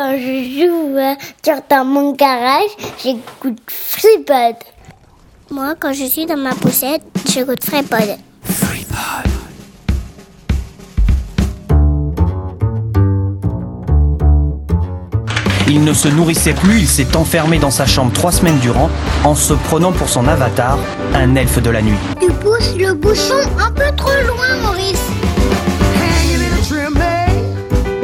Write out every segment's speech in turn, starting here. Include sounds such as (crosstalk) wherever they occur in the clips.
Quand je joue euh, sur dans mon garage, j'écoute FreePod. Moi, quand je suis dans ma poussette, j'écoute FreePod. Il ne se nourrissait plus, il s'est enfermé dans sa chambre trois semaines durant en se prenant pour son avatar, un elfe de la nuit. Tu pousses le bouchon un peu trop loin, Maurice.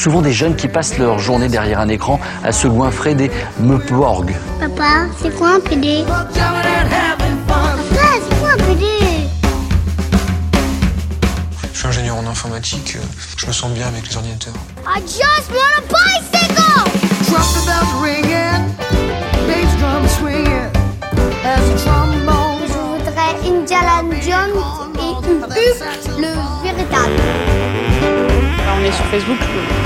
Souvent des jeunes qui passent leur journée derrière un écran à se goinfrer des meuporgs. Papa, c'est quoi un PD Papa, c'est quoi un PD Je suis ingénieur en informatique, euh, je me sens bien avec les ordinateurs. I just want a bicycle Je voudrais Indiana Jones et une Hulk, le véritable. On est sur Facebook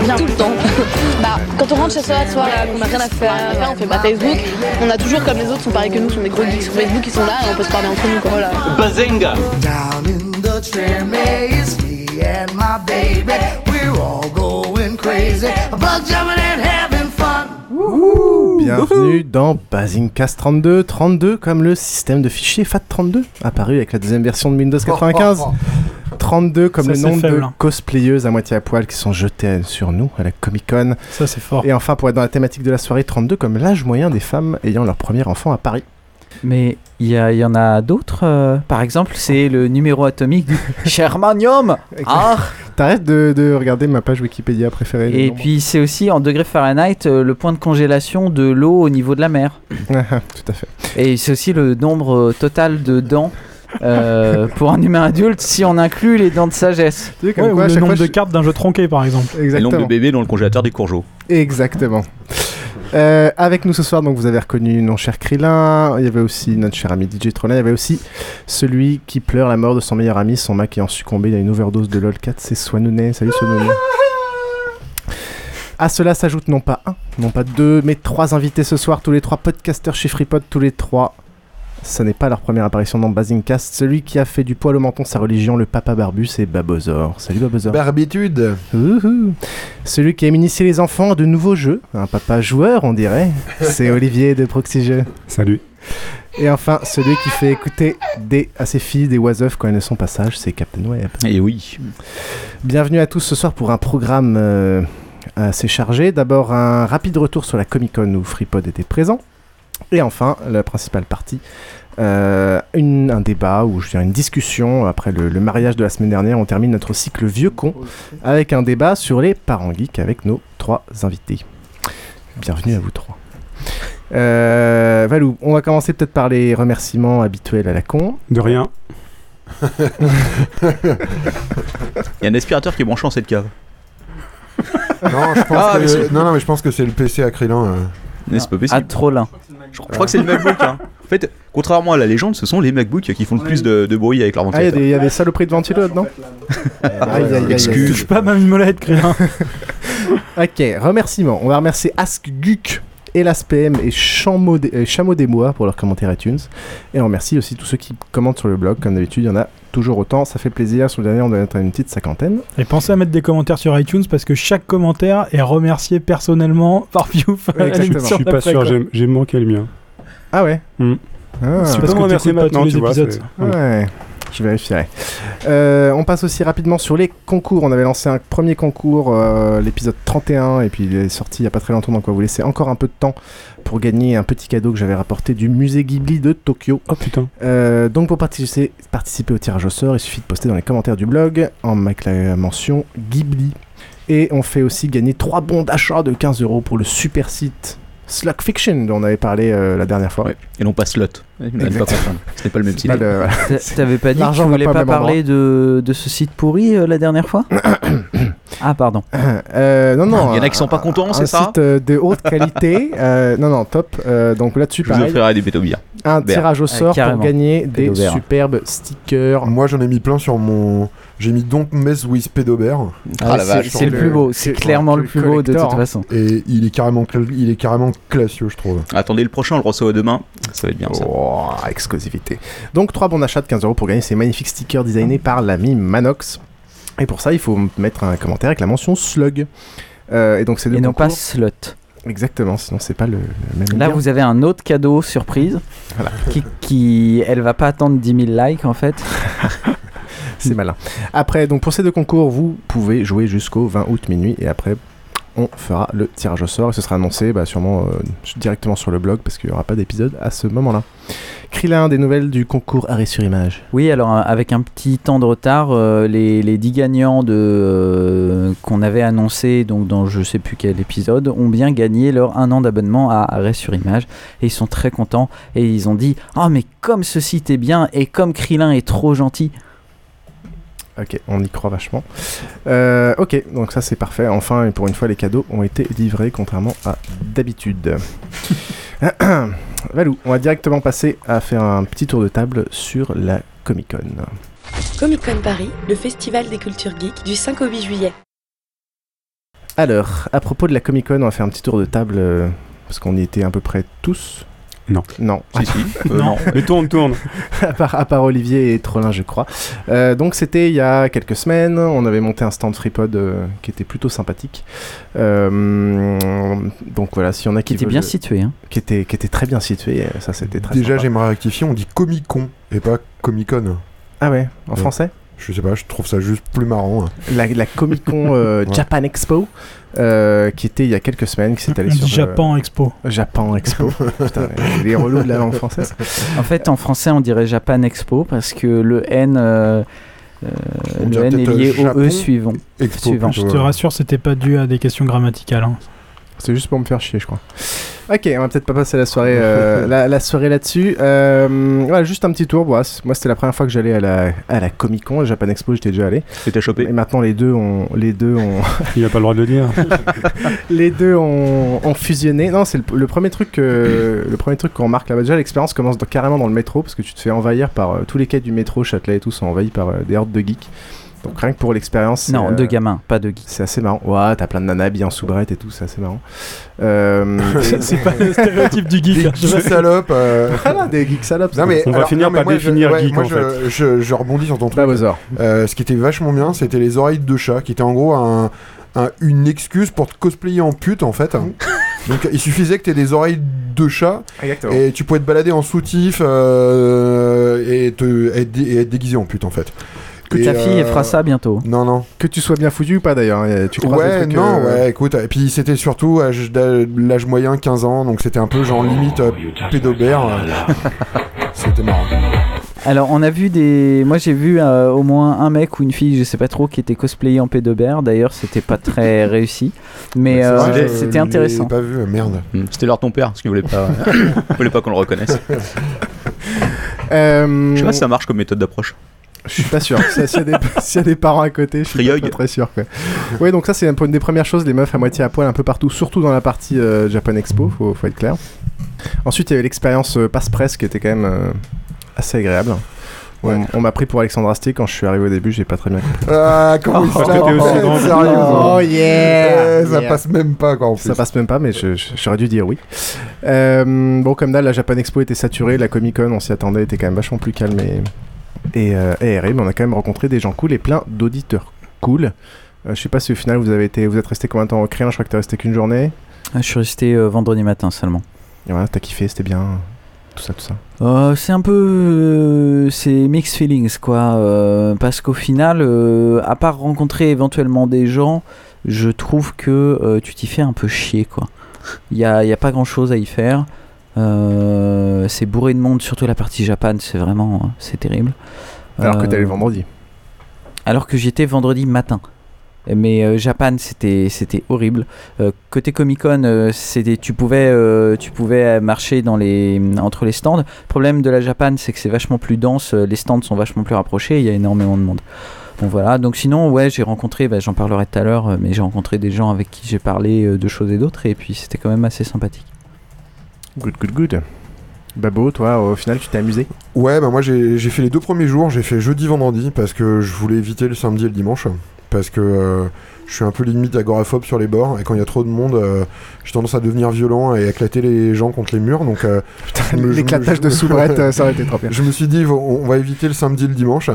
bien tout le temps. (laughs) bah, quand on rentre chez soi, soit qu'on n'a rien à faire, on fait pas Facebook. On a toujours, comme les autres sont pareils que nous, sont des gros geeks sur Facebook, qui sont là et on peut se parler entre nous. Quoi. Voilà. Bazinga Down in the tramway, it's me and my baby. We're all going crazy. Bug jumping and having fun. Bienvenue dans Basingcast 32. 32 comme le système de fichiers FAT32, apparu avec la deuxième version de Windows (laughs) 95. (laughs) 32 comme Ça, le nombre faible, de hein. cosplayeuses à moitié à poil qui sont jetées sur nous à la Comic Con. Ça, c'est fort. Et enfin, pour être dans la thématique de la soirée, 32 comme l'âge moyen des femmes ayant leur premier enfant à Paris. Mais il y, en a d'autres. euh, par exemple, c'est le numéro atomique du (laughs) Germanium. Ah T'arrêtes de, de regarder ma page Wikipédia préférée. Et puis c'est aussi en degrés Fahrenheit euh, le point de congélation de l'eau au niveau de la mer. (laughs) Tout à fait. Et c'est aussi le nombre euh, total de dents euh, pour un humain adulte si on inclut les dents de sagesse. Tu sais, comme Ouais, ou quoi, à le nombre fois, de cartes d'un jeu tronqué, par exemple. je- Exactement. bébés dans le congélateur des courgeaux. Exactement. Euh, avec nous ce soir, donc vous avez reconnu mon cher Krillin, il y avait aussi notre cher ami DJ Trollin, il y avait aussi celui qui pleure la mort de son meilleur ami, son Mac ayant succombé à une overdose de LOL4, c'est Swanounet. Salut Swanounet. À cela s'ajoute non pas un, non pas deux, mais trois invités ce soir, tous les trois podcasters chez FreePod, tous les trois. Ce n'est pas leur première apparition dans Basingcast. Celui qui a fait du poil au menton sa religion, le papa barbu, c'est Babozor. Salut Babozor. Barbitude. Ouhou. Celui qui aime initier les enfants à de nouveaux jeux, un papa joueur on dirait, c'est (laughs) Olivier de Proxy Jeux. Salut. Et enfin, celui qui fait écouter des, à ses filles des was quand elles ne sont pas sages, c'est Captain Web. Et oui. Bienvenue à tous ce soir pour un programme euh, assez chargé. D'abord un rapide retour sur la Comic Con où FreePod était présent. Et enfin, la principale partie, euh, une- un débat ou je dirais une discussion après le, le mariage de la semaine dernière. On termine notre cycle vieux con avec un débat sur les parents geeks avec nos trois invités. Bienvenue à vous trois. Euh, Valou, on va commencer peut-être par les remerciements habituels à la con. De rien. (laughs) Il y a un aspirateur qui est branché en cette cave. Non, je pense Ah, que... non, non, mais je pense que c'est le PC acrylant. euh. C'est pas À possible. Je, je crois que c'est le MacBook. hein. (laughs) En fait, contrairement à la légende, ce sont les MacBooks qui font le plus de, de bruit avec leur Ah, il y, a ventilateur. des- il y a des saloperies de ventilo là-dedans (laughs) Aïe, aïe, aïe, aïe. Excuse. Touche pas ma mimolette. (laughs) Ok, remerciements. On va remercier AskGuk, ElasPM et Chameau des, euh, Chameau des Mois pour leurs commentaires iTunes. Et on remercie aussi tous ceux qui commentent sur le blog. Comme d'habitude, il y en a toujours autant. Ça fait plaisir. Sur le dernier, on doit être à une petite cinquantaine. Et pensez à mettre des commentaires sur iTunes parce que chaque commentaire est remercié personnellement (laughs) par Piouf. Exactement. Je suis pas sûr, j'ai- manqué le mien. Ah ouais Hmm. Ah, C'est parce que maintenant, tous les tu épisodes. Ouais, je vérifierai. Euh, on passe aussi rapidement sur les concours. On avait lancé un premier concours, euh, l'épisode 31, et puis il est sorti il n'y a pas très longtemps, donc on va vous laisser encore un peu de temps pour gagner un petit cadeau que j'avais rapporté du musée Ghibli de Tokyo. Oh putain. Euh, donc pour participer, participer au tirage au sort, il suffit de poster dans les commentaires du blog en avec la mention Ghibli. Et on fait aussi gagner 3 bons d'achat de 15 euros pour le super site Slug Fiction dont on avait parlé euh, la dernière fois. Ouais. Et non pas slot. Ne pas Exactement. comprendre. Ce n'est pas le même C'est site. voilà. T'a- T'avais pas dit que tu voulais pas parler de, de ce site pourri euh, la dernière fois? (coughs) Ah, pardon. (laughs) Euh, non, non. Il y en a un- qui sont pas contents, un c'est ça site euh, de haute qualité. (laughs) euh, non, non, top. Euh, donc là-dessus, Je vous pareil. offrirai des. Un tirage au sort pour carrément. gagner des superbes stickers. Moi, j'en ai mis plein sur mon. J'ai mis Don't Mess with Pédobert. Ah, c'est- c'est le plus beau, c'est clairement le plus beau de toute façon. Et il est carrément, cl- il est carrément classieux, je trouve. Attendez le prochain, on le reçoit demain. Ça va être bien ça. Oh, exclusivité. Donc 3 bons d'achat de 15 euros pour gagner ces magnifiques stickers designés par l'ami Manox. Et pour ça, il faut mettre un commentaire avec la mention slug. Euh, et donc c'est Et non pas slot. Exactement, sinon c'est pas le, le même. Là, lien. vous avez un autre cadeau surprise Voilà. qui, qui, elle va pas attendre 10 000 likes en fait. (laughs) C'est malin. Après, donc pour ces deux concours, vous pouvez jouer jusqu'au 20 août minuit et après, on fera le tirage au sort et ce sera annoncé bah, sûrement euh, directement sur le blog parce qu'il n'y aura pas d'épisode à ce moment-là. Krillin, des nouvelles du concours Arrêt sur image? Oui, alors euh, avec un petit temps de retard, euh, les, les 10 gagnants de, qu'on avait annoncé donc dans je sais plus quel épisode ont bien gagné leur un an d'abonnement à Arrêt sur Image et ils sont très contents et ils ont dit Ah, mais comme ce site est bien et comme Krillin est trop gentil. Ok, on y croit vachement. Euh, ok, donc ça c'est parfait. Enfin, et pour une fois, les cadeaux ont été livrés, contrairement à d'habitude. (coughs) Valou, on va directement passer à faire un petit tour de table sur la Comic Con. Comic Con Paris, le festival des cultures geeks du 5 au 8 juillet. Alors, à propos de la Comic Con, on va faire un petit tour de table euh, parce qu'on y était à peu près tous. Non. Non. Si, si. (laughs) Euh, Non. Mais tourne, tourne. (laughs) à, part, à part Olivier et Trollin, je crois. Euh, donc, c'était il y a quelques semaines. On avait monté un stand FreePod euh, qui était plutôt sympathique. Euh, donc voilà, s'il y en a qui. Qui était bien situé. Hein. Qui était, qui était très bien situé. Ça, c'était très Déjà, j'aimerais rectifier, on dit Comic Con et pas Comic Con. Ah ouais, en français? Je sais pas, je trouve ça juste plus marrant. hein. la, la Comic Con euh, (laughs) Ouais. Japan Expo, euh, qui était il y a quelques semaines, qui s'est allée On sur. Japan Expo. Japan Expo. (laughs) (laughs) Putain, les relous de la langue française. En fait, en français, on dirait Japan Expo parce que le N, euh, euh, le N est lié au Japon E suivant. Expo suivant. Je te rassure, c'était pas dû à des questions grammaticales. hein. C'est juste pour me faire chier, je crois. Ok, on va peut-être pas passer la soirée, euh, la, la soirée là-dessus. Euh, voilà, juste un petit tour. Voilà, moi, c'était la première fois que j'allais à la, à la Comic Con, à Japan Expo, j'étais déjà allé. T'étais chopé. Et maintenant, les deux ont, les deux ont, Il a pas le droit de le dire. (laughs) les deux ont, ont fusionné. Non, c'est le, le premier truc, que- le premier truc qu'on remarque là-bas. Déjà, l'expérience commence dans- carrément dans le métro parce que tu te fais envahir par euh, tous les quais du métro, Châtelet et tout sont envahis par euh, des hordes de geeks. Donc rien que pour l'expérience. Non, euh, de gamins, pas de geeks. C'est assez marrant. Ouais, t'as plein de nanas habillées en soubrette et tout, c'est assez marrant. Euh, (laughs) C'est pas le stéréotype du geek. Des hein, je geeks salopes. euh. Voilà, des geeks salopes. Non, mais On va finir non, mais par moi, je- définir ouais, geek, moi, en je, fait. Je, je rebondis sur ton truc. Bah. Euh, ce qui était vachement bien, c'était les oreilles de chat, qui était en gros un, un- une excuse pour te cosplayer en pute en fait. (laughs) Donc il suffisait que tu aies des oreilles de chat Exactement. et tu pouvais te balader en soutif euh, et, te, être, dé- et être déguisé en pute en fait. Que Et, ta fille, elle euh, fera ça bientôt. Non, non. Que tu sois bien foutu ou pas d'ailleurs. Tu Ouais, trucs, non, euh, ouais, écoute, et puis c'était surtout l'âge moyen 15 ans, donc c'était un peu genre limite euh, pédobère. (laughs) c'était marrant. Alors, on a vu des. Moi, j'ai vu euh, au moins un mec ou une fille, je sais pas trop, qui était cosplayé en pédobère. D'ailleurs, c'était pas très (laughs) réussi. Mais euh, c'était l'ai intéressant. pas vu, merde. Hmm, C'était leur ton père, parce qu'il voulait pas, (laughs) voulait pas qu'on le reconnaisse. euh, Je sais pas si ça marche comme méthode d'approche. Je suis pas sûr. S'il y, a des- (laughs) s'il y a des parents à côté, je suis pas, très sûr. Quoi. Ouais, donc ça c'est une des premières choses, les meufs à moitié à poil un peu partout, surtout dans la partie euh, Japan Expo, faut, faut être clair. Ensuite, il y avait l'expérience euh, passe-presse qui était quand même euh, assez agréable. Ouais. On, on m'a pris pour Alexandre Astier quand je suis arrivé au début, j'ai pas très bien compris. Ah, comment il t'es aussi grand. sérieux Oh yeah, Eh, Ça Yeah. passe même pas quoi en plus. Ça passe même pas, mais j'aurais dû dire oui. Euh, bon, comme d'hab, la Japan Expo était saturée, la Comic Con, on s'y attendait, était quand même vachement plus calme et, et euh, mais on a quand même rencontré des gens cool et plein d'auditeurs cool. Euh, je sais pas si au final vous avez été, vous êtes resté combien de temps au Créan Je crois que t'es resté qu'une journée. Ah, Je suis resté euh, vendredi matin seulement. Et voilà, t'as kiffé, c'était bien, tout ça, tout ça. Euh, c'est un peu. c'est mixed feelings, quoi. parce qu'au final, à part rencontrer éventuellement des gens, je trouve que tu t'y fais un peu chier, quoi. Il n'y a, y a pas grand chose à y faire. Euh, c'est bourré de monde, surtout la partie Japan, c'est vraiment. euh, C'est terrible. Alors que Euh, allé le vendredi. alors que j'étais vendredi matin. Mais euh, Japan, c'était c'était horrible. Euh, côté Comic Con, c'était tu pouvais euh, tu pouvais marcher dans les entre les stands. Le problème de la Japan, c'est que c'est vachement plus dense. euh, Les stands sont vachement plus rapprochés. Il y a énormément de monde. Bon voilà, donc sinon ouais j'ai rencontré, bah, j'en parlerai tout à l'heure, euh, mais j'ai rencontré des gens avec qui j'ai parlé euh, de choses et d'autres et puis c'était quand même assez sympathique. Good, good, good. Babo, toi, au final, tu t'es amusé Ouais, bah moi j'ai fait les deux premiers jours, j'ai fait jeudi, vendredi, parce que je voulais éviter le samedi et le dimanche. Parce que euh, je suis un peu limite agoraphobe sur les bords, et quand il y a trop de monde, euh, j'ai tendance à devenir violent et à éclater les gens contre les murs. Donc, euh, (laughs) l'éclatage de (laughs) soubrette, euh, ça aurait été trop bien. Je me suis dit, on va éviter le samedi et le dimanche.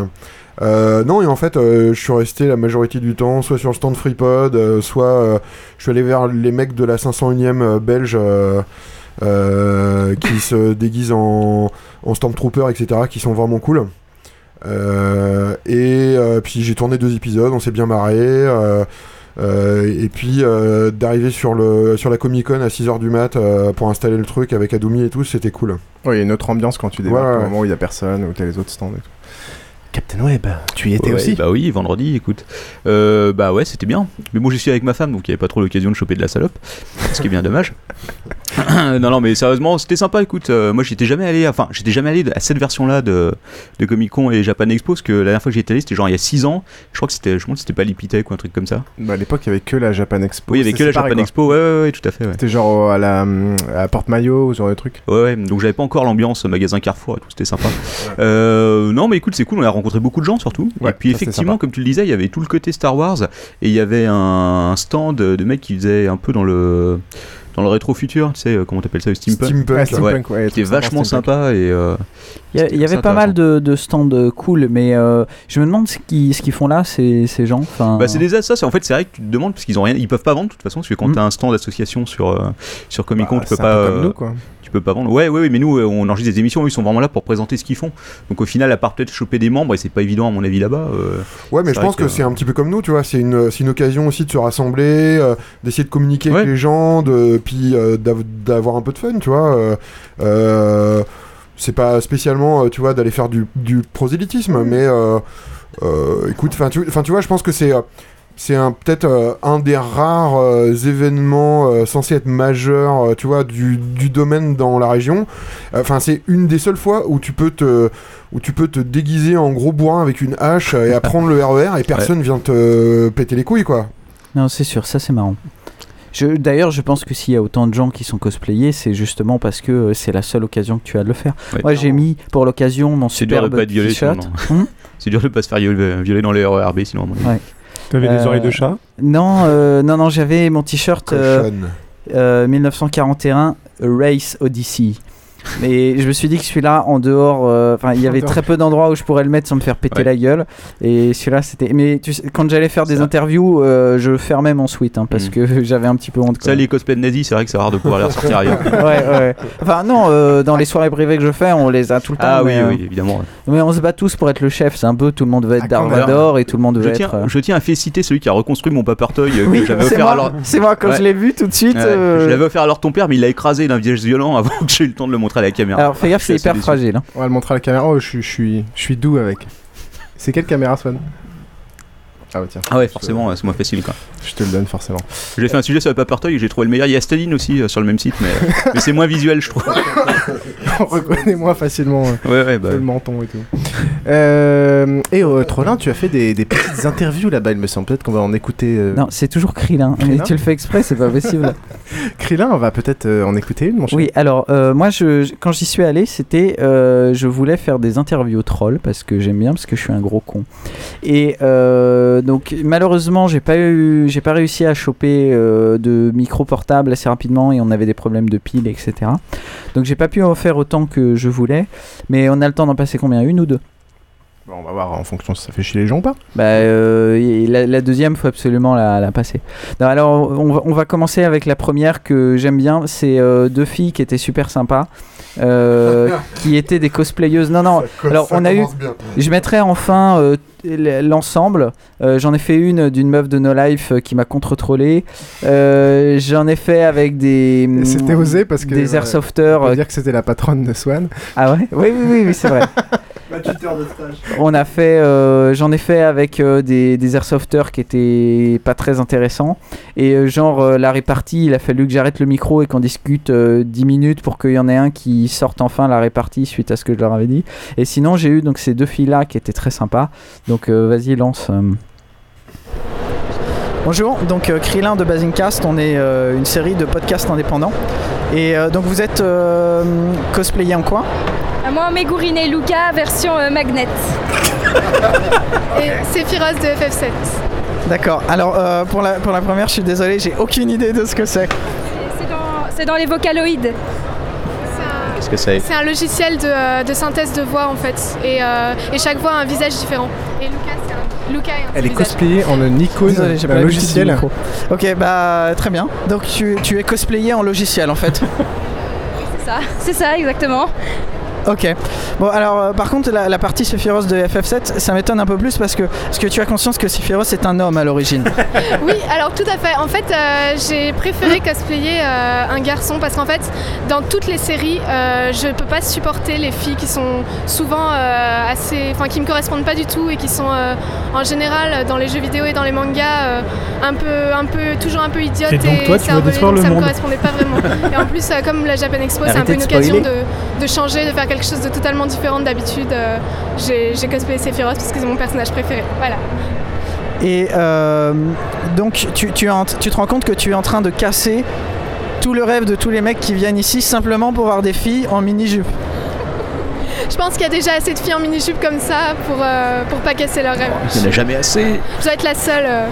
Euh, non, et en fait, euh, je suis resté la majorité du temps soit sur le stand FreePod, euh, soit je suis allé vers les mecs de la 501ème euh, belge qui se déguisent en, en Stormtrooper, etc., qui sont vraiment cool. Euh, et euh, puis j'ai tourné deux épisodes, on s'est bien marré. euh, euh, et puis euh, d'arriver sur, le, sur la Comic Con à 6h du mat euh, pour installer le truc avec Adoumi et tout, c'était cool. Ouais, il y a une autre ambiance quand tu débarques Ouais, ouais. au moment où il y a personne, où t'as les autres stands et tout. Captain Web, tu y étais Ouais, aussi Bah oui, vendredi, écoute. Euh, bah ouais, c'était bien. Mais bon, j'y suis avec ma femme, donc il n'y avait pas trop l'occasion de choper de la salope. ce qui est bien dommage. (laughs) (coughs) non, non, mais sérieusement, c'était sympa. Écoute, euh, moi j'étais jamais allé, enfin, j'étais jamais allé à cette version-là de, de Comic Con et Japan Expo, parce que la dernière fois que j'y étais allé, c'était genre il y a 6 ans. Je crois que c'était, je si c'était pas Lipitech ou un truc comme ça. Bah, à l'époque, il y avait que la Japan Expo. Oui, il y avait que la Japan quoi. Expo, ouais, ouais, ouais, tout à fait. Ouais. C'était genre à la, à Porte-Maillot ou ce genre de truc. Ouais, ouais, donc j'avais pas encore l'ambiance magasin Carrefour et tout, c'était sympa. Euh, non, mais écoute, c'est cool, on a rencontré beaucoup de gens surtout. Et puis effectivement, comme tu le disais, il y avait tout le côté Star Wars et il y avait un, un stand de mecs qui faisaient un peu dans le dans le rétro futur, tu sais, euh, comment t'appelles ça, le steampunk Steampunk, Ouais, steampunk, ouais, C'était vachement sympa et euh, Il y, avait pas mal de, de stands cool, mais euh, je me demande ce qu'ils ce qu'ils font là, ces, ces gens. Enfin, Bah c'est des as, ça, c'est- en fait c'est vrai que tu te demandes parce qu'ils ont rien, ils peuvent pas vendre de toute façon parce que quand Mm. t'as un stand d'association sur euh, sur Comic Con Bah, tu peux pas peu comme euh, nous, quoi. Tu peux pas vendre. Ouais ouais, ouais, mais nous euh, on enregistre des émissions, ils sont vraiment là pour présenter ce qu'ils font. Donc au final à part peut-être choper des membres et c'est pas évident à mon avis là-bas. euh, Ouais, mais je pense que, c'est un petit peu comme nous, tu vois. C'est une, c'est une occasion aussi de se rassembler, euh, d'essayer de communiquer Ouais. avec les gens, de, puis euh, d'av- d'avoir un peu de fun, tu vois. euh, euh, c'est pas spécialement, tu vois, d'aller faire du, du prosélytisme, mais euh, euh, écoute, enfin tu, 'fin, tu vois, je pense que c'est. C'est un- peut-être euh, un des rares euh, événements euh, censés être majeurs, euh, tu vois, du, du domaine dans la région. Enfin, c'est une des seules fois où tu peux te, où tu peux te déguiser en gros bourrin avec une hache et apprendre le RER et personne vient te péter les couilles, quoi. Non, c'est sûr, ça c'est marrant. Je- D'ailleurs, je pense que s'il y a autant de gens qui sont cosplayés, c'est justement parce que euh, c'est la seule occasion que tu as de le faire. Ouais. Moi, j'ai mis pour l'occasion mon C'est dur de superbe pas être violé sinon. t-shirt. Hum c'est dur de pas se faire violer, violer dans les RERB sinon. à mon avis. Ouais. T'avais des Euh, oreilles de chat Non, euh, non, non, j'avais mon t-shirt euh, Cochonne. euh, 1941 Race Odyssey. Mais je me suis dit que celui-là, en dehors, euh, enfin, il y avait très peu d'endroits où je pourrais le mettre sans me faire péter Ouais. la gueule. Et celui-là, c'était. Mais tu sais, quand j'allais faire des Ça. interviews, euh, je fermais mon suite hein, parce Mm. que (laughs) j'avais un petit peu honte. Ça les cosplays de nazis, c'est vrai que c'est rare de pouvoir les ressortir ailleurs. (laughs) ouais, ouais. Enfin, non, euh, dans les soirées privées que je fais, on les a tout le temps. Ah oui, euh, oui, évidemment. ouais. Mais on se bat tous pour être le chef. C'est un peu tout le monde veut être Ah, Dark quand même. Vador et tout le monde veut Je être. tiens, euh, je tiens à féliciter celui qui a reconstruit mon papertoy euh, Oui, que j'avais c'est offert moi, à leur... c'est moi quand Ouais. je l'ai vu tout de suite. Ouais, euh, Je l'avais offert à leur ton père, mais il l'a écrasé d'un visage violent avant que j'ai eu le temps de le montrer à la caméra. Alors fais gaffe, Je suis c'est hyper fragile. hein. On va le montrer à la caméra. Oh, je suis, je suis, je suis doux avec. C'est quelle caméra, Swan? Ah, ouais, tiens. Ah ouais, forcément, c'est moins facile quoi. Je te le donne, forcément. J'ai fait un sujet sur le papertoy et j'ai trouvé le meilleur. Il y a Staline aussi euh, sur le même site, mais, (laughs) mais c'est moins visuel, je trouve. (laughs) On reconnaît moins facilement euh, Ouais, ouais, bah. le menton et tout. Euh, et euh, Trollin, tu as fait des, des petites interviews là-bas, il me semble. Peut-être qu'on va en écouter. euh, Non, c'est toujours Krillin. Mais tu le fais exprès, c'est pas possible. (laughs) Krillin, on va peut-être euh, en écouter une, mon cher. Oui, alors euh, moi, je, quand j'y suis allé, c'était, euh, je voulais faire des interviews trolls parce que j'aime bien, parce que je suis un gros con. Et euh, donc malheureusement, j'ai pas eu, j'ai pas réussi à choper euh, de micro portable assez rapidement et on avait des problèmes de piles, etc. Donc j'ai pas pu en faire autant que je voulais, mais on a le temps d'en passer combien, une ou deux Bon, on va voir en fonction si ça fait chier les gens ou pas. Bah, euh, la, la deuxième, faut absolument la, la passer. Non, alors, on va, on va commencer avec la première que j'aime bien. C'est euh, deux filles qui étaient super sympas, euh, (laughs) qui étaient des cosplayeuses. Non, non. Ça- Alors, ça on a eu. bien. Je mettrai enfin euh, l'ensemble. Euh, J'en ai fait une d'une meuf de No Life euh, qui m'a contre-trollé. Euh, J'en ai fait avec des. Et C'était osé parce que. Des ouais, airsofters. On peut dire que c'était la patronne de Swan. Ah ouais? Oui, oui, oui, oui c'est vrai. (laughs) On a fait, euh, j'en ai fait avec euh, des, des airsofters qui étaient pas très intéressants. Et euh, genre euh, la répartie, il a fallu que j'arrête le micro et qu'on discute euh, 10 minutes pour qu'il y en ait un qui sorte enfin la répartie suite à ce que je leur avais dit. Et sinon j'ai eu donc ces deux filles là qui étaient très sympas. Donc euh, vas-y lance. euh. Bonjour, donc euh, Krillin de Basingcast, on est euh, une série de podcasts indépendants. Et euh, donc vous êtes euh, cosplayé en quoi? À moi, Megurine et Luca, version euh, Magnet. et Sephiroth de FF7. D'accord. Alors euh, pour, la, pour la première, je suis désolé, j'ai aucune idée de ce que c'est. C'est dans, les vocaloïdes. Qu'est-ce que c'est C'est un logiciel de, euh, de synthèse de voix en fait. Et, euh, et chaque voix a un visage différent. Et Luca, c'est un, Luca est un Elle est cosplayée en un icône, Désolé, j'ai pas un logiciel. micro. Ok, bah très bien. Donc tu, tu es cosplayé en logiciel en fait. (laughs) C'est ça, c'est ça exactement. Ok. Bon alors euh, par contre la, la partie Sephiroth de FF7, ça m'étonne un peu plus parce que, parce que tu as conscience que Sephiroth est un homme à l'origine. (laughs) Oui, alors tout à fait. En fait, euh, j'ai préféré cosplayer euh, un garçon parce qu'en fait, dans toutes les séries, euh, je peux pas supporter les filles qui sont souvent euh, assez, enfin, qui me correspondent pas du tout et qui sont euh, en général dans les jeux vidéo et dans les mangas euh, un peu, un peu, toujours un peu idiotes Et donc, toi, tu vas cervelées, détruire donc le ça monde. me correspondait pas vraiment. (laughs) et en plus, euh, comme la Japan Expo, c'est un peu une occasion de, de changer, de faire quelque chose de totalement différent d'habitude. Euh, j'ai j'ai cosplayé Sephiroth parce que c'est mon personnage préféré. Voilà. Et euh, donc tu, tu, tu te rends compte que tu es en train de casser tout le rêve de tous les mecs qui viennent ici simplement pour voir des filles en mini-jupe. Je pense qu'il y a déjà assez de filles en mini-jupe comme ça pour, euh, pour pas casser leur rêve. Il n'y en a jamais assez. Je dois être la seule. euh.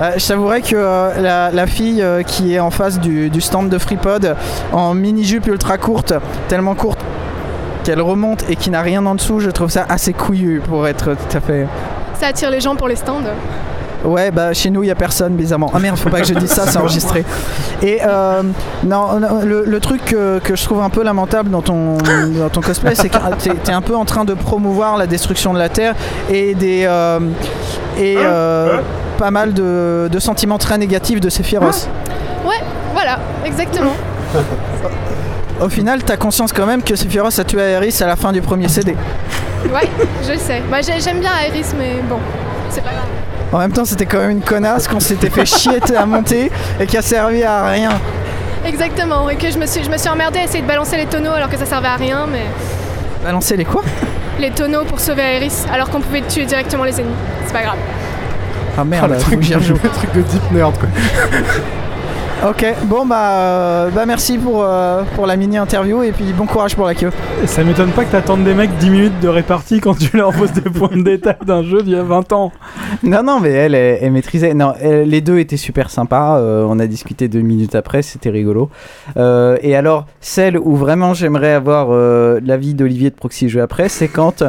Euh, je t'avouerais que euh, la, la fille euh, qui est en face du, du stand de FreePod en mini-jupe ultra courte, tellement courte qu'elle remonte et qui n'a rien en dessous, je trouve ça assez couillu pour être tout à fait. Ça attire les gens pour les stands. Ouais, bah chez nous il y a personne bizarrement. Ah merde, faut pas que je dise ça, c'est enregistré. Et euh, non, non, le, le truc que, que je trouve un peu lamentable dans ton, dans ton cosplay, c'est que t'es es un peu en train de promouvoir la destruction de la Terre et des euh, et euh, pas mal de, de sentiments très négatifs de Sephiroth. Ouais, voilà, exactement. (laughs) Au final, t'as conscience quand même que Sephiroth a tué Aerys à la fin du premier CD. Ouais, je le sais. Bah, j'ai- J'aime bien Iris, mais bon, c'est pas grave. En même temps, c'était quand même une connasse qu'on s'était fait chier à monter et qui a servi à rien. Exactement, et que je me suis, je me suis emmerdée à essayer de balancer les tonneaux alors que ça servait à rien, mais Balancer les quoi? les tonneaux pour sauver Iris alors qu'on pouvait tuer directement les ennemis. C'est pas grave. Ah merde, le faut truc, le truc de deep nerd quoi. Ok, bon bah, euh, bah merci pour, euh, pour la mini interview et puis bon courage pour la queue. Ça m'étonne pas que t'attendes des mecs 10 minutes de répartie quand tu leur poses des points de détail d'un jeu d'il y a 20 ans. Non, non, mais elle, elle, elle maîtrisait. Non, elle- les deux étaient super sympas. euh, on a discuté deux minutes après, c'était rigolo. Euh, et alors, celle où vraiment j'aimerais avoir l'avis d'Olivier de Proxy Jeux après, c'est quand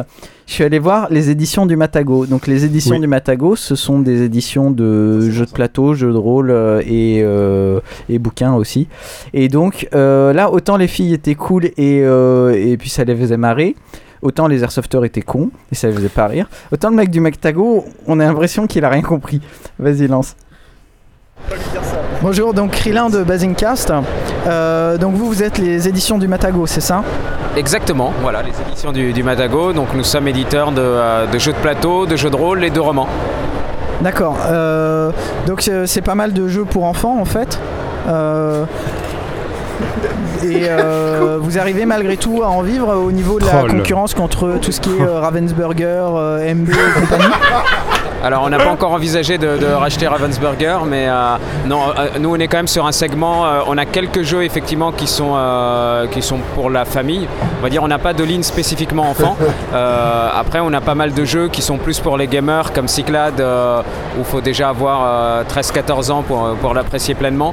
je suis allé voir les éditions du Matago. Donc, les éditions Oui. du Matago, ce sont des éditions de jeux de plateau, jeux de rôle euh, et, euh, et bouquins aussi. Et donc, euh, là, autant les filles étaient cool et, euh, et puis ça les faisait marrer. Autant les airsofters étaient cons et ça les faisait pas rire. Autant le mec du Mactago, on a l'impression qu'il a rien compris. Vas-y, lance. Bonjour, donc Krillin de Basingcast. Euh, donc vous, vous êtes les éditions du Matago, c'est ça? Exactement, voilà, les éditions du, du Matago. Donc nous sommes éditeurs de, euh, de jeux de plateau, de jeux de rôle et de romans. D'accord. euh, donc c'est pas mal de jeux pour enfants en fait. Euh, et euh, vous arrivez malgré tout à en vivre au niveau de la Troll. concurrence contre tout ce qui est euh, Ravensburger, euh, MB et compagnie Alors on n'a pas encore envisagé de, de racheter Ravensburger, mais euh, non, euh, nous on est quand même sur un segment, euh, on a quelques jeux effectivement qui sont, euh, qui sont pour la famille. On va dire on n'a pas de ligne spécifiquement enfant. Euh, après on a pas mal de jeux qui sont plus pour les gamers comme Cyclade euh, où il faut déjà avoir euh, 13-14 ans pour, pour l'apprécier pleinement.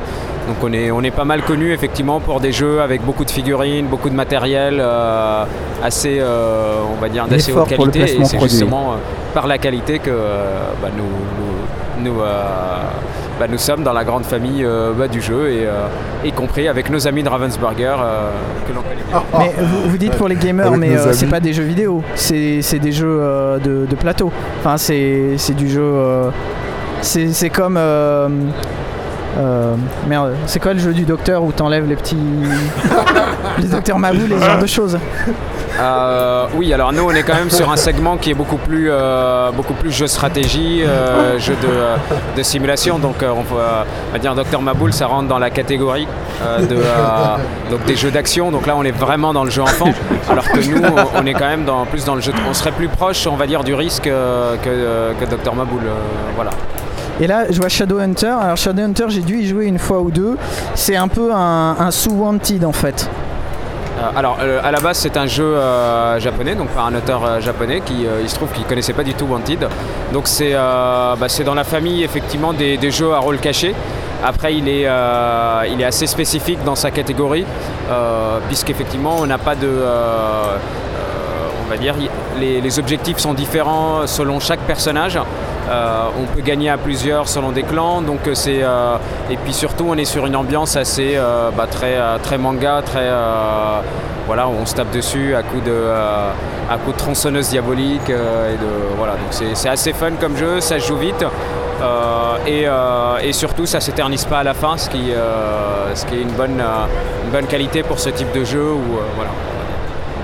Donc on est, on est pas mal connu effectivement pour des jeux avec beaucoup de figurines, beaucoup de matériel euh, assez, euh, on va dire, d'assez haute qualité. Et c'est justement euh, par la qualité que euh, bah, nous, nous, nous, euh, bah, nous sommes dans la grande famille euh, bah, du jeu, et, euh, y compris avec nos amis de Ravensburger euh, que l'on connaît bien. Mais vous, vous dites pour les gamers, mais euh, c'est pas des jeux vidéo, c'est c'est des jeux euh, de, de plateau. Enfin, c'est c'est du jeu. euh, c'est c'est comme. Euh, merde, c'est quoi le jeu du docteur où t'enlèves les petits. (laughs) les docteurs Mabou, les genres de choses Euh, oui, alors nous on est quand même sur un segment qui est beaucoup plus, euh, beaucoup plus jeu stratégie, jeu de, simulation. Donc on, on va dire Dr Maboul, ça rentre dans la catégorie de, donc des jeux d'action. Donc là on est vraiment dans le jeu enfant, alors que nous on est quand même plus dans le jeu. On serait plus proche, on va dire, du risque que, que Dr Maboul. voilà. Et là, je vois Shadowhunter. Alors, Shadowhunter, j'ai dû y jouer une fois ou deux. C'est un peu un, sous-wanted en fait. Euh, alors, euh, à la base, c'est un jeu euh, japonais, donc par un auteur japonais qui, il se trouve, qu'il connaissait pas du tout Wanted. Donc, c'est bah, dans la famille effectivement des, jeux à rôle caché. Après, il est, il est assez spécifique dans sa catégorie, puisqu'effectivement, on n'a pas de. on va dire, les objectifs sont différents selon chaque personnage. Euh, on peut gagner à plusieurs selon des clans, euh, euh, et puis surtout on est sur une ambiance assez bah, très manga, très voilà, on se tape dessus à coups de coups de tronçonneuse diabolique voilà, c'est assez fun comme jeu, ça se joue vite. Et, surtout, ça s'éternise pas à la fin, ce qui, est une bonne, qualité pour ce type de jeu.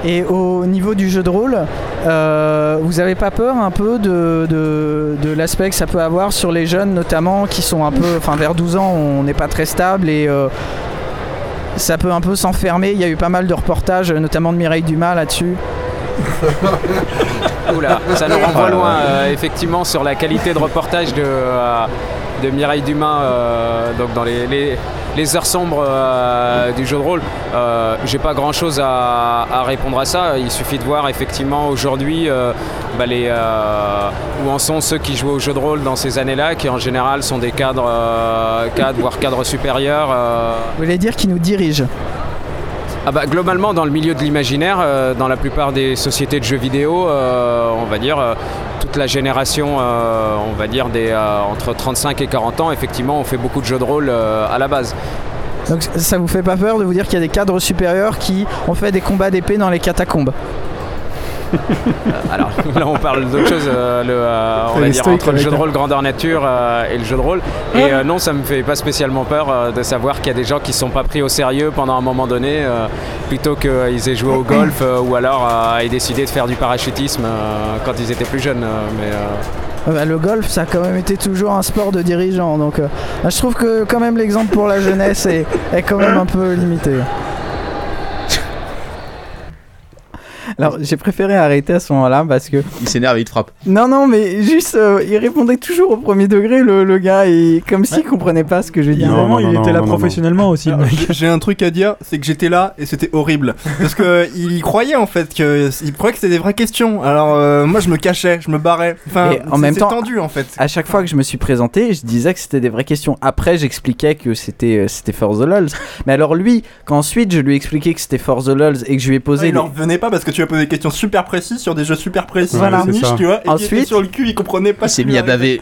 Et au niveau du jeu de rôle, euh, vous avez pas peur un peu de, de, de l'aspect que ça peut avoir sur les jeunes, notamment qui sont un peu, enfin vers 12 ans, on n'est pas très stable et euh, ça peut un peu s'enfermer. Il y a eu pas mal de reportages, notamment de Mireille Dumas là-dessus. (laughs) Oula, ça nous renvoie loin, euh, effectivement, sur la qualité de reportage de, euh, de Mireille Dumas euh, donc dans les, les- les heures sombres euh, du jeu de rôle. Euh, J'ai pas grand chose à, à répondre à ça. Il suffit de voir effectivement aujourd'hui euh, bah, les, euh, où en sont ceux qui jouent au jeu de rôle dans ces années-là, qui en général sont des cadres, cadres voire cadres supérieurs. Vous voulez dire qui nous dirige ah bah, globalement, dans le milieu de l'imaginaire, euh, dans la plupart des sociétés de jeux vidéo, euh, on va dire, euh, toute la génération, euh, on va dire, des, euh, entre 35 et 40 ans, effectivement, on fait beaucoup de jeux de rôle euh, à la base. Donc ça vous fait pas peur de vous dire qu'il y a des cadres supérieurs qui ont fait des combats d'épée dans les catacombes? Alors (laughs) là, on parle d'autre chose, euh, le, euh, on va dire, entre le jeu de rôle grandeur nature euh, et le jeu de rôle. Et euh, non, ça me fait pas spécialement peur euh, de savoir qu'il y a des gens qui sont pas pris au sérieux pendant un moment donné, euh, plutôt qu'ils aient joué au (clears throat) golf euh, ou alors euh, aient décidé de faire du parachutisme euh, quand ils étaient plus jeunes. euh, mais, euh, Euh, bah, le golf, ça a quand même été toujours un sport de dirigeant. Donc, euh, bah, je trouve que quand même l'exemple pour la jeunesse est, est quand même un peu limité. Alors, j'ai préféré arrêter à ce moment-là parce que. Il s'énerve et il te frappe. Non, non, mais juste, euh, il répondait toujours au premier degré, le, le gars, et comme s'il comprenait pas ce que je disais. Évidemment, il était là professionnellement aussi. j'ai- un truc à dire, c'est que j'étais là et c'était horrible. Parce que il croyait en fait que il croyait que c'était des vraies questions. Alors euh, moi je me cachais, je me barrais. Enfin, Et en même c'est temps, tendu en fait. À chaque fois que je me suis présenté, je disais que c'était des vraies questions. Après, j'expliquais que c'était euh, c'était For the Lulz. Mais alors lui, quand ensuite je lui ai expliqué que c'était For the Lulz et que je lui ai posé il les- en revenait pas parce que tu as posé des questions super précises sur des jeux super précis, Voilà. niche, tu vois. Et Ensuite- il était sur le cul, il comprenait pas. ce qui lui arrivait.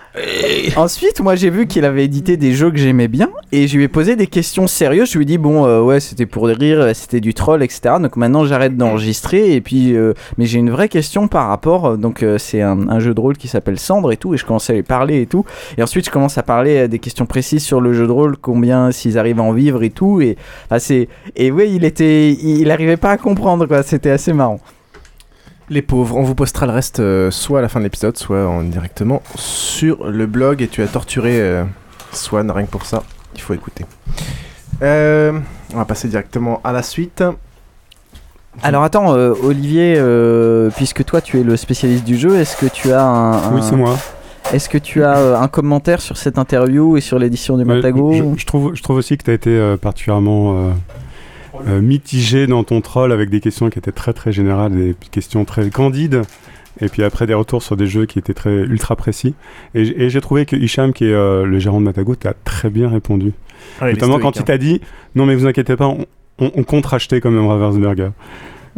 Ensuite, moi j'ai vu qu'il avait édité des jeux que j'aimais bien et je lui ai posé des questions sérieuses. Je lui ai dit bon euh, ouais c'était pour rire, euh, c'était du troll etc. Donc maintenant j'arrête d'enregistrer et puis euh, mais j'ai une vraie question par rapport euh, donc euh, c'est un, un jeu de rôle qui s'appelle Cendre et tout et je commence à lui parler et tout et ensuite je commence à parler euh, des questions précises sur le jeu de rôle combien s'ils arrivent à en vivre et tout et enfin, c'est et oui il était il, il arrivait pas à comprendre quoi. C'était assez marrant. Les pauvres, on vous postera le reste euh, soit à la fin de l'épisode, soit en directement sur le blog et tu as torturé euh, Swan rien que pour ça. Il faut écouter. Euh, on va passer directement à la suite. Alors attends, euh, Olivier, euh, puisque toi tu es le spécialiste du jeu, est-ce que tu as un, un- Oui, c'est moi. Est-ce que tu as euh, un commentaire sur cette interview et sur l'édition du Ouais, Matago je, je trouve, je trouve aussi que tu as été euh, particulièrement euh, mitigé dans ton troll avec des questions qui étaient très très générales, des questions très candides. Et puis après des retours sur des jeux qui étaient très ultra précis. Et, j'ai trouvé que Hicham, qui est euh, le gérant de Matago, t'a très bien répondu. Ah, Notamment quand il t'a dit Non, mais vous inquiétez pas, on, on, on compte racheter quand même Ravensburger.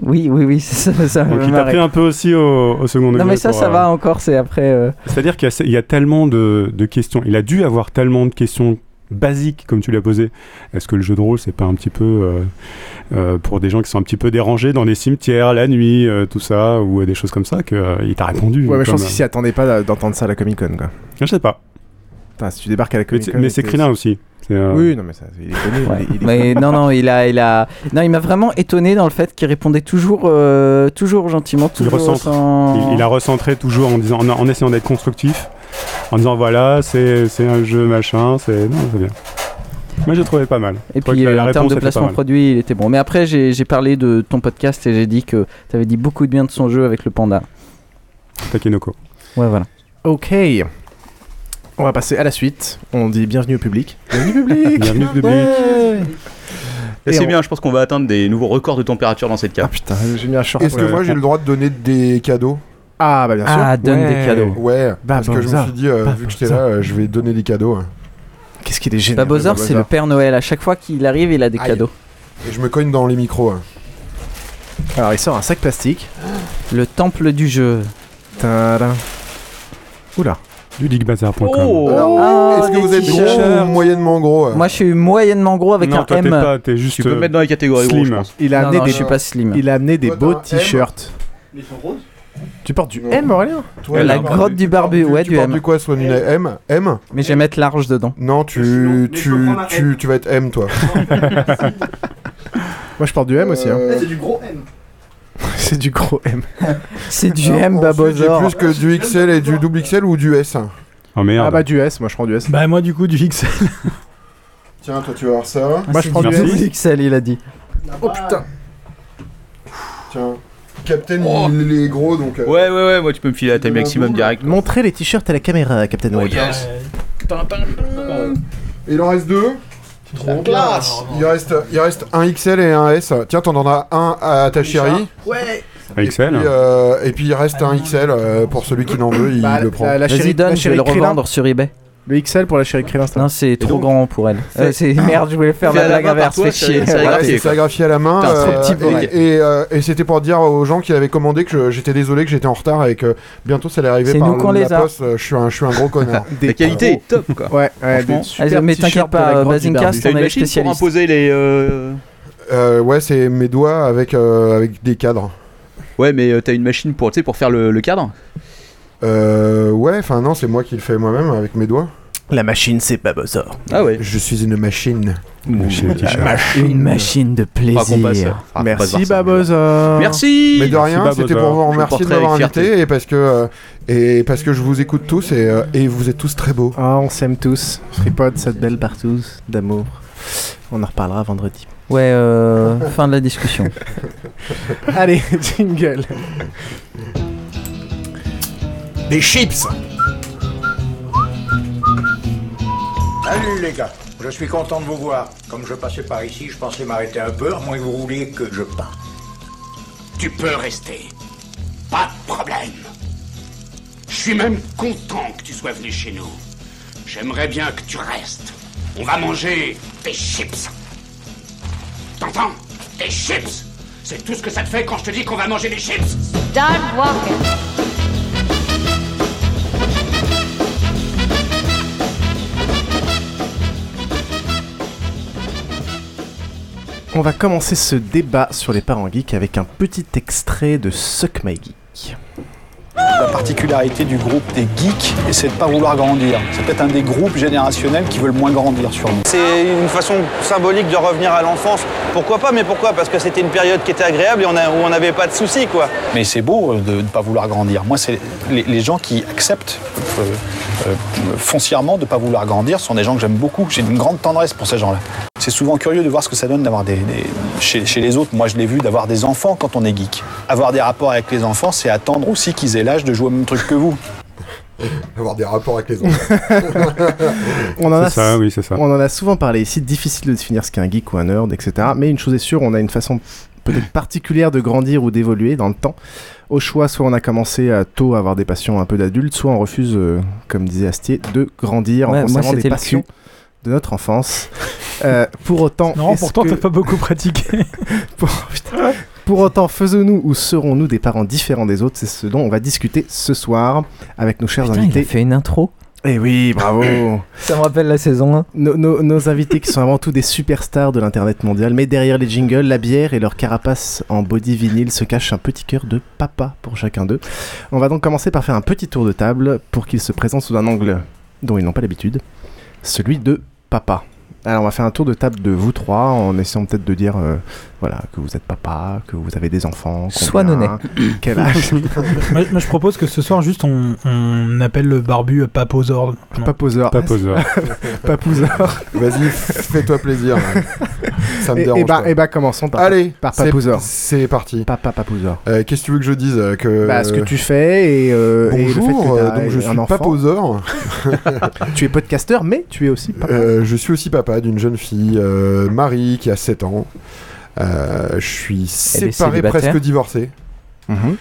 Oui, oui, oui, (laughs) ça, ça, ça Donc il t'a pris un peu aussi au, au second degré. Non mais ça, pour, ça euh, va encore, c'est après... euh, C'est-à-dire qu'il y, a- il y a tellement de, de questions. Il a dû avoir tellement de questions basiques comme tu l'as posé. Est-ce que le jeu de rôle, c'est pas un petit peu euh, euh, pour des gens qui sont un petit peu dérangés dans les cimetières la nuit, euh, tout ça, ou euh, des choses comme ça, qu'il t'a répondu Ouais, mais je pense qu'il s'y attendait pas d'entendre ça à la Comic Con quoi. Je sais pas. Si tu débarques à la Mais Comic c'est- Con. mais c'est Krillin aussi. Euh, Oui, non, mais ça, il est connu. Ouais. il est- il est Mais connu. non, non, il a, il a, non, il m'a vraiment étonné dans le fait qu'il répondait toujours, euh, toujours gentiment, Il, toujours recentre. sans- Il, il a recentré toujours en, disant, en, en essayant d'être constructif, en disant voilà, c'est c'est un jeu machin, c'est. Non, c'est bien. Moi j'ai trouvé pas mal. Et puis la- euh, la en termes de placement produit, il était bon. Mais après, j'ai j'ai parlé de ton podcast et j'ai dit que tu avais dit beaucoup de bien de son jeu avec le panda. Takenoko. Ouais, voilà. Ok. On va passer à la suite. On dit bienvenue au public. Bienvenue au public. (laughs) Bienvenue au public. Ouais. C'est on- bien, je pense qu'on va atteindre des nouveaux records de température dans cette cave. Ah putain, j'ai mis un short. Est-ce que Ouais. moi j'ai le droit de donner des cadeaux? Ah bah bien sûr. Ah, donne Ouais. des cadeaux. Ouais, Bah, parce que je me suis dit, euh, Bah, vu que j'étais là, euh, je vais donner des cadeaux. hein. Qu'est-ce qu'il est génial. Bah, Bowser, le c'est le Père Noël. À chaque fois qu'il arrive, il a des Aïe. cadeaux. Et je me cogne dans les micros. hein. Alors il sort un sac plastique. Le temple du jeu. Tadam. Oula. Du leaguebazar.com. Alors, Ah, Est-ce que des vous êtes gros t-shirts. ou moyennement gros hein Moi, je suis moyennement gros avec non, un toi t'es M. pas, t'es juste. Tu peux euh, me mettre dans les catégories gros, slim. je pense. Il a Non, amené non, des. je suis pas slim. Il a amené des Toi, beaux t'as un M. t-shirts. Ils sont roses Tu portes du M Aurélien Toi, La grotte du barbu, tu- ouais, tu du portes M. du quoi, Swan une M? M? Mais je vais mettre large dedans. Non, tu, mais je tu, tu, tu vas être M, toi. (laughs) Moi je porte du M aussi. hein. Euh, C'est du gros M. (laughs) C'est du gros M. (laughs) C'est du M, ensuite, J'ai Babozor. plus que du XL et du double XL ou du S? Oh merde. Ah bah du S, moi je prends du S. Bah moi du coup du XL. Tiens, toi, tu vas voir ça. Moi je prends du Merci. S. XL, il a dit. Oh putain. Tiens. Captain, il, il est gros, donc... euh, Ouais, ouais, ouais, moi tu peux me filer la taille maximum direct. Montrez les t-shirts à la caméra, Captain Web. Et il en reste deux. Classe Il reste, il reste un XL et un S. Tiens, t'en en as un à ta chérie. Ouais XL. Et, euh, et puis il reste un XL euh, pour celui qui n'en veut, il Bah, le prend. la, la Vas-y, chérie, donne, je vais le revendre sur eBay. Le XL pour la chérie c'est Non, c'est trop donc- grand pour elle. Fais- Euh, c'est merde, je voulais faire la à la blague inverse, c'est- chier. c'est graphié, c'est à la main. Euh, petit pour et- elle. et euh, et c'était pour dire aux gens qui avaient commandé que j'étais désolé que j'étais en retard et que bientôt ça allait arriver C'est par nous qu'on la les a. poste. Je suis un, je suis un gros connard. (laughs) La qualité est top, quoi. Ouais, ouais, des mais t'inquiète pas. T'as on une est les machine pour spécialistes. imposer les. euh, Euh, ouais, c'est mes doigts avec, euh, avec des cadres. Ouais, mais t'as une machine pour, tu sais, pour faire le, le cadre Euh, ouais, enfin non, c'est moi qui le fais moi-même avec mes doigts. La machine, c'est pas. Ah ouais. Je suis une machine. Les t-shirts. Une machine de Faudra qu'on passe, plaisir. faudra qu'on passe Merci. Babosa. Merci Mais de rien, Merci, c'était pour vous remercier de porterai m'avoir avec invité fierté. et parce que euh, et parce que je vous écoute tous et, euh, et vous êtes tous très beaux. Ah, on s'aime tous. Fripod, cette belle partout d'amour. On en reparlera vendredi. Ouais, euh, (laughs) fin de la discussion. (laughs) Allez, (laughs) jingle. Des chips. Salut les gars, je suis content de vous voir. Comme je passais par ici, je pensais m'arrêter un peu, à moins que vous vouliez que je parte. Tu peux rester. Pas de problème. Je suis même content que tu sois venu chez nous. J'aimerais bien que tu restes. On va manger des chips. T'entends? Des chips C'est tout ce que ça te fait quand je te dis qu'on va manger des chips Start walking. On va commencer ce débat sur les parents geeks avec un petit extrait de Suck My Geek. La particularité du groupe des geeks, c'est de ne pas vouloir grandir. C'est peut-être un des groupes générationnels qui veulent moins grandir sur nous. C'est une façon symbolique de revenir à l'enfance. Pourquoi pas Mais pourquoi? Parce que c'était une période qui était agréable et on a- où on n'avait pas de soucis, quoi. Mais c'est beau euh, de ne pas vouloir grandir. Moi, c'est les, les gens qui acceptent euh, euh, foncièrement de ne pas vouloir grandir sont des gens que j'aime beaucoup. J'ai une grande tendresse pour ces gens-là. C'est souvent curieux de voir ce que ça donne d'avoir des, des- chez, chez les autres. Moi, je l'ai vu d'avoir des enfants quand on est geek. Avoir des rapports avec les enfants, c'est attendre aussi qu'ils aient l'âge de jouer au même truc que vous. (laughs) Avoir des rapports avec les autres. (laughs) On en, a, C'est ça, oui, c'est ça. on en a souvent parlé ici, difficile de définir ce qu'est un geek ou un nerd, etc. Mais une chose est sûre, on a une façon peut-être particulière de grandir ou d'évoluer dans le temps. Au choix, soit on a commencé à tôt à avoir des passions un peu d'adultes, soit on refuse, euh, comme disait Astier, de grandir Ouais, en conservant des passions. De notre enfance. Euh, pour autant, Non, pourtant que- t'as pas beaucoup pratiqué. (laughs) pour, autant, faisons-nous ou serons-nous des parents différents des autres? C'est ce dont on va discuter ce soir avec nos chers Putain, il invités. a fait une intro. Eh oui, bravo (laughs) Ça me rappelle la saison 1. nos, nos- nos invités qui sont avant tout des superstars de l'internet mondial, mais derrière les jingles, la bière et leur carapace en body vinyle se cache un petit cœur de papa pour chacun d'eux. On va donc commencer par faire un petit tour de table pour qu'ils se présentent sous un angle dont ils n'ont pas l'habitude, celui de papa. Alors on va faire un tour de table de vous trois en essayant peut-être de dire euh, voilà que vous êtes papa, que vous avez des enfants, Sois combien, nonet. (laughs) quel âge. (laughs) moi, moi, je propose que ce soir, juste, on, on appelle le barbu euh, Paposor. Paposor. Paposor. (laughs) Papousor. Vas-y, fais-toi plaisir. Ça me Et, dérange. et bah, pas. et bah commençons par, Allez, par Papousor. C'est parti. Papa Papousor. Euh, Qu'est-ce que tu veux que je dise euh, que... Bah, ce que tu fais et, euh, et le fait Bonjour, que euh, donc je un suis enfant. paposeur. tu es podcasteur, mais tu es aussi papa. Euh, je suis aussi papa d'une jeune fille, euh, Marie, qui a 7 ans. Euh, je suis séparé, presque divorcé. Mhm.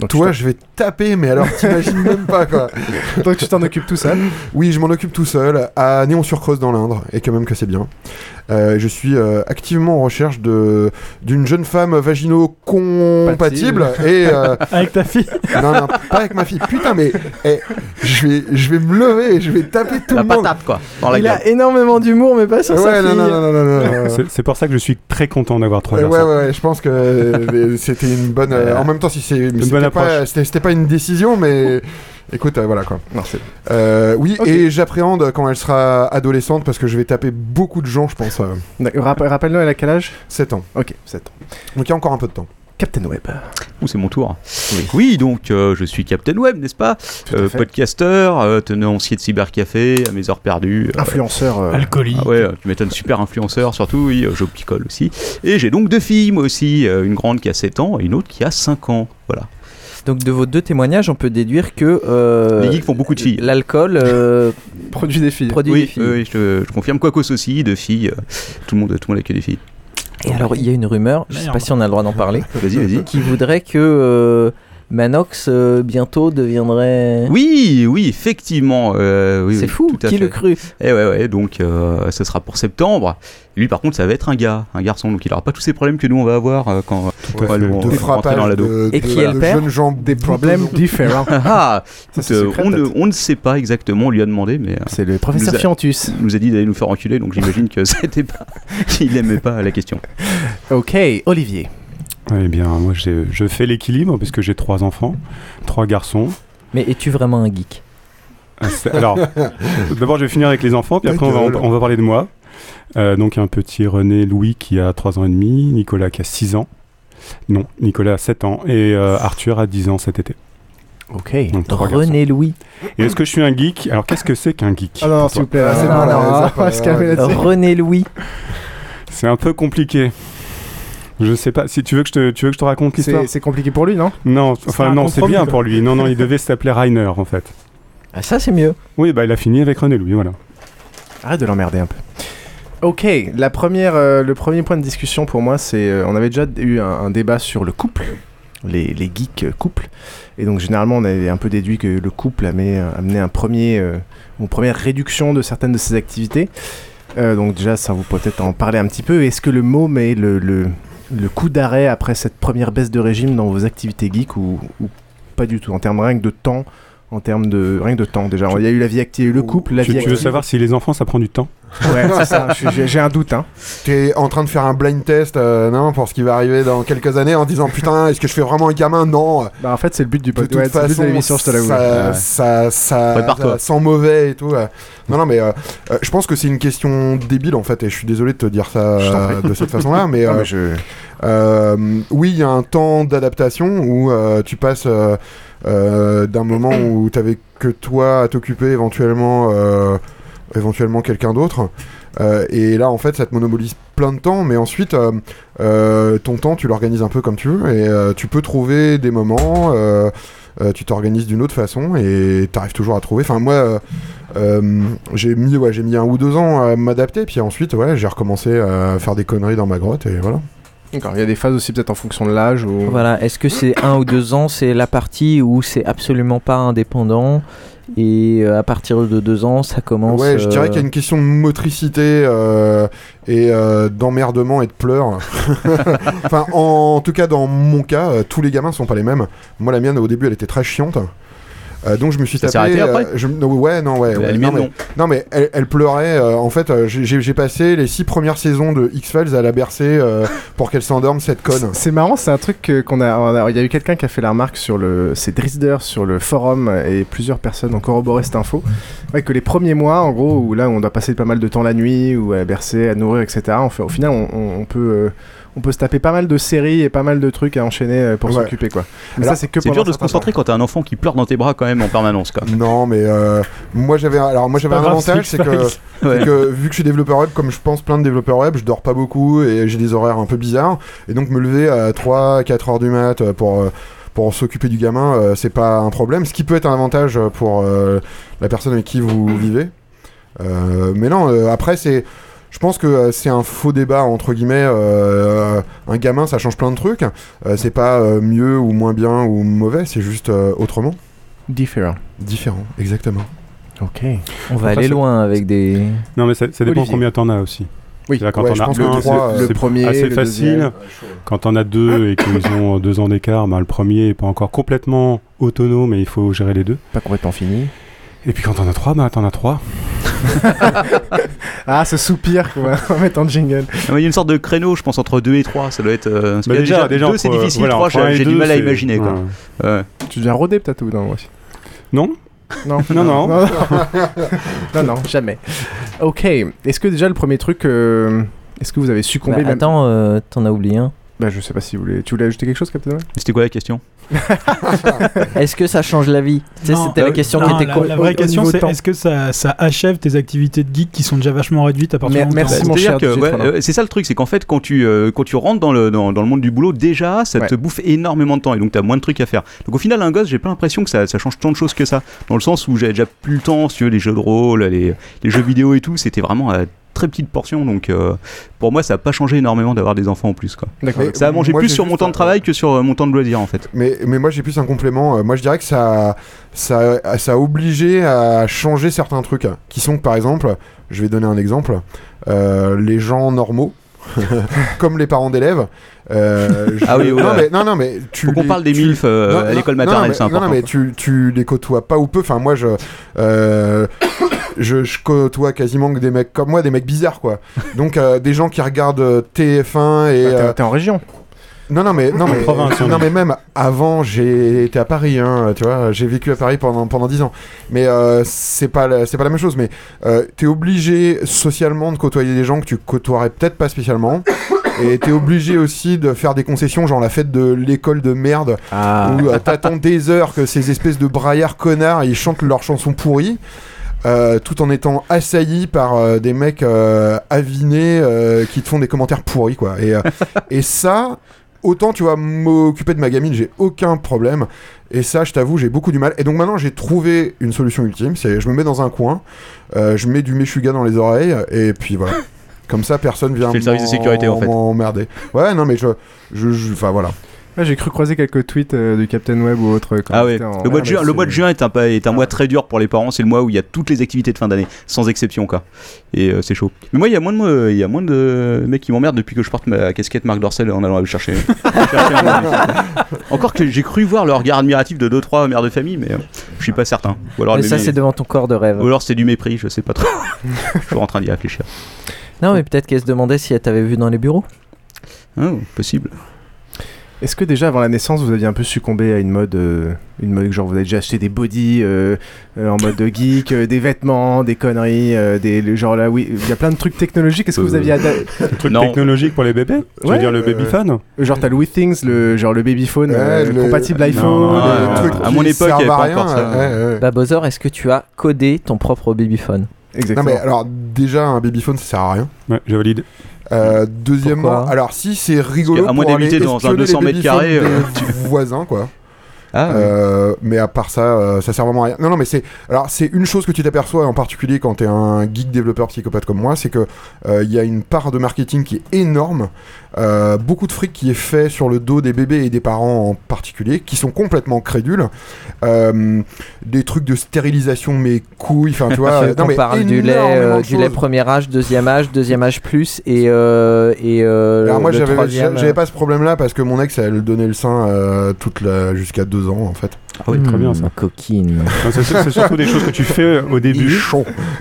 Donc, Toi, je vais taper, mais alors t'imagines même pas quoi. (laughs) Donc tu t'en occupes tout seul. Oui, je m'en occupe tout seul, à Néon-sur-Creuse dans l'Indre, et quand même que c'est bien. Euh, je suis euh, activement en recherche de d'une jeune femme vagino-compatible et euh, (laughs) Avec ta fille non non pas avec ma fille. Putain mais eh, je vais je vais me lever et je vais taper tout La le monde. patate, quoi. Dans la Il gueule. a énormément d'humour, mais pas sur sa Ouais fille. non non non non non. non, non. C'est pour ça que je suis très content d'avoir trois Ouais, ouais, garçons. ouais, je pense que c'était une bonne. euh, en même temps, si c'est. bonne C'était pas, approche. c'était- c'était pas une décision, mais. Écoute, euh, voilà quoi. C'est- Euh, oui, et j'appréhende quand elle sera adolescente parce que je vais taper beaucoup de gens, je pense. euh, Rappelle-nous, elle a quel âge? 7 ans. Ok, 7 ans. Donc il y a encore un peu de temps. Captain Web. Ouh, c'est mon tour. Oui. donc euh, je suis Captain Web, n'est-ce pas? Euh. Podcasteur, euh, tenancier de cybercafé, à mes heures perdues. euh, Influenceur. euh, Alcoolique. Ah ouais, tu m'étonnes, super influenceur surtout, oui, je picole aussi. Et j'ai donc deux filles, moi aussi, une grande qui a 7 ans et une autre qui a 5 ans. Voilà. Donc de vos deux témoignages, on peut déduire que euh, Les geeks font beaucoup de filles. L'alcool euh, (laughs) Produit des filles. produit oui, des filles. oui, je, je confirme. Quacos aussi, deux filles. euh, tout, le monde, tout le monde a que des filles. Et alors il y a une rumeur, je sais Merde. pas si on a le droit d'en parler, Vas-y, vas-y. qui voudrait que euh, Manox euh, bientôt deviendrait. Oui, oui, effectivement. euh, oui, C'est oui, fou, tout à qui le cru Eh ouais, ouais, donc euh, ce sera pour septembre. Lui, par contre, ça va être un gars, un garçon, donc il aura pas tous ces problèmes que nous on va avoir euh, quand on va rentrer dans l'ado. de, Et qui est le père Des problèmes différents. (laughs) Ah, on, ne, on ne sait pas exactement, on lui a demandé, mais C'est le professeur Fiantus. il nous a dit d'aller nous faire enculer, donc j'imagine que (laughs) c'était pas, il aimait pas la question. Ok, Olivier. Eh bien, moi, je fais l'équilibre puisque j'ai trois enfants, trois garçons. Mais es-tu vraiment un geek? Ah, Alors, (laughs) d'abord, je vais finir avec les enfants, puis après, on va, gueule. on va parler de moi. Euh, donc, un petit René Louis qui a 3 ans et demi, Nicolas qui a 6 ans. Non, Nicolas a 7 ans et euh, Arthur a 10 ans cet été. Ok. Donc. René Louis. Et est-ce que je suis un geek? Alors, qu'est-ce que c'est qu'un geek? Ah non, pour s'il vous plaît. Ah, c'est non, bon, là-dessus. René Louis. C'est un peu compliqué. Je sais pas. Si tu veux que je te, tu veux que je te raconte l'histoire? C'est c'est compliqué pour lui, non? Non, C'est enfin non, c'est bien quoi. pour lui. Non, non, il (laughs) devait s'appeler Rainer en fait. Ah, ça c'est mieux. Oui, bah il a fini avec René Louis, voilà. Arrête de l'emmerder un peu. Ok, la première, euh, le premier point de discussion pour moi, c'est. euh, on avait déjà eu un, un débat sur le couple, les, les geeks euh, couples. Et donc, généralement, on avait un peu déduit que le couple amenait, amenait un premier, euh, une première réduction de certaines de ses activités. Euh, donc, déjà, ça vous peut peut-être en parler un petit peu. Est-ce que le mot met le, le, le coup d'arrêt après cette première baisse de régime dans vos activités geeks ou, ou pas du tout En termes rien que de temps en termes de rien que de temps déjà il y a eu la vie active le couple la Tu, vie tu veux active. savoir si les enfants ça prend du temps ouais c'est ça j'ai un doute hein T'es en train de faire un blind test euh, non, pour ce qui va arriver dans quelques années en disant putain, est-ce que je fais vraiment un gamin? Non. Bah en fait c'est le but du De podcast, toute ouais, c'est le but de façon, l'émission, je te l'avoue. ça, Ouais. ça, ça, sent mauvais et tout. euh. Non, non, mais euh, euh, je pense que c'est une question débile en fait, et je suis désolé de te dire ça euh, de cette façon-là, mais, (laughs) Non, mais je- oui, il y a un temps d'adaptation où euh, tu passes euh, d'un moment où t'avais que toi à t'occuper, éventuellement, euh, éventuellement quelqu'un d'autre. Euh, et là, en fait, ça te monopolise plein de temps, mais ensuite, ton temps, tu l'organises un peu comme tu veux, et tu peux trouver des moments, tu t'organises d'une autre façon, et t'arrives toujours à trouver. Enfin, moi, j'ai mis, ouais, mis un ou deux ans à m'adapter, puis ensuite, ouais, j'ai recommencé à faire des conneries dans ma grotte, et voilà. D'accord, il y a des phases aussi peut-être en fonction de l'âge ou Voilà, est-ce que c'est un ou deux ans, c'est la partie où c'est absolument pas indépendant et euh, à partir de deux ans, ça commence. Ouais, je dirais euh, qu'il y a une question de motricité euh, et euh, d'emmerdement et de pleurs. (laughs) enfin, en, tout cas, dans mon cas, euh, tous les gamins sont pas les mêmes. Moi, la mienne, au début, elle était très chiante. Euh, donc je me suis Ça tapé. arrêté après euh, je- non, ouais, non, ouais. La ouais, lumière, non, mais, non. non, mais elle, elle pleurait. euh, en fait, euh, j'ai passé les six premières saisons de X-Files à la bercer euh, pour qu'elle s'endorme, cette conne. C'est marrant, c'est un truc qu'on a, Il y a eu quelqu'un qui a fait la remarque sur le. C'est Drisder sur le forum et plusieurs personnes ont corroboré cette info. Ouais, que les premiers mois, en gros, où là on doit passer pas mal de temps la nuit, ou à bercer, à nourrir, etc. On fait, au final, on, on- on peut. On peut se taper pas mal de séries et pas mal de trucs à enchaîner euh, pour Ouais. s'occuper quoi. Mais Alors, ça c'est que C'est dur de se concentrer quand t'as un enfant qui pleure dans tes bras quand même en permanence. Quoi. (laughs) Non, mais euh, moi j'avais alors moi j'avais un grave, avantage, c'est que, Ouais. vu que je suis développeur web, comme je pense plein de développeurs web, je dors pas beaucoup et j'ai des horaires un peu bizarres. Et donc me lever à 3 4 heures du mat euh, pour pour s'occuper du gamin, euh, c'est pas un problème. Ce qui peut être un avantage pour euh, la personne avec qui vous vivez. Euh, mais non, euh, après c'est je pense que euh, c'est un faux débat entre guillemets. euh, un gamin, ça change plein de trucs. Euh, c'est pas euh, mieux ou moins bien ou mauvais, c'est juste euh, autrement. Différent. Différent, exactement. Ok. On va aller loin avec des. Non, mais ça, ça dépend Olivier. combien t'en as aussi. Oui. Quand Ouais, on a un, le c'est- trois, c'est le premier, assez le facile. deuxième. Quand on a deux et qu'ils (laughs) ont deux ans d'écart, ben, le premier est pas encore complètement autonome, mais il faut gérer les deux. Pas complètement fini. Et puis quand on a trois, bah t'en as trois. (laughs) Ah, ce soupir qu'on va (laughs) mettre en jingle. Il y a une sorte de créneau, je pense, entre 2 et 3. Ça doit être. euh, Bah, déjà- déjà, deux, c'est entre, difficile. voilà, 3, entre un et j'ai du mal à imaginer. Quoi. ouais. Ouais. Tu deviens rodé peut-être ou non aussi Non Non, (laughs) Non, non. non, non, non, jamais. Ok. Est-ce que déjà le premier truc, euh, est-ce que vous avez succombé Bah, même attends, euh, t'en as oublié un. Bah, je sais pas si vous voulez. Tu voulais ajouter quelque chose, Captain Web C'était quoi la question? (laughs) Est-ce que ça change la vie? Tu sais, Non, c'était la question non, qui était la, la vraie au question, niveau c'est temps. est-ce que ça, ça achève tes activités de geek qui sont déjà vachement réduites à partir Mais- du moment où merci, t'as- mon cher que, DJ ouais, Trollin. euh, c'est ça le truc, c'est qu'en fait, quand tu, euh, quand tu rentres dans le, dans, dans le monde du boulot, déjà, ça te bouffe énormément de temps et donc tu as moins de trucs à faire. Donc au final, un gosse, j'ai pas l'impression que ça, ça change tant de choses que ça. Dans le sens où j'avais déjà plus le temps, si tu veux, les jeux de rôle, les, les jeux vidéo et tout, c'était vraiment à très petite portion. Donc euh, pour moi, ça a pas changé énormément d'avoir des enfants en plus. Quoi. Ça a mangé moi, plus sur mon temps de travail que sur euh, mon temps de loisir en fait. Mais, mais moi j'ai plus un complément. Euh, moi je dirais que ça, ça, ça a obligé à changer certains trucs. Qui sont que par exemple, je vais donner un exemple, euh, les gens normaux, (laughs) comme les parents d'élèves. euh, je- Ah oui, oui, non, ouais. mais, non, non, mais tu. Faut qu'on parle des tu- MILF euh, Non, à l'école maternelle, mais- c'est important. Non, non, mais tu, tu les côtoies pas ou peu. Enfin, moi je. euh, je, je côtoie quasiment que des mecs comme moi, des mecs bizarres quoi. (laughs) Donc euh, des gens qui regardent euh, TF1 et. Bah, t'es- euh, T'es en région. non, non, mais, non, mais, province, on non, mais même avant, j'ai été à Paris, hein, tu vois, j'ai vécu à Paris pendant, pendant 10 ans. Mais euh, c'est pas, la- c'est pas la même chose, mais euh, t'es obligé socialement de côtoyer des gens que tu côtoierais peut-être pas spécialement. (coughs) Et t'es obligé aussi de faire des concessions, genre la fête de l'école de merde, Ah. où euh, t'attends des heures que ces espèces de braillards connards ils chantent leurs chansons pourries. Euh, tout en étant assaillis par euh, des mecs euh, avinés qui te font des commentaires pourris quoi. Et, et ça, autant tu vois m'occuper de ma gamine, j'ai aucun problème. Et ça, je t'avoue, j'ai beaucoup du mal. Et donc maintenant, j'ai trouvé une solution ultime. C'est, je me mets dans un coin, je mets du Meshuga dans les oreilles, et puis voilà. Comme ça, personne vient fais le service de sécurité, en fait. m'emmerder. Ouais, non, mais je, je, je- enfin voilà. Ouais, J'ai cru croiser quelques tweets euh, du Captain Web ou autre. quand Ah ouais. en- Le mois, de Ah, juin, bah, le mois de juin est un, est un mois très dur pour les parents. C'est le mois où il y a toutes les activités de fin d'année, sans exception quoi. Et euh, c'est chaud. Mais moi, il y a moins de mo- il y a moins de mecs qui m'emmerdent depuis que je porte ma casquette Marc Dorcel en allant le chercher. (laughs) (laughs) Encore que j'ai cru voir le regard admiratif de 2-3 mères de famille, mais euh, je suis pas certain. Ou alors, Mais ça, c'est devant ton corps de rêve. ou alors c'est du mépris, je sais pas trop. (laughs) je suis toujours en train d'y réfléchir. Non, mais peut-être qu'elle se demandait si elle t'avait vu dans les bureaux. Oh, possible. Est-ce que déjà avant la naissance vous aviez un peu succombé à une mode, euh, une mode genre vous avez déjà acheté des bodys euh, euh, en mode geek, euh, des vêtements, des conneries, euh, des le- genre là oui il y a plein de trucs technologiques. Est-ce que vous aviez ada- (laughs) Truc Non. technologique pour les bébés Tu Ouais, veux dire le euh, babyphone genre t'as le WeThings, le genre le babyphone Ouais, euh, le- compatible Non, iPhone, non, euh, non, trucs à qui mon époque, il y servent avait à pas rien, encore ça. ouais, ouais. Bah, Bowser, est-ce que tu as codé ton propre babyphone Non exactement. mais alors déjà un babyphone ça sert à rien. Ouais, je valide. Euh, deuxièmement, Pourquoi? alors si c'est rigolo qu'à moins d'habiter dans un espionner 200 les mètres carrés, euh, des voisins quoi. Ah, Euh, mais à part ça, euh, ça sert vraiment à rien. Non, non, mais c'est alors c'est une chose que tu t'aperçois en particulier quand t'es un geek développeur psychopathe comme moi, c'est que euh, il y a une part de marketing qui est énorme euh, beaucoup de fric qui est fait sur le dos des bébés et des parents en particulier, qui sont complètement crédules. Euh, des trucs de stérilisation, mais couilles, enfin tu (laughs) vois. on mais parle du lait, euh, du lait premier âge, deuxième âge, deuxième âge plus et euh, et euh, Alors moi j'avais troisième, pas ce problème là parce que mon ex elle donnait le sein euh, toute la jusqu'à deux ans en fait. Ah oui, très bien ça. Coquine. Non, c'est- surtout des choses que tu fais au (laughs) début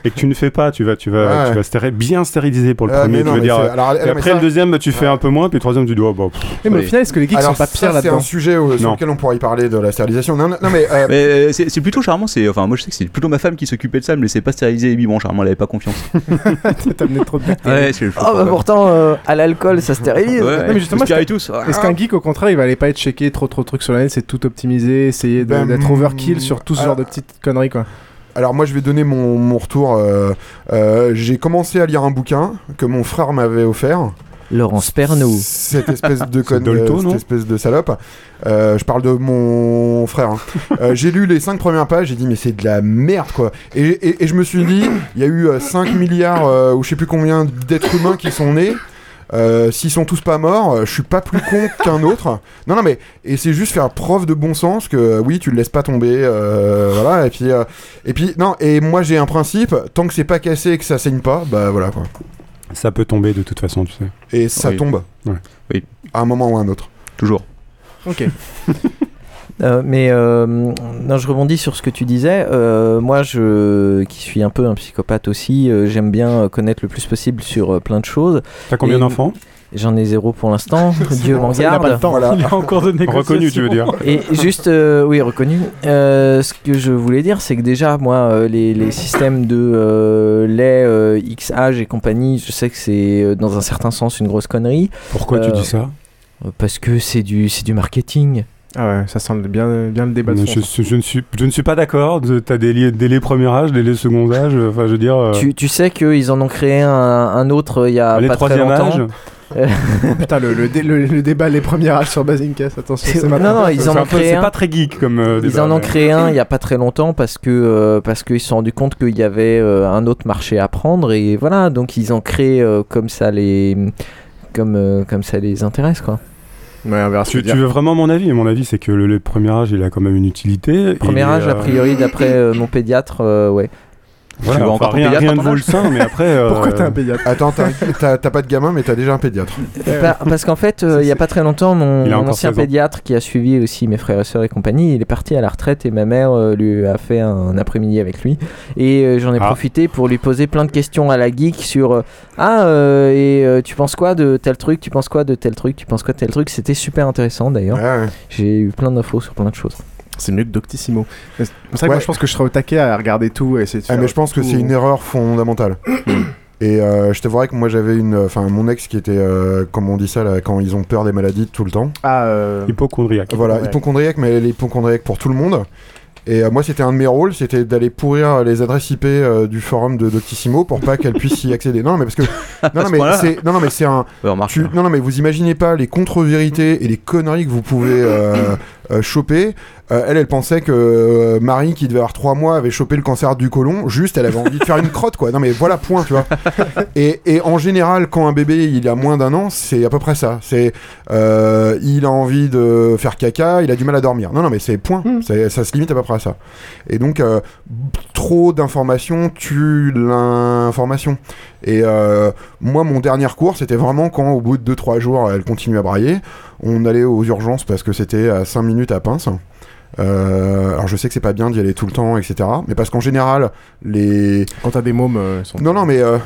et que tu ne fais pas. Tu vas, tu vas, Ouais. tu vas stéri- bien stériliser pour le Ah, premier. tu non, veux dire, alors, et après ça- le deuxième, bah, tu fais un peu moins, puis le troisième, tu dis oh bah. pff, Eh, mais au final, est-ce que les geeks Alors sont pas ça, pires c'est là-dedans un sujet euh, sur Non. lequel on pourrait y parler de la stérilisation. Non, non, non, mais euh, Mais euh, c'est c'est plutôt charmant, c'est enfin moi je sais que c'est plutôt ma femme qui s'occupait de ça, elle me laissait pas stériliser les biberons, charmant, elle avait pas confiance. (laughs) T'as amené trop de bactéries. Ouais, c'est le Oh bah pourtant euh, à l'alcool ça stérilise. Ouais. Non, mais justement, tous. est-ce qu'un geek, au contraire, il va aller pas être checké trop trop de trucs sur la net, c'est tout optimiser, essayer de- Ben, d'être overkill sur tout ce genre de petites conneries quoi. Alors moi je vais donner mon, mon retour. euh, euh, J'ai commencé à lire un bouquin que mon frère m'avait offert. Laurence Pernou. Cette espèce de (laughs) conne, Dolto, euh, cette espèce de salope. Euh, je parle de mon frère. hein. Euh, j'ai lu les 5 premières pages, j'ai dit mais c'est de la merde quoi. Et, et- et je me suis dit, il y a eu euh, 5 milliards euh, ou je sais plus combien d'êtres humains qui sont nés. Euh, S'ils sont tous pas morts, euh, je suis pas plus con qu'un autre. Non, non, mais et c'est juste faire preuve de bon sens que euh, oui, tu le laisses pas tomber, euh, voilà. Et puis, euh, et puis non. Et moi, j'ai un principe tant que c'est pas cassé et que ça saigne pas, bah voilà quoi. Ça peut tomber de toute façon, tu sais. Et ça Oui. tombe Ouais. Oui. à un moment ou à un autre. Toujours. Ok. (laughs) Euh, mais euh, non, je rebondis sur ce que tu disais. Euh, moi, je, qui suis un peu un psychopathe aussi, euh, j'aime bien connaître le plus possible sur euh, plein de choses. T'as combien Et- d'enfants? J'en ai zéro pour l'instant. (laughs) Dieu m'en Ça, il a pas garde. le temps. Voilà. Il est encore de négociation. Reconnu, tu veux dire Et juste, euh, oui, reconnu. Euh, ce que je voulais dire, c'est que déjà, moi, euh, les, les systèmes de euh, lait euh, X âge et compagnie, je sais que c'est dans un certain sens une grosse connerie. Pourquoi tu dis ça? Parce que c'est du, c'est du marketing. Ah ouais, ça sent le- bien, bien le débat de je, je ne suis, je ne suis pas d'accord. de- T'as des liens- délais premier âge, délais second âge. Enfin, je veux dire. euh, Tu, tu sais qu'ils en ont créé un, un autre il y a les pas très troisième longtemps. âge? (laughs) Putain, le, le, dé- le- le débat, les premiers âges sur Basinkas, attention, c'est Non, maintenant. non, ils en ont créé C'est un. pas très geek comme. euh, Ils débat, en ont mais- créé un il y a pas très longtemps parce que euh, parce qu'ils se sont rendus compte qu'il y avait euh, un autre marché à prendre et voilà donc ils ont créé euh, comme ça les comme euh, comme ça les intéresse quoi. Ouais, on verra ce Tu, tu veux vraiment mon avis? Mon avis, c'est que le, le premier âge, il a quand même une utilité. Premier et, âge a priori d'après euh, mon pédiatre euh, ouais. Voilà, Tu enfin, encore rien, pédiatre rien ne vaut le sein, mais après. (laughs) euh, Pourquoi t'es un pédiatre Attends, t'as- t'as t'as pas de gamin, mais t'as déjà un pédiatre. Bah, parce qu'en fait euh, il y a pas très longtemps mon, ancien 16 ans. pédiatre qui a suivi aussi mes frères et sœurs et compagnie il est parti à la retraite et ma mère euh, lui a fait un après-midi avec lui et euh, j'en ai Ah. profité pour lui poser plein de questions à la geek sur euh, ah euh, et euh, tu penses quoi de tel truc? Tu penses quoi de tel truc? Tu penses quoi de tel truc? C'était super intéressant d'ailleurs Ouais, ouais. j'ai eu plein d'infos sur plein de choses C'est mieux que Doctissimo. C'est pour ça que Ouais. moi je pense que je serais au taquet à regarder tout et essayer de Ah, mais je pense que c'est une erreur fondamentale. (coughs) Et euh, je t'avouerais que moi j'avais une, enfin mon ex qui était, euh, comme on dit ça là, quand ils ont peur des maladies tout le temps. Ah, euh, Hypochondriaque. Voilà, Ouais. hypochondriaque, mais elle est hypochondriaque pour tout le monde. Et euh, moi, c'était un de mes rôles, c'était d'aller pourrir les adresses IP euh, du forum de Doctissimo pour pas qu'elle puisse y accéder. Non, mais parce que (laughs) non, mais c'est non, non, mais c'est un. Ouais, tu- non, non, mais vous imaginez pas les contre-vérités et les conneries que vous pouvez (coughs) euh, choper. Euh, elle, elle pensait que euh, Marie, qui devait avoir 3 mois, avait chopé le cancer du côlon. Juste, elle avait envie de faire une crotte, quoi. Non, mais voilà, point, tu vois. (laughs) Et, et en général, quand un bébé il a moins d'un an, c'est à peu près ça. C'est il a envie de faire caca, il a du mal à dormir. Non, non, mais c'est point. C'est- Ça se limite à peu près à ça. Et donc, trop d'informations tue l'information. Et euh, moi, mon dernier cours, c'était vraiment quand, au bout de 2-3 jours, elle continue à brailler. On allait aux urgences parce que c'était à 5 minutes à pince. Euh, alors je sais que c'est pas bien d'y aller tout le temps, etc. Mais parce qu'en général, les Quand t'as des mômes, euh, ils sont. non, non, mais euh,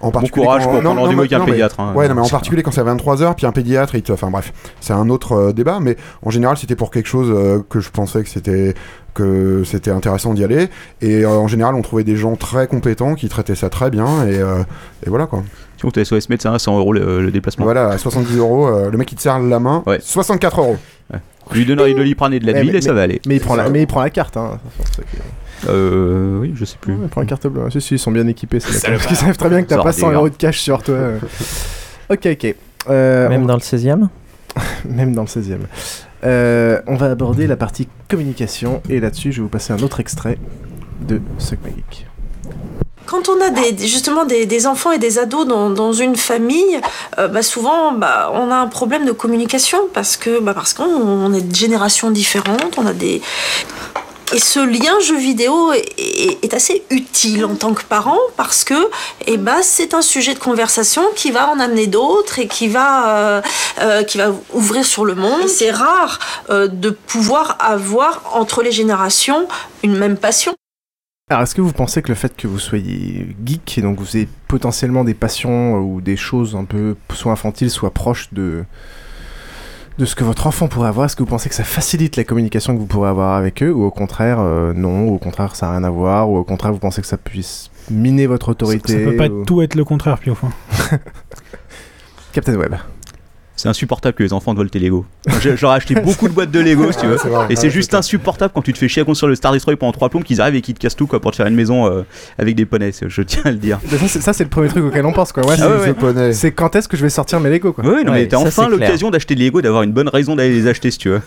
en particulier. courage quand- pour non, prendre non, rendez-vous mais- avec un non, mais- pédiatre, hein. Ouais, non, mais en particulier quand c'est à 23h, puis un pédiatre, il te. Enfin bref, c'est un autre euh, débat, mais en général, c'était pour quelque chose euh, que je pensais que c'était que c'était intéressant d'y aller. Et euh, en général, on trouvait des gens très compétents qui traitaient ça très bien, et, euh, et voilà quoi. Sinon, t'as SOS médecin à 100 euros le, le déplacement. Voilà, à 70 euros, euh, le mec il te serre la main, Ouais. 64 euros. Lui donner du doliprane et de Eh, l'Advil mais- et ça va aller. Mais il prend la, mais il prend la carte, hein. C'est Euh, oui, je sais plus. Ouais, il prend la carte bleue. Si, si, ils sont bien équipés, ces mecs-là. Salopard. Parce qu'ils savent très bien que t'as Sors pas des 100 gars. euros de cash sur toi. euh. (laughs) ok, ok. Euh, Même on- dans le 16e (laughs) Même dans le 16 e on va aborder la partie communication et là-dessus, je vais vous passer un autre extrait de Suck My Geek. Quand on a des, justement des, des enfants et des ados dans, dans une famille, euh, bah, souvent bah, on a un problème de communication parce que bah, parce qu'on on est de générations différentes, on a des et ce lien jeu vidéo est, assez utile en tant que parent parce que eh ben, c'est un sujet de conversation qui va en amener d'autres et qui va, euh, euh, qui va ouvrir sur le monde. C'est rare euh, de pouvoir avoir entre les générations une même passion. Alors, est-ce que vous pensez que le fait que vous soyez geek, et donc vous ayez potentiellement des passions euh, ou des choses un peu soit infantiles, soit proches de, de ce que votre enfant pourrait avoir, est-ce que vous pensez que ça facilite la communication que vous pourrez avoir avec eux, ou au contraire, euh, non, ou au contraire, ça n'a rien à voir, ou au contraire, vous pensez que ça puisse miner votre autorité Ça peut pas ou- être tout être le contraire, Piouf. hein. (laughs) Captain Web. C'est insupportable que les enfants te volent tes Lego. Je- J'aurais acheté (laughs) beaucoup de boîtes de Lego, si tu veux. Ouais, c'est vrai. et c'est juste insupportable quand tu te fais chier à construire le Star Destroyer pendant trois plombes qu'ils arrivent et qu'ils te cassent tout quoi, pour te faire une maison euh, avec des poneys. c'est- Je tiens à le dire. Mais ça, c'est- ça, c'est le premier truc auquel on pense, quoi. Ouais, Ah c'est- quand est-ce que je vais sortir mes Lego, quoi. Ouais, non, mais t'as enfin l'occasion d'acheter des Lego, d'avoir une bonne raison d'aller les acheter si tu veux.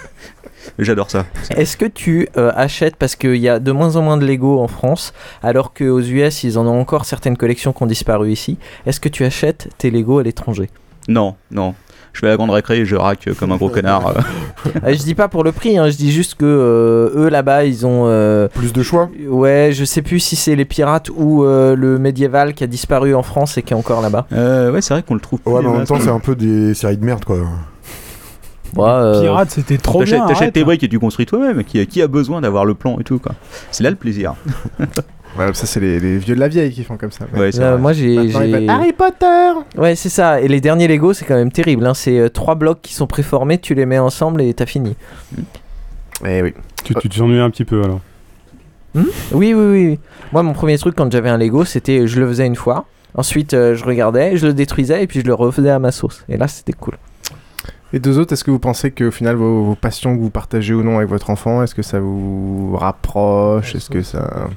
J'adore ça. Est-ce que tu euh, achètes, parce qu'il y a de moins en moins de Lego en France, alors qu'aux US, ils en ont encore certaines collections qui ont disparu ici, est-ce que tu achètes tes Lego à l'étranger? Non, non. Je vais à la grande récré et je rack comme un gros (laughs) connard. Euh, Je dis pas pour le prix, hein, je dis juste que euh, eux là-bas, ils ont. euh, Plus de choix Ouais, je sais plus si c'est les pirates ou euh, le médiéval qui a disparu en France et qui est encore là-bas. Euh, ouais, c'est vrai qu'on le trouve. Ouais, mais en même temps, c'est un peu des séries de merde, quoi. euh, Pirate, c'était trop T'achètes- bien. T'achètes tes briques et tu construis toi-même. Qui, qui a besoin d'avoir le plan et tout quoi C'est là le plaisir. (laughs) Ouais, ça, c'est les, les vieux de la vieille qui font comme ça. Ouais, Euh, moi j'ai. Harry Potter Ouais, c'est ça. Et les derniers Lego, c'est quand même terrible. Hein. C'est euh, trois blocs qui sont préformés, tu les mets ensemble et t'as fini. Eh oui. Tu tu t'ennuies un petit peu alors. Hmm oui, oui, oui, oui. Moi, mon premier truc quand j'avais un Lego, c'était je le faisais une fois. Ensuite, euh, je regardais, je le détruisais et puis je le refaisais à ma sauce. Et là, c'était cool. Et deux autres, est-ce que vous pensez qu'au final, vos, vos passions que vous partagez ou non avec votre enfant, est-ce que ça vous rapproche? Est-ce que ça...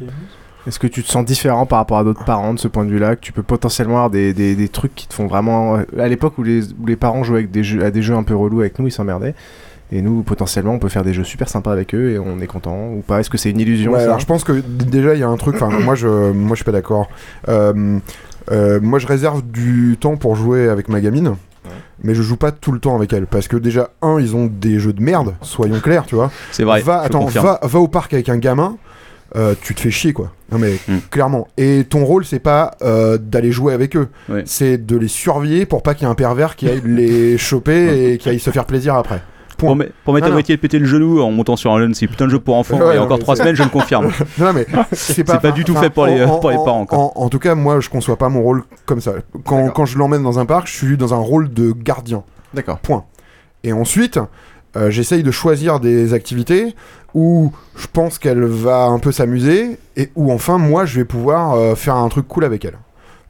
Est-ce que tu te sens différent par rapport à d'autres parents de ce point de vue-là Que tu peux potentiellement avoir des, des, des trucs qui te font vraiment... À l'époque où les, où les parents jouaient avec des jeux, à des jeux un peu relous avec nous, ils s'emmerdaient. Et nous, potentiellement, on peut faire des jeux super sympas avec eux et on est content ou pas Est-ce que c'est une illusion Ouais, alors je pense que déjà il y a un truc. Enfin, (coughs) moi je, moi je suis pas d'accord. Euh, euh, moi je réserve du temps pour jouer avec ma gamine. Mais je joue pas tout le temps avec elle parce que déjà un ils ont des jeux de merde, soyons clairs, tu vois. C'est vrai, Va, attends, va, va au parc avec un gamin, euh, tu te fais chier quoi. Non mais Hmm. clairement. Et ton rôle c'est pas euh, d'aller jouer avec eux, c'est de les surveiller pour pas qu'il y ait un pervers qui aille les (laughs) choper et qui aille se faire plaisir après. Point. Pour, me- pour mettre Non, à moitié péter le genou en montant sur un lun, c'est putain de jeu pour enfants. Ouais, et non, encore trois semaines, je le (laughs) confirme. non, mais c'est pas, du tout fait pour les, en- pour les en- parents. quoi. En, en tout cas, moi, je conçois pas mon rôle comme ça. Quand, quand je l'emmène dans un parc, je suis dans un rôle de gardien. D'accord. Point. Et ensuite, euh, j'essaye de choisir des activités où je pense qu'elle va un peu s'amuser et où enfin, moi, je vais pouvoir euh, faire un truc cool avec elle.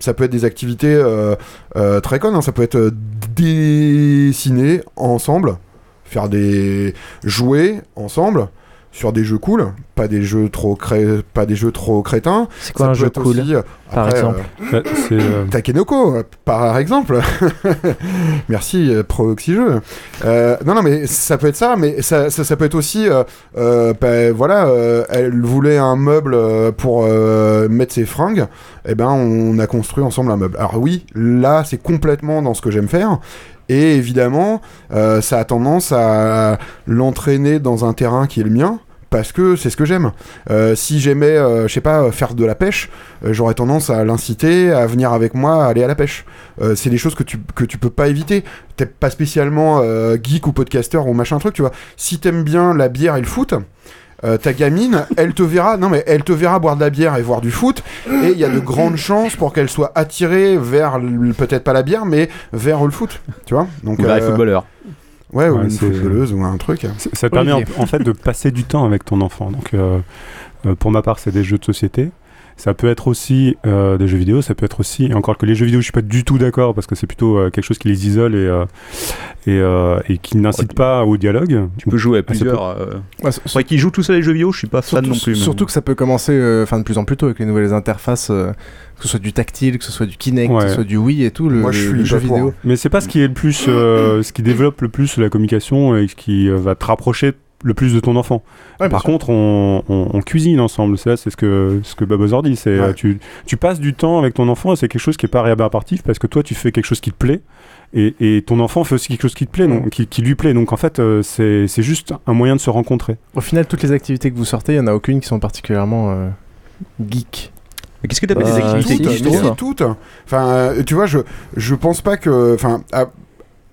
Ça peut être des activités euh, euh, très connes, hein. ça peut être dessiner ensemble, faire des jouer ensemble sur des jeux cool, pas des jeux trop cré... pas des jeux trop crétins. C'est quoi Ça un jeu cool, aussi, par après, exemple euh, Bah, c'est, euh, (laughs) Takenoko, par exemple. (laughs) Merci, euh, Pro Oxygeux. Euh, non, non, mais ça peut être ça, mais ça, ça, ça peut être aussi, euh, ben, voilà, euh, elle voulait un meuble pour euh, mettre ses fringues, et ben on a construit ensemble un meuble. Alors oui, là, c'est complètement dans ce que j'aime faire. Et évidemment, euh, ça a tendance à l'entraîner dans un terrain qui est le mien. Parce que c'est ce que j'aime. Euh, si j'aimais, euh, je sais pas, faire de la pêche, euh, j'aurais tendance à l'inciter à venir avec moi aller à la pêche. Euh, c'est des choses que tu, que tu peux pas éviter. T'es pas spécialement euh, geek ou podcaster ou machin truc, tu vois. Si t'aimes bien la bière et le foot, euh, ta gamine, (laughs) elle te verra, non mais elle te verra boire de la bière et voir du foot, et il y a de grandes chances pour qu'elle soit attirée vers peut-être pas la bière, mais vers le foot, tu vois. Donc Ou vers les euh, footballeurs. Ouais, ou Ouais, une footballeuse ou un truc. Ça te permet en, en fait de passer du temps avec ton enfant. Donc, euh, euh, pour ma part, c'est des jeux de société. Ça peut être aussi euh, des jeux vidéo, ça peut être aussi, et encore que les jeux vidéo, je suis pas du tout d'accord parce que c'est plutôt euh, quelque chose qui les isole et, euh, et, euh, et qui n'incite pas au dialogue. Tu peux jouer à peut- plusieurs. Euh... Ouais, c- Faudrait qu'ils jouent tous à les jeux vidéo, je suis pas fan Surtout, non plus. mais- surtout que ça peut commencer euh, enfin de plus en plus tôt avec les nouvelles interfaces, euh, que ce soit du tactile, que ce soit du Kinect, que ce soit du Wii et tout, le, Moi, je le suis jeu pas pour. vidéo. Mais c'est pas ce qui est le plus, euh, ce qui développe le plus la communication et ce qui euh, va te rapprocher le plus de ton enfant. Ouais, Par sûr. contre, on, on- on cuisine ensemble. Ça, c'est ce que ce que Babozor dit. C'est euh, Ouais. tu, tu passes du temps avec ton enfant et c'est quelque chose qui est pas rébarbatif parce que toi, tu fais quelque chose qui te plaît. Et, et ton enfant fait aussi quelque chose qui te plaît, donc, qui, qui lui plaît. Donc en fait, euh, c'est c'est juste un moyen de se rencontrer. Au final, toutes les activités que vous sortez, il n'y en a aucune qui sont particulièrement euh, geek. Mais qu'est-ce que t'appelles des activités toutes, si, toutes. Enfin, euh, tu vois, je, je pense pas que. Enfin, à-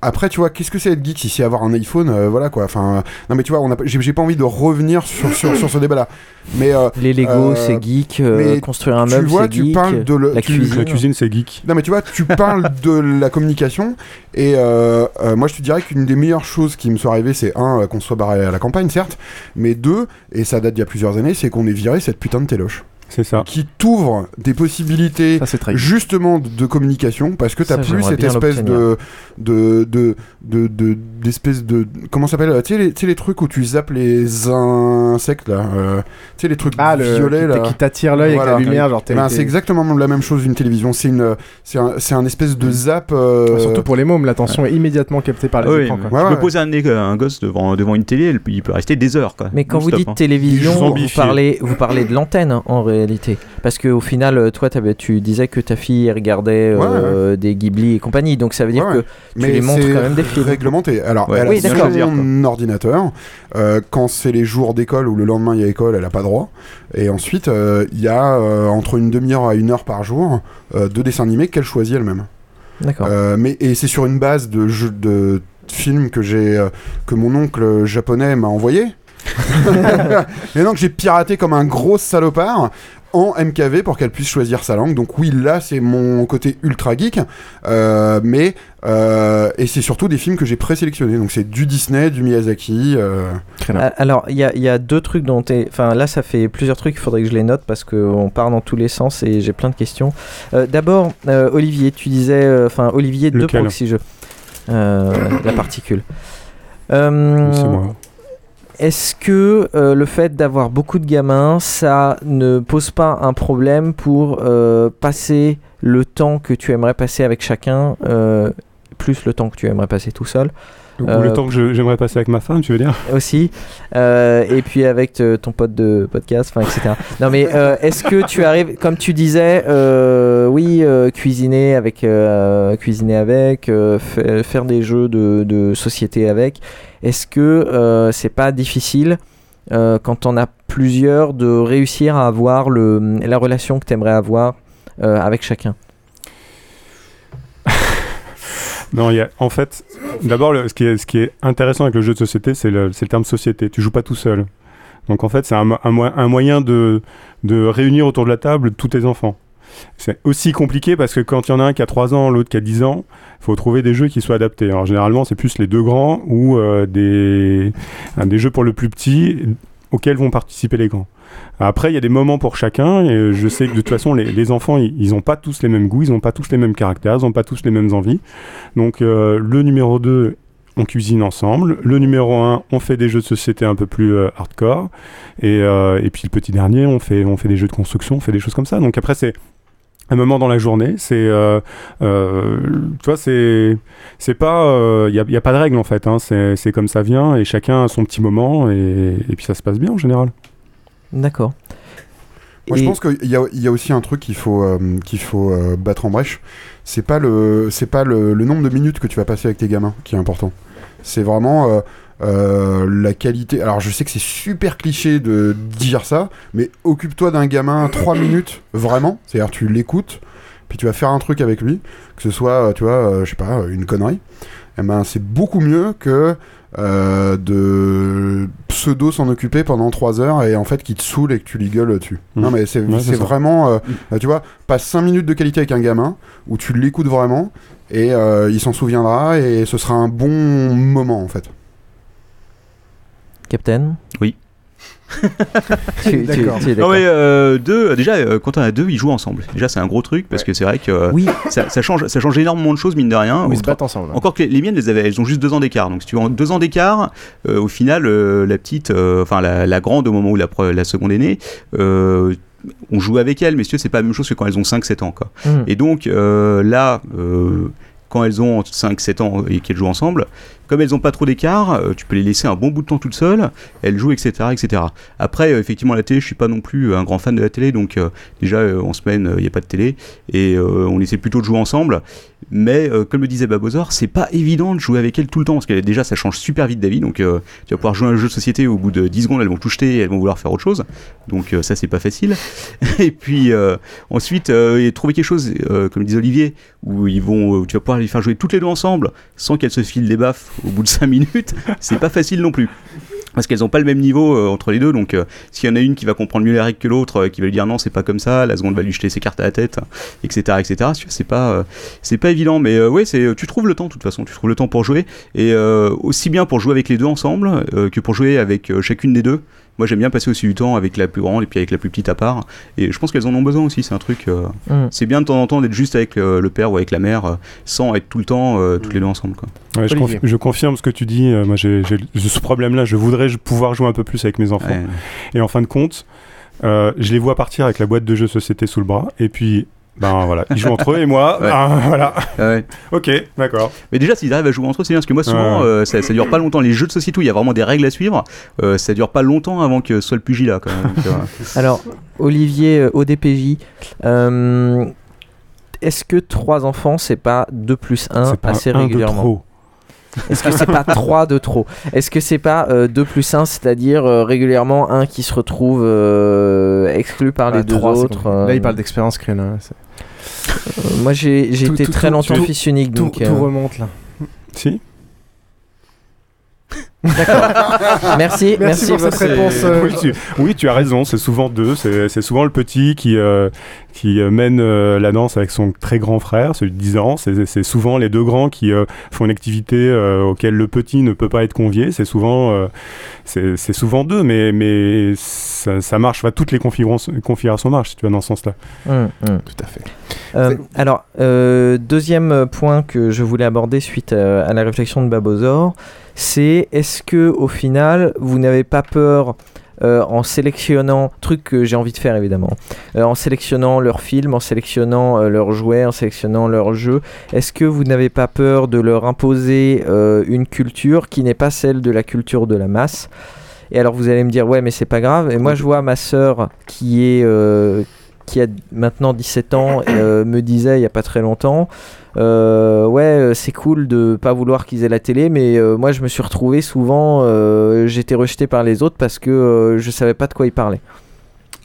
après, tu vois, qu'est-ce que c'est être geek si c'est avoir un iPhone, euh, voilà quoi. Enfin, euh, non mais tu vois, on a j'ai j'ai pas envie de revenir sur, sur, sur ce débat-là. Mais euh, Les Lego, euh, c'est geek, euh, mais construire un meuble, c'est tu geek, parles de le- la tu- cuisine. La cuisine, c'est geek. Non mais tu vois, tu parles de la communication et euh, euh, moi je te dirais qu'une des meilleures choses qui me soit arrivée c'est un qu'on soit barré à la campagne certes, mais deux et ça date d'il y a plusieurs années, c'est qu'on ait viré cette putain de téloche. C'est ça. Qui t'ouvre des possibilités justement de, de communication parce que t'as plus cette espèce de de de de de- d'espèce de, comment ça s'appelle tu sais les, tu sais les trucs où tu zappes les insectes là euh, tu sais les trucs Ah, le- violets qui là t- qui t'attire l'œil avec la lumière, genre t'es- ben, t'es- c'est exactement la même chose d'une télévision c'est une c'est un, c'est un espèce de zap euh, Surtout pour les mômes, l'attention est immédiatement captée par les Ah oui, écrans. quoi. tu Ouais, peux ouais. poser un, gosse devant, devant une télé, il peut rester des heures. Quoi. Mais quand vous dites hein. télévision, vous parlez, vous parlez de l'antenne en réalité. Parce qu'au final, euh, toi, tu disais que ta fille regardait euh, des Ghibli et compagnie. Donc ça veut dire Ouais, que tu lui montres c'est quand même des films. réglementé. Alors, elle Oui, a d'accord. son ordinateur. Euh, quand c'est les jours d'école ou le lendemain il y a école, elle a pas droit. Et ensuite, euh, il y a entre une demi-heure à une heure par jour de dessins animés qu'elle choisit elle-même. D'accord. Mais et c'est sur une base de jeux de films que j'ai que mon oncle japonais m'a envoyé. (laughs) et donc j'ai piraté comme un gros salopard en MKV pour qu'elle puisse choisir sa langue. Donc oui, là c'est mon côté ultra geek, euh, mais euh, et c'est surtout des films que j'ai présélectionnés. Donc c'est du Disney, du Miyazaki. euh, Ah, Alors, il y a, il y a deux trucs dont t'es- Enfin, là, ça fait plusieurs trucs, il faudrait que je les note parce qu'on part dans tous les sens et j'ai plein de questions. Euh, D'abord, euh, Olivier, tu disais. euh, Enfin, Olivier de Proxy Jeux. Euh, la particule. Euh, C'est moi. Est-ce que euh, le fait d'avoir beaucoup de gamins, ça ne pose pas un problème pour euh, passer le temps que tu aimerais passer avec chacun, euh, plus le temps que tu aimerais passer tout seul? Ou Euh, le temps que j'aimerais passer avec ma femme, tu veux dire? Aussi. Euh, et puis avec euh, ton pote de podcast enfin etc non mais euh, est-ce que tu arrives comme tu disais euh, oui euh, cuisiner avec euh, cuisiner avec euh, fa- faire des jeux de, de société avec est-ce que euh, c'est pas difficile euh, quand on a plusieurs de réussir à avoir le, la relation que tu aimerais avoir euh, avec chacun? Non, y a, en fait, d'abord, ce, qui est- intéressant avec le jeu de société, c'est le, le terme société. Tu joues pas tout seul. Donc en fait, c'est un, mo- un mo- un moyen de, de réunir autour de la table tous tes enfants. C'est aussi compliqué parce que quand il y en a un qui a 3 ans, l'autre qui a 10 ans, il faut trouver des jeux qui soient adaptés. Alors généralement, c'est plus les deux grands ou euh, des, des jeux pour le plus petit auxquels vont participer les grands. Après, il y a des moments pour chacun. Et je sais que de toute façon, les, enfants, ils n'ont pas tous les mêmes goûts, ils n'ont pas tous les mêmes caractères, ils n'ont pas tous les mêmes envies. Donc, euh, le numéro 2, on cuisine ensemble. Le numéro 1, on fait des jeux de société un peu plus euh, hardcore. Et, euh, et puis le petit dernier, on fait, on fait des jeux de construction, on fait des choses comme ça. Donc après, c'est un moment dans la journée. C'est, euh, euh, tu vois, c'est, c'est pas, il n'y a, y a pas de règle en fait. hein. C'est, c'est comme ça vient et chacun a son petit moment et, et puis ça se passe bien en général. d'accord Moi, je pense qu'il y a, il y a aussi un truc qu'il faut, euh, qu'il faut euh, battre en brèche. C'est pas, le, c'est pas le, le nombre de minutes que tu vas passer avec tes gamins qui est important. C'est vraiment euh, la qualité. Alors, je sais que c'est super cliché de dire ça, mais occupe-toi d'un gamin 3 minutes, vraiment. C'est-à-dire, tu l'écoutes, puis tu vas faire un truc avec lui, que ce soit, euh, tu vois, euh, je sais pas, une connerie. Eh ben, c'est beaucoup mieux que euh, de pseudo s'en occuper pendant 3 heures et en fait qui te saoule et que tu lui gueules dessus. Mhm. Non mais c'est Ouais, vraiment, euh, euh, tu vois, passe 5 minutes de qualité avec un gamin où tu l'écoutes vraiment et euh, il s'en souviendra et ce sera un bon moment en fait. Captain Oui. Tu- (laughs) tu- tu es Non mais euh, deux, déjà euh, quand on a deux, ils jouent ensemble. Déjà c'est un gros truc parce que c'est vrai que euh, Oui. ça, ça change, ça change énormément de choses mine de rien. Ils se battent ensemble. hein. Encore que les, les miennes, elles, avaient, elles ont juste deux ans d'écart. Donc si tu as deux ans d'écart, euh, au final, euh, la petite, euh, enfin la, la grande au moment où la, seconde est née. euh, on joue avec elle, mais si tu veux, c'est pas la même chose que quand elles ont 5-7 ans. Quoi. Mhm. Et donc euh, là, euh, quand elles ont 5-7 ans et qu'elles jouent ensemble, comme elles ont pas trop d'écart, euh, tu peux les laisser un bon bout de temps toutes seules, elles jouent, etc. etc. Après, euh, effectivement, la télé, je suis pas non plus un grand fan de la télé, donc euh, déjà euh, en semaine, il n'y a pas de télé, et euh, on essaie plutôt de jouer ensemble. Mais euh, comme le disait Babozor, c'est pas évident de jouer avec elle tout le temps, parce que déjà ça change super vite d'avis, donc euh, tu vas pouvoir jouer à un jeu de société, au bout de 10 secondes elles vont tout jeter et elles vont vouloir faire autre chose, donc euh, ça c'est pas facile. (laughs) et puis euh, ensuite, euh, trouver quelque chose, euh, comme disait Olivier, où ils vont, où tu vas pouvoir les faire jouer toutes les deux ensemble, sans qu'elles se filent des baffes au bout de 5 minutes, c'est pas facile non plus. Parce qu'elles n'ont pas le même niveau euh, entre les deux, donc euh, s'il y en a une qui va comprendre mieux les règles que l'autre, euh, qui va lui dire non c'est pas comme ça, la seconde va lui jeter ses cartes à la tête, etc. etc. C'est pas, euh, pas évident, mais ouais, c'est, tu trouves le temps de toute façon, tu trouves le temps pour jouer, et aussi bien pour jouer avec les deux ensemble que pour jouer avec chacune des deux. Moi j'aime bien passer aussi du temps avec la plus grande et puis avec la plus petite à part, et je pense qu'elles en ont besoin aussi, c'est un truc, euh, Mm. c'est bien de temps en temps d'être juste avec euh, le père ou avec la mère, euh, sans être tout le temps euh, toutes les deux ensemble. Quoi. Ouais, je, confi- je confirme ce que tu dis. euh, moi, j'ai ce problème-là. Je voudrais pouvoir jouer un peu plus avec mes enfants. Ouais. Et en fin de compte, euh, je les vois partir avec la boîte de jeux société sous le bras. Et puis, ben voilà, ils jouent entre eux et moi. Ouais. ah, voilà. Ouais. Ok, d'accord. Mais déjà, s'ils arrivent à jouer entre eux, c'est bien parce que moi, souvent, Ouais. euh, ça, ça dure pas longtemps. Les jeux de société où il y a vraiment des règles à suivre, euh, ça dure pas longtemps avant que ce soit le pugilat. Quand même. Donc, euh, (laughs) Alors, Olivier, ODPJ, euh, est-ce que 3 enfants, c'est pas 2 plus 1 C'est pas assez un de régulièrement trop. Est-ce que c'est pas 3 de trop Est-ce que c'est pas euh, 2 plus 1, c'est-à-dire euh, régulièrement un qui se retrouve euh, exclu par les Ah, deux trois, c'est autres compliqué. euh, Là, il parle d'expérience créneau. euh, Moi, j'ai été tout- très tout- longtemps tout- fils unique, tout- donc... tout euh, remonte là. Si. D'accord. (laughs) Merci, merci pour cette réponse. euh, oui, tu, oui, tu as raison. C'est souvent deux. C'est c'est souvent le petit qui, euh, qui euh, mène euh, la danse avec son très grand frère, celui de 10 ans. C'est c'est souvent les deux grands qui euh, font une activité euh, auquel le petit ne peut pas être convié. C'est souvent, euh, c'est c'est souvent deux, mais, mais ça, ça marche. Enfin, toutes les configurations, marchent si tu vas dans ce sens-là. Hum, hum. Tout à fait. Euh, alors, euh, deuxième point que je voulais aborder suite à, à la réflexion de Babozor, c'est est-ce que au final, vous n'avez pas peur euh, en sélectionnant, truc que j'ai envie de faire évidemment, euh, en sélectionnant leurs films, en sélectionnant euh, leurs jouets, en sélectionnant leurs jeux, est-ce que vous n'avez pas peur de leur imposer une culture qui n'est pas celle de la culture de la masse? Et alors vous allez me dire ouais mais c'est pas grave. Et moi je vois ma sœur qui est qui a maintenant 17 ans euh, me disait il y a pas très longtemps euh, ouais euh, c'est cool de pas vouloir qu'ils aient la télé mais moi je me suis retrouvé souvent j'étais rejeté par les autres parce que je savais pas de quoi ils parlaient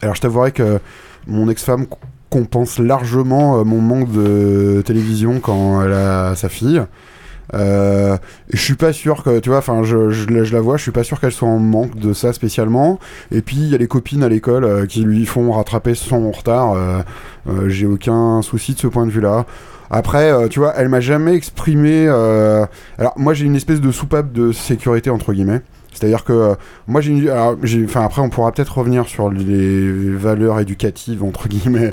Alors je t'avouerai que mon ex-femme compense largement mon manque de télévision quand elle a sa fille. Euh, je suis pas sûr que, tu vois, enfin, je, la- vois, je suis pas sûr qu'elle soit en manque de ça spécialement. Et puis, il y a les copines à l'école euh, qui lui font rattraper son retard. Euh, J'ai aucun souci de ce point de vue-là. Après, tu vois, elle m'a jamais exprimé. Alors, moi, j'ai une espèce de soupape de sécurité, entre guillemets. C'est-à-dire que moi, j'ai une. Enfin, après, on pourra peut-être revenir sur les valeurs éducatives, entre guillemets.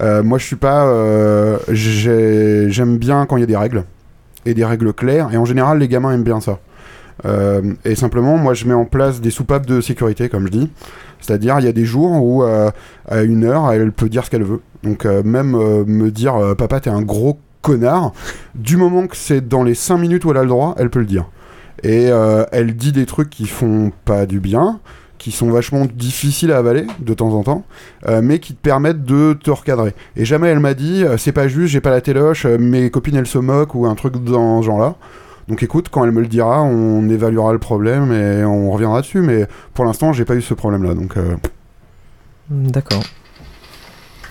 Moi, je suis pas. j'ai- J'aime bien quand il y a des règles. Et des règles claires. Et en général, les gamins aiment bien ça. Euh, et simplement, moi, je mets en place des soupapes de sécurité, comme je dis. C'est-à-dire, il y a des jours où, euh, à une heure, elle peut dire ce qu'elle veut. Donc, euh, même me dire, papa, t'es un gros connard, du moment que c'est dans les 5 minutes où elle a le droit, elle peut le dire. Et elle dit des trucs qui font pas du bien, qui sont vachement difficiles à avaler de temps en temps, euh, mais qui te permettent de te recadrer. Et jamais elle m'a dit, euh, c'est pas juste, j'ai pas la téloche, euh, mes copines elles se moquent ou un truc dans ce genre-là. Donc écoute, quand elle me le dira, on évaluera le problème et on reviendra dessus. Mais pour l'instant, j'ai pas eu ce problème-là. Donc euh, d'accord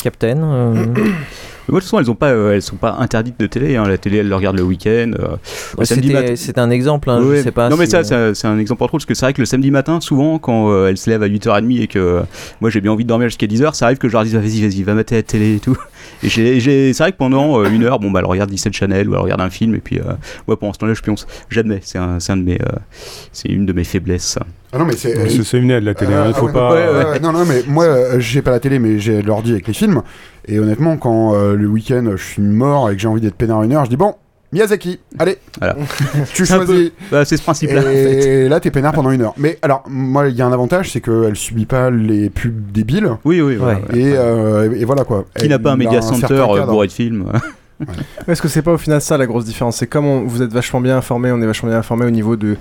Captain euh, (clears throat) Mais moi, de toute façon, elles ont pas, euh, elles sont pas interdites de télé. hein. La télé, elles le regardent le week-end. euh, Ouais, c'était un exemple, hein, je Ouais. sais pas Non, mais si, ça, c'est un exemple entre autres, parce que c'est vrai que le samedi matin, souvent, quand euh, elles se lèvent à 8h30 et que euh, moi j'ai bien envie de dormir jusqu'à 10h, ça arrive que je leur dise, Ah, vas-y, vas-y, va mater la télé et tout. Et j'ai, j'ai- c'est vrai que pendant euh, une heure, bon, bah, elle regarde 17 Channel ou elle regarde un film, et puis, euh, ouais, pendant ce temps-là, je pionce. J'admets, c'est, un, c'est, un de mes, euh, c'est une de mes faiblesses. Ah non, mais c'est. C'est c'est une aide la télé. Euh, hein, il faut ah pas. ouais, ouais, ouais. Non, non, mais moi, euh, j'ai pas la télé, mais j'ai l'ordi avec les films. Et honnêtement, quand euh, le week-end, je suis mort et que j'ai envie d'être peinard une heure, je dis bon, Miyazaki, allez, Voilà. (laughs) tu choisis. bah, c'est ce principe-là, en Et fait. là, t'es peinard pendant une heure. Mais alors, moi, il y a un avantage, c'est qu'elle subit pas les pubs débiles. Oui, oui, voilà, Et, euh, et voilà quoi. Qui n'a pas un Elle a méga certain center euh, bourré de films Est-ce que c'est pas au final ça la grosse différence? C'est comme on- vous êtes vachement bien informé, on est vachement bien informé au niveau de,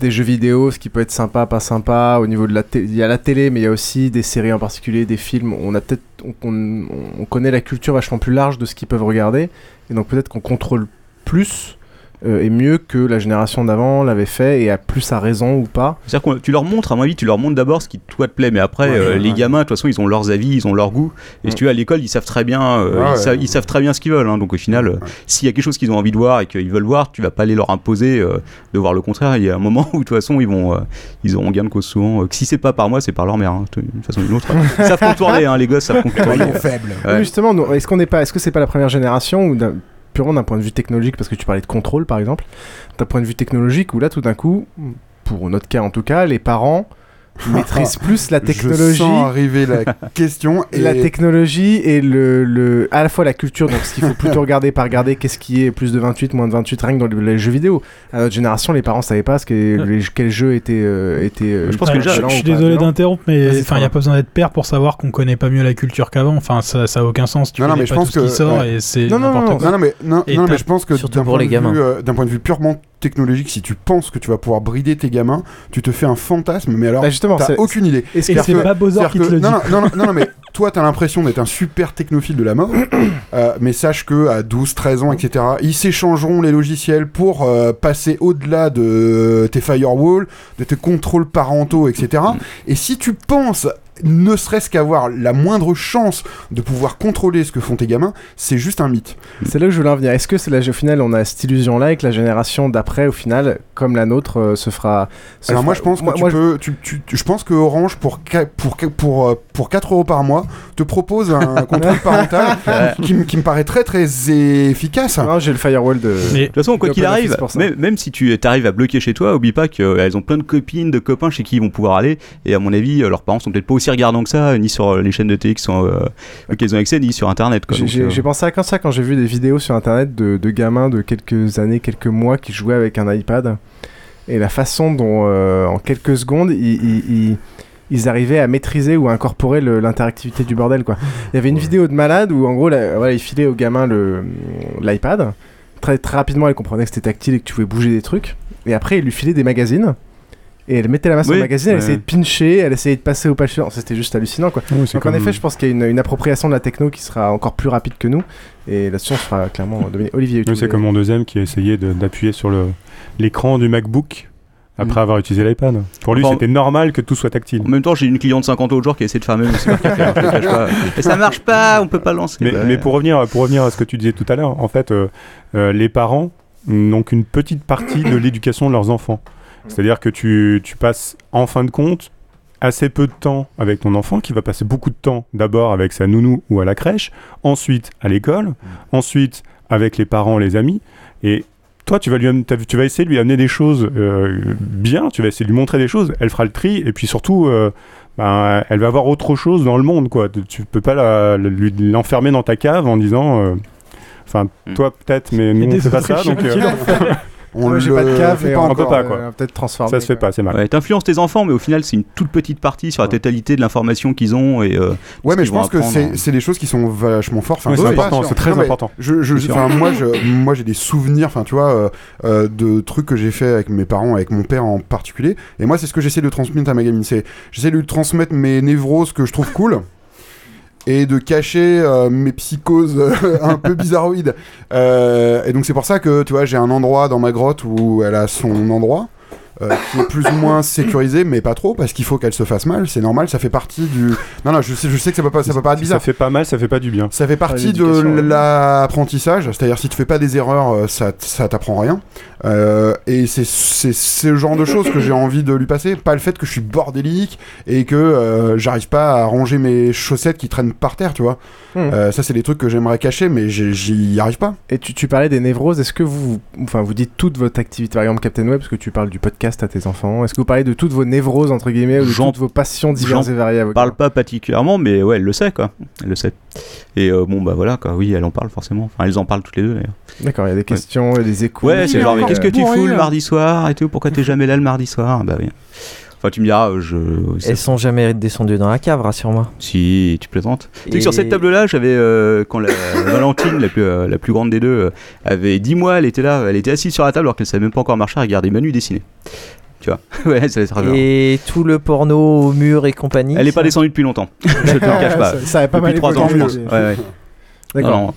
des jeux vidéo, ce qui peut être sympa, pas sympa, au niveau de la télé. Il y a la télé, mais il y a aussi des séries en particulier, des films. On a peut-être. On, on- on connaît la culture vachement plus large de ce qu'ils peuvent regarder. Et donc peut-être qu'on contrôle plus euh, et mieux que la génération d'avant l'avait fait et a plus à raison ou pas. C'est-à-dire que tu leur montres, à mon avis, tu leur montres d'abord ce qui toi te plaît, mais après, Ouais, euh, ouais, les ouais. gamins, de toute façon, ils ont leurs avis, ils ont leur goût. Et si tu veux, à l'école, ils savent très bien, euh, ils, ouais. savent, ils savent très bien ce qu'ils veulent. hein. donc au final, euh, s'il y a quelque chose qu'ils ont envie de voir et qu'ils veulent voir, tu vas pas aller leur imposer euh, de voir le contraire. Il y a un moment (laughs) où de toute façon, ils vont, euh, ils auront gain de cause souvent. Euh, que si c'est pas par moi, c'est par leur mère. hein, d'une façon ou d'une autre. Ils savent contourner, hein, les gosses savent contourner. Maillon faible. Ouais. Oui, Justement, est-ce qu'on n'est pas, est-ce que c'est pas la première génération ou purement d'un point de vue technologique, parce que tu parlais de contrôle par exemple, d'un point de vue technologique où là tout d'un coup, pour notre cas en tout cas, les parents maîtrisent plus la technologie. Je sens arriver la (laughs) question et La technologie et le, le, à la fois la culture, donc ce qu'il faut plutôt (laughs) regarder, pas regarder qu'est-ce qui est plus de 28, moins de 28, rien que dans les, jeux vidéo. À notre génération, les parents savaient pas ce que, les- quel jeu était. euh, était euh, je pense que ultra je, suis désolé d'interrompre, mais enfin, il n'y a pas besoin d'être père pour savoir qu'on connaît pas mieux la culture qu'avant. Enfin, ça, ça a aucun sens. Tu Non, non, mais je pense tout ce qui que- sort ouais. et c'est Non, non, non. Non, mais, non, Et non, t'as- mais je pense que d'un point, de vue, euh, d'un point de vue purement technologique, si tu penses que tu vas pouvoir brider tes gamins, tu te fais un fantasme, mais alors Bah, justement, t'as aucune idée. Et c'est que- pas Bozor qui te le que- non, dit. non, non, non, non, mais toi, t'as l'impression d'être un super technophile de la mort, (coughs) euh, mais sache que à 12, 13 ans, etc., ils s'échangeront les logiciels pour euh, passer au-delà de tes firewalls, de tes contrôles parentaux, etc. Et si tu penses ne serait-ce qu'avoir la moindre chance de pouvoir contrôler ce que font tes gamins, c'est juste un mythe. C'est là que je voulais en venir. Est-ce que c'est là, au final, on a cette illusion-là et que la génération d'après, au final, comme la nôtre, euh, se fera. se Alors moi je pense que moi- tu moi, je- peux, tu, tu- tu- je pense que Orange pour qua- pour qua- pour euh, pour 4 euros par mois te propose un (laughs) contrôle parental (laughs) qui, me- qui me paraît très très efficace. Non, j'ai le firewall de. De toute façon, quoi qu'il arrive, Office pour ça. même, même si tu arrives à bloquer chez toi, oublie pas qu'elles ont plein de copines, de copains chez qui ils vont pouvoir aller. Et à mon avis, euh, leurs parents sont peut-être pas aussi regardants que ça, ni sur euh, les chaînes de télé qui sont, euh, ont accès, ni sur Internet. J'ai- euh, j'ai pensé à quand ça quand j'ai vu des vidéos sur internet de, de gamins de quelques années, quelques mois qui jouaient avec un iPad et la façon dont euh, en quelques secondes ils, ils- ils- ils arrivaient à maîtriser ou à incorporer l'interactivité du bordel quoi. Il y avait une vidéo de malade où en gros là, voilà, ils filaient au gamin l'iPad. Très, très rapidement elle comprenait que c'était tactile et que tu pouvais bouger des trucs. Et après il lui filait des magazines. Et elle mettait la main sur Oui, le magazine, elle ouais. essayait de pincher, elle essayait de passer au page suivant. C'était juste hallucinant quoi. Oui, Donc en effet, je pense qu'il y a une, une appropriation de la techno qui sera encore plus rapide que nous. Et là-dessus, on sera clairement devenu Olivier. Oui, c'est comme mon deuxième qui a essayé d'appuyer sur l'écran du MacBook après Mm. avoir utilisé l'iPad. Pour lui, Enfin, c'était normal que tout soit tactile. En même temps, j'ai une cliente de 50 euros au jour qui a essayé de faire (laughs) même. Et ça marche pas, on peut pas lancer. Mais, mais pour, revenir, pour revenir à ce que tu disais tout à l'heure, en fait, euh, euh, les parents n'ont qu'une petite partie de l'éducation de leurs enfants. C'est-à-dire que tu, tu passes, en fin de compte, assez peu de temps avec ton enfant, qui va passer beaucoup de temps d'abord avec sa nounou ou à la crèche, ensuite à l'école, ensuite avec les parents, les amis, et toi, tu vas, lui, am- t'as- tu vas essayer de lui amener des choses euh, bien, tu vas essayer de lui montrer des choses, elle fera le tri, et puis surtout, euh, ben, elle va avoir autre chose dans le monde, quoi. Tu peux pas la- la- lui- l'enfermer dans ta cave en disant... euh, Enfin, toi peut-être, mais nous fait pas ça, donc... (laughs) On Moi, j'ai le pas de cave, fait et pas on on peut encore. pas, quoi. Peut-être transformer. Ça se fait quoi. pas, c'est mal. Ouais, t'influences tes enfants, mais au final, c'est une toute petite partie sur la totalité de l'information qu'ils ont. Et, euh, Ouais, mais je pense que c'est c'est des choses qui sont vachement fortes. Enfin, c'est ouais, important, c'est très important. Moi, j'ai des souvenirs, enfin, tu vois, euh, euh, de trucs que j'ai fait avec mes parents, avec mon père en particulier. Et moi, c'est ce que j'essaie de transmettre à ma gamine. C'est, j'essaie de lui transmettre mes névroses que je trouve cool. Et de cacher euh, mes psychoses euh, (laughs) un peu bizarroïdes. Euh, et donc c'est pour ça que tu vois j'ai un endroit dans ma grotte où elle a son endroit. Euh, qui est plus ou moins sécurisé, mais pas trop, parce qu'il faut qu'elle se fasse mal, c'est normal, ça fait partie du... Non, non, je sais, je sais que ça peut, pas, ça peut paraître Si bizarre. ça fait pas mal, ça fait pas du bien. Ça fait partie de l'apprentissage, c'est-à-dire si tu fais pas des erreurs, euh, ça, ça t'apprend rien. Euh, et c'est c'est ce genre de choses que j'ai envie de lui passer, pas le fait que je suis bordélique et que euh, j'arrive pas à ranger mes chaussettes qui traînent par terre, tu vois. Hmm. Euh, ça, c'est des trucs que j'aimerais cacher, mais j'y arrive pas. Et tu, tu parlais des névroses, est-ce que vous, enfin, vous dites toute votre activité, par exemple Captain Web, parce que tu parles du podcast à tes enfants, est-ce que vous parlez de toutes vos névroses, entre guillemets, ou de toutes vos passions diverses et variées à vos parle pas particulièrement, mais ouais, elle le sait, quoi. Elle le sait. Et euh, bon, bah voilà, quoi. Oui, elle en parle forcément. Enfin, elles en parlent toutes les deux, d'ailleurs. D'accord, il y a des questions, il y a des écoutes. Ouais, c'est genre, mais qu'est-ce que tu fous le mardi soir et tout? Pourquoi t'es jamais là le mardi soir? Bah oui. Enfin, tu me diras, euh, je. Elles sont jamais descendues dans la cave, rassure-moi. Si, tu plaisantes. Tu sais que sur cette table-là, j'avais euh, quand la (laughs) Valentine, la plus, euh, la plus grande des deux, euh, avait 10 mois, elle était là, elle était assise sur la table alors qu'elle savait même pas encore marcher, à regarder Manu dessiner. Tu vois? (laughs) Ouais, ça va être grave. Et tout le porno au mur et compagnie. Elle est pas descendue depuis longtemps. je te le cache pas. Ça- ça avait pas depuis mal 3 ans, je pense. Ouais, ouais. D'accord.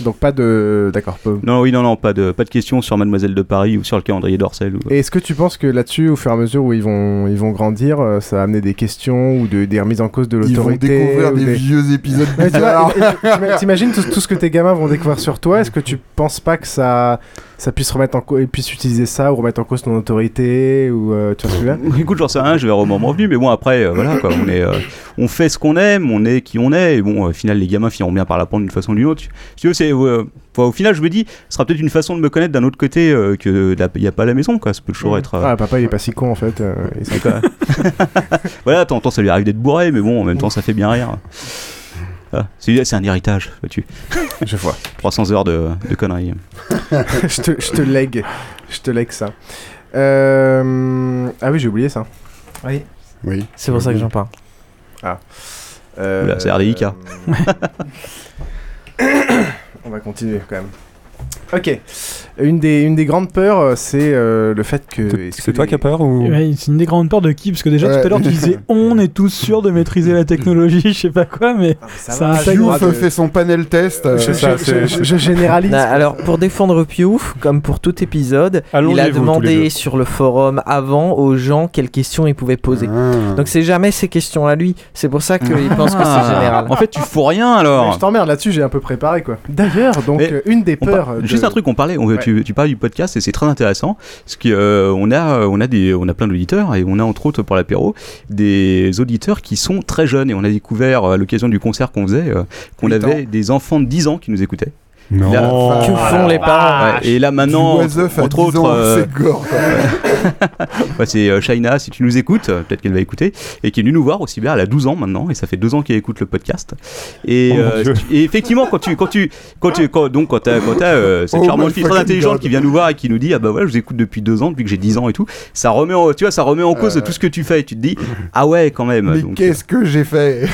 Donc pas de. D'accord. peu- Non, oui, non, non, pas de, pas de questions sur Mademoiselle de Paris ou sur le calendrier d'Orcel. Ou... Et est-ce que tu penses que là-dessus, au fur et à mesure où ils vont, ils vont grandir, euh, ça va amener des questions ou de, des remises en cause de Ils vont l'autorité découvrir ou des vieux épisodes Ouais, tu vois, bizarres. T'imagines tout, tout ce que tes gamins vont découvrir sur toi Est-ce que tu penses pas que ça, ça puisse remettre en cause, ils puissent utiliser ça ou remettre en cause ton autorité ou euh, tu vois ce que je veux dire? Écoute, j'en sais rien, je vais au moment venu, mais bon, après, euh, voilà, quoi, on, est, euh, on fait ce qu'on aime, on est qui on est, et bon, euh, au final, les gamins finiront bien par l'apprendre d'une façon ou d'une autre. Si tu veux, c'est. euh, au final, je me dis, ce sera peut-être une façon de me connaître d'un autre côté euh, que il n'y a pas à la maison, quoi. Ça peut toujours être. euh, Ah, papa, il est pas si con en fait. euh, il (laughs) voilà, temps, ça lui arrive d'être bourré, mais bon, en même temps, ça fait bien rire. Ah, c'est un héritage, vois-tu. (laughs) Je vois. 300 heures de, de conneries. (laughs) je, te, je te lègue, je te lègue ça. Euh, Ah oui, j'ai oublié ça. Oui. Oui. C'est pour ça que j'en parle. Ah. Euh, Oula, c'est RDIK. (laughs) On va continuer quand même. Ok. Une des, une des grandes peurs, euh, c'est euh, le fait que. C'est toi qui as peur ou Ouais, c'est une des grandes peurs de qui? Parce que déjà Ouais. tout à l'heure tu disais (laughs) on est tous sûrs de maîtriser la technologie, je sais pas quoi, mais ça, intègre- Youf fait son panel test. euh, Je- je- je- je généralise. Non, alors, pour défendre Piouf, comme pour tout épisode, il a demandé sur le forum avant aux gens quelles questions ils pouvaient poser. Ah. Donc, c'est jamais ces questions à lui. C'est pour ça qu'il pense que c'est général. En fait, tu fous rien Mais alors. Je t'emmerde là-dessus, j'ai un peu préparé quoi. D'ailleurs, donc Mais une des peurs. par- de- Juste un truc, on parlait, on, Ouais. tu, tu parles du podcast et c'est très intéressant parce que euh, on a, on a des, on a plein d'auditeurs et on a entre autres pour l'apéro des auditeurs qui sont très jeunes et on a découvert euh, à l'occasion du concert qu'on faisait euh, qu'on avait des enfants de 10 ans qui nous écoutaient. Non. Là- Que font les parents Ouais, et là maintenant, entre 10 autres, euh, c'est. (laughs) Ouais, euh, Shaina, si tu nous écoutes, euh, peut-être qu'elle va écouter, et qui est venue nous voir aussi bien, elle a 12 ans maintenant, et ça fait 2 ans qu'elle écoute le podcast. Et, Oh euh, et effectivement, quand tu, quand tu, quand tu, quand, donc quand t'as, quand t'as euh, cette Oh charmante my fille très intelligente God. qui vient nous voir et qui nous dit, ah bah ouais, je vous écoute depuis 2 ans, depuis que j'ai 10 ans et tout, ça remet en, tu vois, ça remet en cause Euh. tout ce que tu fais, et tu te dis, ah ouais, quand même. Mais donc, qu'est-ce que j'ai fait?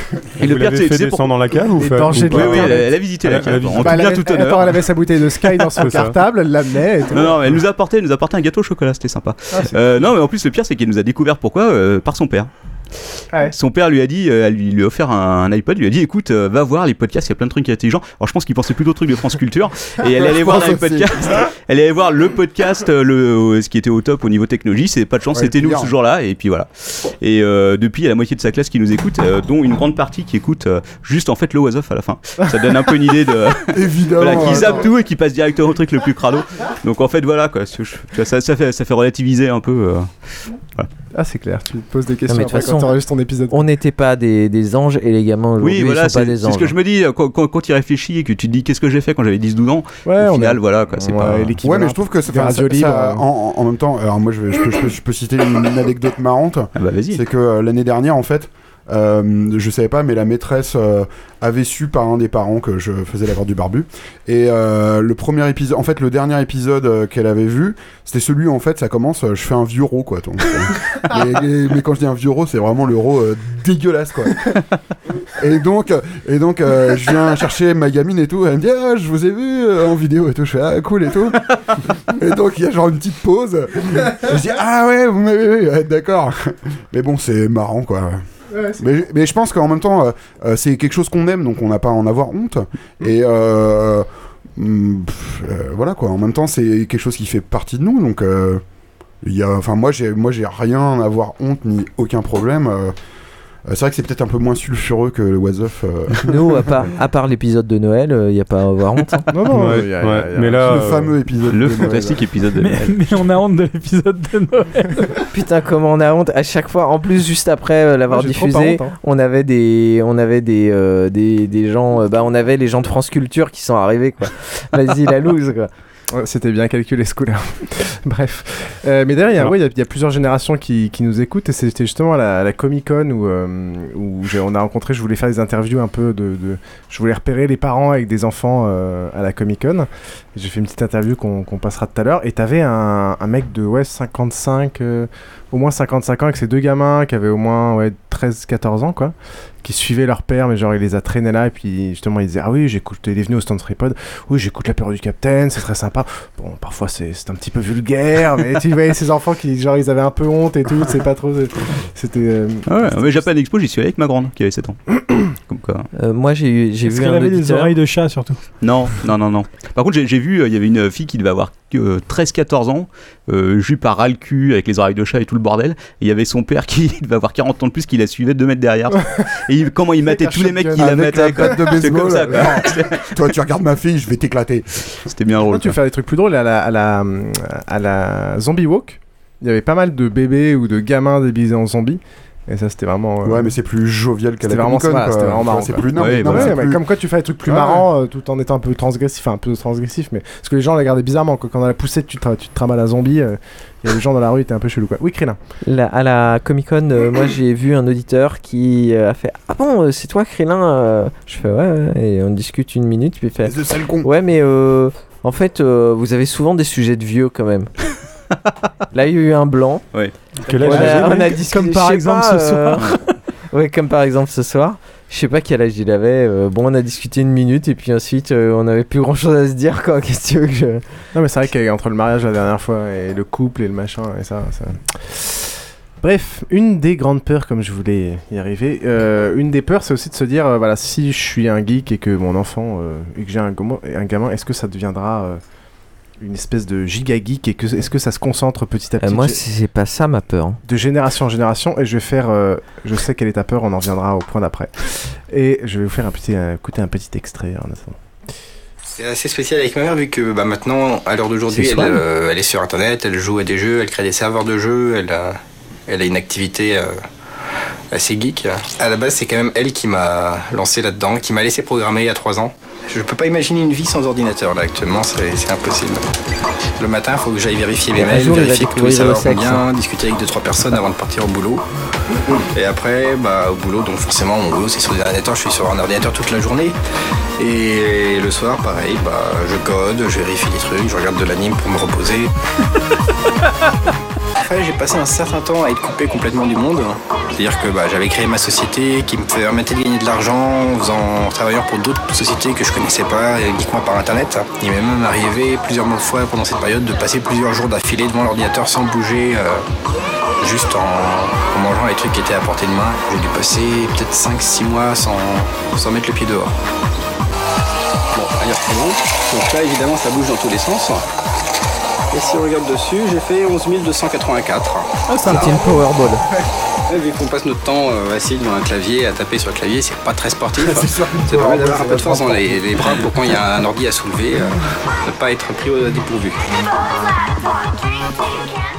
Et le Vous pire, l'avez c'est, descendre dans la cave ou fait- de Oui, pas oui, elle, a visité la cave, en tout bien elle- avait sa bouteille de Sky dans son cartable, elle l'amenait. Non, non, elle nous a apporté, nous a apporté un gâteau au chocolat, c'était sympa. Euh, non, mais en plus, le pire, c'est qu'elle nous a découvert pourquoi euh, par son père. Ah ouais. Son père lui a dit, euh, elle lui, lui a offert un, un iPod, lui a dit écoute, euh, va voir les podcasts, il y a plein de trucs intelligents. Alors je pense qu'il pensait plutôt au truc de France Culture. (laughs) Et elle est allée Je voir les podcasts. Elle voir le podcast, euh, le, ce qui était au top au niveau technologie. C'est pas de chance, Ouais, c'était nous ce jour-là. Et puis voilà. Et euh, depuis, il y a la moitié de sa classe qui nous écoute, euh, dont une grande partie qui écoute juste en fait le was off à la fin. Ça donne un peu une idée de. Évidemment. (laughs) (laughs) voilà, qui zappe tout et qui passe directement au truc le plus crado. Donc en fait, voilà quoi. Ça, ça, fait, ça fait relativiser un peu. euh, Ah, c'est clair, tu te poses des questions mais de toute après quand façon, tu ton épisode. On n'était pas des, des anges et les gamins aujourd'hui Oui, voilà, sont pas c'est des c'est anges. ce que je me dis euh, quand, quand, quand tu y réfléchis et que tu te dis qu'est-ce que j'ai fait quand j'avais 10-12 ans. Ouais, au on final, est- voilà, quoi, c'est Ouais, pas. Ouais, mais je trouve que ça, enfin, ça- ça- libres, en, même temps, alors moi je, vais- je, peux, je, peux, je peux citer une, une anecdote marrante. Ah bah vas-y. C'est que euh, l'année dernière, en fait, euh, je savais pas, mais la maîtresse euh, avait su par un des parents que je faisais la garde du barbu. Et euh, le premier épisode, en fait, le dernier épisode qu'elle avait vu, c'était celui où en fait ça commence. je fais un vieux ro, quoi. donc, (laughs) mais, quand je dis un vieux ro, c'est vraiment le ro dégueulasse, quoi. (laughs) Et donc, et donc je viens chercher ma gamine et tout. Elle me dit, ah, je vous ai vu en vidéo et tout. Je fais, ah, cool et tout. (laughs) et donc, il y a genre une petite pause. Je dis, ah ouais, vous m'avez vu, ouais, d'accord. Mais bon, c'est marrant, quoi. Ouais, Mais, mais je pense qu'en même temps, euh, euh, c'est quelque chose qu'on aime, donc on n'a pas à en avoir honte. Et euh, pff, euh, voilà quoi. En même temps, c'est quelque chose qui fait partie de nous, donc il y a, enfin moi j'ai, moi j'ai rien à avoir honte ni aucun problème. Euh, euh, c'est vrai que c'est peut-être un peu moins sulfureux que le Was Off. euh. Nous, à (laughs) part, à part l'épisode de Noël, il n'y a pas à avoir honte. hein. (laughs) Non, non, Ouais, a- mais là, le euh, fameux épisode. Le de Noël. fantastique épisode de mais, Noël. mais on a honte de l'épisode de Noël. (laughs) Putain, comment on a honte à chaque fois. En plus, juste après euh, l'avoir diffusé, honte, hein. on avait des, on avait des, euh, des, des gens, euh, bah, on avait les gens de France Culture qui sont arrivés quoi. Vas-y la loose quoi. C'était bien calculé ce coup-là. (laughs) Bref. Euh, mais derrière, ouais, il y a- il y, a plusieurs générations qui, qui nous écoutent et c'était justement à la, à la Comic Con où, euh, où on a rencontré, je voulais faire des interviews un peu de. de- je voulais repérer les parents avec des enfants euh, à la Comic Con. J'ai fait une petite interview qu'on qu'on passera tout à l'heure et t'avais un, un mec de ouais, 55, euh, au moins 55 ans avec ses deux gamins qui avaient au moins ouais, 13-14 ans quoi. Qui suivaient leur père, mais genre il les a traînés là, et puis justement il disait Ah oui, j'écoute, il est venu au stand Tripod, oui, j'écoute la peur du Capitaine, c'est très sympa. Bon, parfois c'est c'est un petit peu vulgaire, mais tu voyais ces enfants qui, genre, ils avaient un peu honte et tout, c'est pas trop. C'était. euh, Ah ouais, mais Japan Expo, j'y suis allé avec ma grande qui avait 7 ans. (clears throat) Comme quoi. Euh, moi, j'ai eu- j'ai Est-ce vu qu'elle avait des oreilles de chat surtout Non, non, non, non. Par contre, j'ai vu, euh, il y avait une fille qui devait avoir euh, 13-14 ans, euh, jupe à ras le cul avec les oreilles de chat et tout le bordel. Et il y avait son père qui devait avoir 40 ans de plus qui la suivait 2 mètres derrière. et il- comment il matait tous les mecs qui la de C'était comme baseball, ça. quoi. là. (laughs) Toi, tu regardes ma fille, je vais t'éclater. C'était bien drôle. Tu veux faire des trucs plus drôles? À la, à la, à la Zombie Walk. Il y avait pas mal de bébés ou de gamins déguisés en zombies. Et ça, c'était vraiment. euh, Ouais, mais c'est plus jovial qu'à la C'était vraiment, Comic-Con, voilà, quoi. c'était vraiment marrant. c'est quoi. plus- non, mais- non, mais Ouais, c'est mais plus- Comme quoi, tu fais des trucs plus Ouais. marrants euh, tout en étant un peu transgressif. Enfin, un peu transgressif, mais. Parce que les gens les regardaient bizarrement. quoi. Quand dans la poussette, tu te, tu te trames à la zombie. euh, Il y a des gens dans la rue, étaient un peu chelou quoi. Oui, Krillin. La- à la Comic Con, moi j'ai vu un auditeur qui euh, a fait Ah bon, euh, c'est toi Krillin euh? Je fais Ouais, ouais, et on discute une minute. Puis il fait C'est le con. Ouais, mais euh, en fait, euh, vous avez souvent des sujets de vieux quand même. (laughs) Là, il y a eu un blanc. Ouais. On, a, avait on a discuté. Comme par exemple pas, ce euh, soir. (laughs) ouais, comme par exemple ce soir. Je sais pas quel âge il avait. euh, bon, on a discuté une minute et puis ensuite, euh, on avait plus grand chose à se dire quoi. (laughs) Qu'est-ce que tu veux que je. Non, mais c'est vrai qu'entre le mariage la dernière fois et le couple et le machin et ça. ça... Bref, une des grandes peurs, comme je voulais y arriver, euh, une des peurs, c'est aussi de se dire, euh, voilà, si je suis un geek et que mon enfant, euh, et que j'ai un, gamin, est-ce que ça deviendra euh, une espèce de giga geek et que est-ce que ça se concentre petit à Euh, petit moi, J'ai- c'est pas ça ma peur. hein. de génération en génération et je vais faire euh, je sais quelle est ta peur on en reviendra au point d'après et je vais vous faire un petit euh, écouter un petit extrait en attendant C'est assez spécial avec ma mère vu que bah, maintenant, à l'heure d'aujourd'hui, C'est elle, euh, est sur internet, elle joue à des jeux, elle crée des serveurs de jeux, elle a, elle a une activité euh, assez geek. À la base, c'est quand même elle qui m'a lancé là-dedans, qui m'a laissé programmer il y a 3 ans. Je peux pas imaginer une vie sans ordinateur là actuellement, c'est impossible. Le matin, il faut que j'aille vérifier mes mails, jour, vérifier que tous les serveurs vont bien, discuter avec 2-3 personnes avant de partir au boulot. Et après, bah, au boulot, donc forcément, mon boulot, c'est sur des ordinateurs. Je suis sur un ordinateur toute la journée. Et le soir, pareil, bah, je code, je vérifie des trucs, je regarde de l'anime pour me reposer. (laughs) Après, j'ai passé un certain temps à être coupé complètement du monde. C'est-à-dire que bah, j'avais créé ma société qui me permettait de gagner de l'argent en, faisant, en travaillant pour d'autres sociétés que je connaissais pas, uniquement par internet. Il m'est même arrivé plusieurs fois pendant cette période de passer plusieurs jours d'affilée devant l'ordinateur sans bouger, euh, juste en, mangeant les trucs qui étaient à portée de main. J'ai dû passer peut-être 5-6 mois sans, sans mettre le pied dehors. Bon, allez. Donc là, évidemment, ça bouge dans tous les sens. Et si on regarde dessus, j'ai fait 11 284. Ah, c'est un petit Powerball. Ouais, vu qu'on passe notre temps euh, assis devant un clavier, à taper sur le clavier, c'est pas très sportif. (laughs) Ça permet d'avoir un peu de force dans les, les bras pour quand il y a un ordi à soulever, euh, ne pas être pris au dépourvu.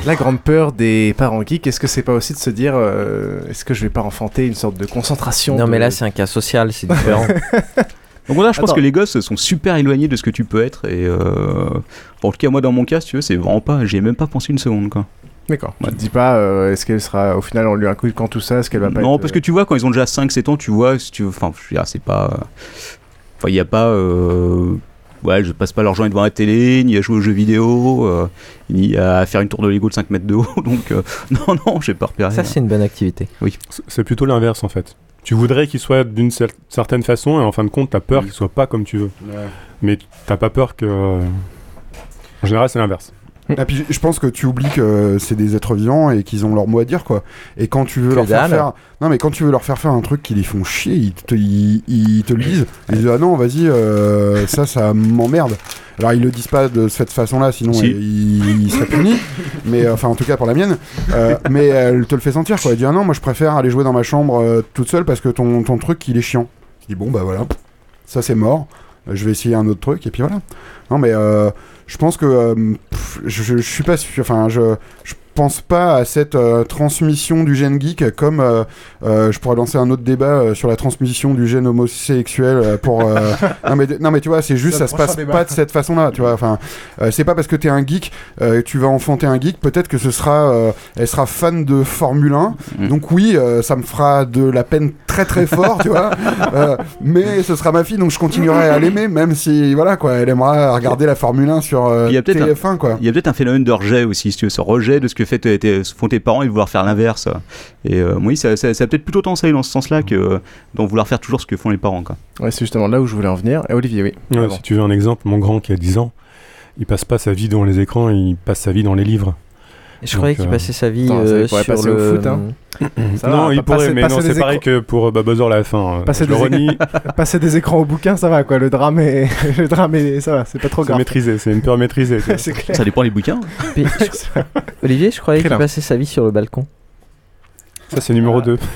la grande peur des parents geeks est-ce que c'est pas aussi de se dire euh, est-ce que je vais pas enfanter une sorte de concentration Non, de- mais là, c'est un cas social, c'est différent. (laughs) Donc là, je pense que les gosses sont super éloignés de ce que tu peux être. Et euh... en tout cas, moi, dans mon cas, si tu veux, c'est vraiment pas. J'y ai même pas pensé une seconde, quoi. D'accord. Tu te dis pas, euh, est-ce qu'elle sera, au final, on lui inculquant tout ça, est-ce qu'elle va pas Non, être, parce que tu vois, quand ils ont déjà 5-7 ans, tu vois, si tu veux. Enfin, je veux dire, c'est pas. Enfin, il n'y a pas. euh, Ouais, je passe pas leur journée devant la télé, ni à jouer aux jeux vidéo, euh, ni à faire une tour de Lego de 5 mètres de haut. (laughs) Donc, euh, (laughs) non, non, j'ai pas repéré. Ça, c'est une bonne activité. Oui. C'est plutôt l'inverse en fait. Tu voudrais qu'il soit d'une cer- certaine façon et en fin de compte, t'as peur qu'il soit pas comme tu veux. Ouais. Mais t'as pas peur que. En général, c'est l'inverse. Et puis je pense que tu oublies que c'est des êtres vivants et qu'ils ont leur mot à dire quoi. Et quand tu veux Que leur faire dalle. faire, non mais quand tu veux leur faire faire un truc qui les font chier, ils te, ils, ils te le disent. Ils disent ah non vas-y euh, ça ça m'emmerde. Alors ils le disent pas de cette façon-là, sinon Si. ils, ils seraient punis. Mais euh, enfin en tout cas pour la mienne. Euh, mais elle te le fait sentir quoi. Elle dit ah non moi je préfère aller jouer dans ma chambre euh, toute seule parce que ton, ton truc il est chiant. Je dis bon bah voilà, ça c'est mort. Je vais essayer un autre truc et puis voilà. Non mais euh, je pense que euh, je, suis pas. Enfin je je pense pas à cette euh, transmission du gène geek comme euh, je pourrais lancer un autre débat euh, sur la transmission du gène homosexuel euh, pour. euh, (laughs) non, mais, non, mais tu vois, c'est juste, ça le se passe débat. pas de cette façon-là, tu vois. Enfin, euh, c'est pas parce que t'es un geek euh, que tu vas enfanter un geek. Peut-être que ce sera, euh, elle sera fan de Formule 1. Mm. Donc oui, euh, ça me fera de la peine très très fort, tu vois. (laughs) Euh, mais ce sera ma fille, donc je continuerai à l'aimer, même si voilà quoi, elle aimera regarder la Formule 1 sur euh, Il y a peut-être TF1 un, quoi. il y a peut-être un phénomène de rejet aussi, si tu veux, ce rejet de ce que fait, font tes parents et de vouloir faire l'inverse. Et euh, oui, ça, ça, ça peut-être plutôt tendance à aller dans ce sens-là que euh, d'en vouloir faire toujours ce que font les parents. Quoi. Ouais, c'est justement là où je voulais en venir. Et Olivier, oui. Ouais, si tu veux un exemple, mon grand qui a 10 ans, il passe pas sa vie devant les écrans, il passe sa vie dans les livres. Je croyais qu'il euh, passait sa vie Attends, euh, pourrait sur passer le au foot, hein. (clears throat) Ça non, va, il pourrait, passer- mais passer non, c'est pareil que pour euh, Babozor à la fin. euh, Passer des, renie, éc- (laughs) passer des écrans au bouquin, ça va quoi. Le drame est, (laughs) le drame est, ça va, c'est pas trop c'est grave. maîtrisé, c'est une peur maîtrisée. (laughs) c'est. Ça dépend des bouquins. Puis, je- Olivier, je croyais qu'il passait sa vie sur le balcon. Ça, c'est numéro 2. (laughs)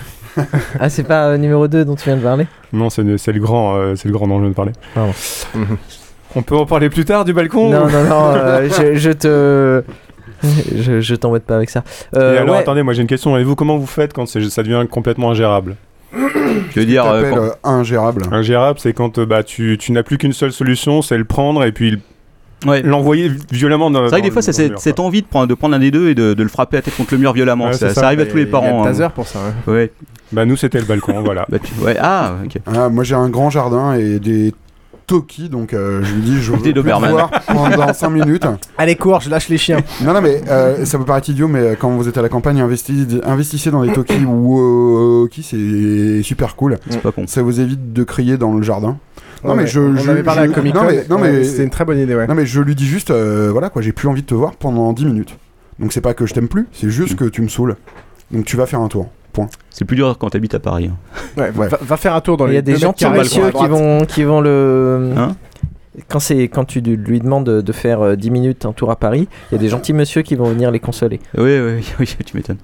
Ah, c'est pas euh, numéro 2 dont tu viens de parler? Non, c'est le, grand, euh, c'est le grand dont je viens de parler. Pardon. On peut en parler plus tard du balcon Non, ou- non, non, euh, (laughs) je, je te. Je, je t'embête pas avec ça. Euh, Et alors, ouais. attendez, moi j'ai une question. Et vous, comment vous faites quand ça devient complètement ingérable? Je veux dire, quand- ingérable. Ingérable, c'est quand euh, bah, tu, tu n'as plus qu'une seule solution, c'est le prendre et puis Ouais. l'envoyer violemment dans C'est vrai que des fois, c'est cette, mur, cette quoi. envie de prendre, de prendre un des deux et de, de le frapper à tête contre le mur violemment. Ouais, ça, c'est ça ça. arrive à tous les Il y a parents. hein. Taser pour ça. ouais. Ouais. Bah, nous, c'était le balcon, voilà. (laughs) Bah, tu- ouais. Ah, ok. Ah, moi j'ai un grand jardin et des Toki, donc euh, je lui dis je veux voir pendant 5 minutes. (laughs) Allez, cours, je lâche les chiens. Non, non, mais euh, ça peut paraître idiot, mais euh, quand vous êtes à la campagne, investi- investissez dans des Toki ou Woki, c'est super cool. C'est pas con. Ça vous évite de crier dans le jardin. Non, Ouais, mais je. on je- avait parlé je- à Comic Con. Non, mais, non, mais, c'était une très bonne idée, ouais. non, mais je lui dis juste, euh, voilà quoi, j'ai plus envie de te voir pendant 10 minutes. Donc c'est pas que je t'aime plus, c'est juste Mm. que tu me saoules. Donc tu vas faire un tour. Point. C'est plus dur quand t'habites à Paris. hein. (laughs) Ouais, Ouais. Va, va faire un tour dans Il les y a des à qui droite. vont, qui vont le. Hein quand, c'est, quand tu lui demandes de, faire euh, 10 minutes un tour à Paris, il y a des gentils messieurs qui vont venir les consoler. Oui, oui, (laughs) oui, tu m'étonnes.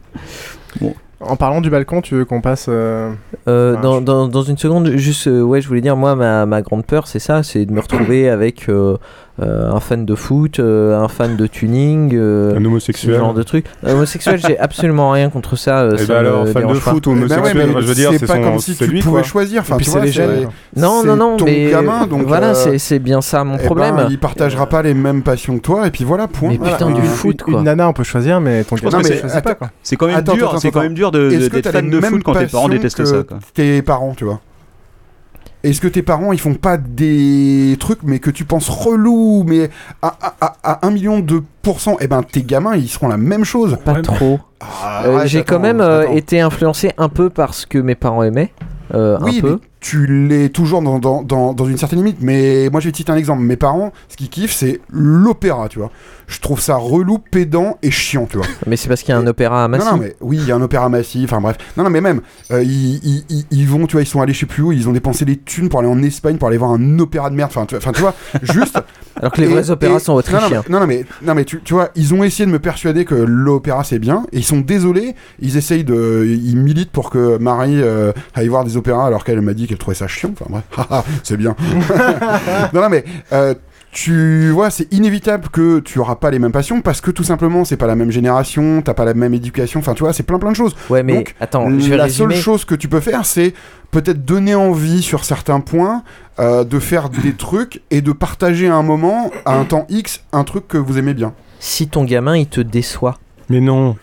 Bon. En parlant du balcon, tu veux qu'on passe. euh, Euh, dans, je- dans, dans une seconde, juste, euh, ouais, je voulais dire, moi, ma, ma grande peur, c'est ça, c'est de me retrouver avec euh, un fan de foot, euh, un fan de tuning, euh, Un ce homosexuel. genre de truc. Euh, homosexuel, j'ai absolument rien contre ça. euh, Et ça bah alors, fan de foot ou Eh ben ouais, homosexuel, mais enfin, je veux dire, c'est pas son- comme si tu lui, pouvais quoi. choisir. Enfin, c'est les quoi. Non, non, non, ton mais gamin, donc, voilà, euh, c'est, bien ça mon eh ben, problème. il partagera pas les mêmes passions que toi, et puis voilà, point. Mais Voilà. putain, du Euh, foot, Une quoi. nana, on peut choisir, mais ton gamin, c'est- pas, quoi. C'est quand même dur, c'est quand même dur d'être fan de foot quand tes parents détestent que ça. Tes parents, tu vois. Est-ce que tes parents ils font pas des trucs mais que tu penses relou mais à, à, à, à 1 million de pourcents Eh ben tes gamins ils seront la même chose. Pas Ouais, trop. Ah, Euh, j'ai quand même euh, été influencé un peu par ce que mes parents aimaient. Euh, Oui, un peu. mais tu l'es toujours dans, dans, dans, dans une certaine limite. Mais moi, je vais te citer un exemple. Mes parents, ce qu'ils kiffent, c'est l'opéra, tu vois. Je trouve ça relou, pédant et chiant, tu vois. (laughs) Mais c'est parce qu'il y a un opéra à Massy. Non, non, mais oui, il y a un opéra massif, enfin bref. Non, non, mais même, euh, ils, ils- ils- ils vont, tu vois, ils sont allés je sais plus où, ils ont dépensé des thunes pour aller en Espagne pour aller voir un opéra de merde. Enfin, tu, vois, (laughs) juste. Alors que les Et- vrais opéras et- sont non, autrichiens. Non, non, mais, non, mais tu, tu vois, ils ont essayé de me persuader que l'opéra c'est bien, et ils sont désolés, ils essayent de. Ils militent pour que Marie euh, aille voir des opéras alors qu'elle m'a dit qu'elle trouvait ça chiant. Enfin bref, Haha, (laughs) c'est bien. (laughs) non, non, mais. euh, tu vois, c'est inévitable que tu auras pas les mêmes passions parce que tout simplement c'est pas la même génération, t'as pas la même éducation, enfin tu vois, c'est plein plein de choses. Ouais, mais Donc, attends, je vais la résumer. seule chose que tu peux faire, c'est peut-être donner envie sur certains points, euh, de faire des trucs et de partager à un moment, à un temps X, un truc que vous aimez bien. Si ton gamin il te déçoit. Mais non.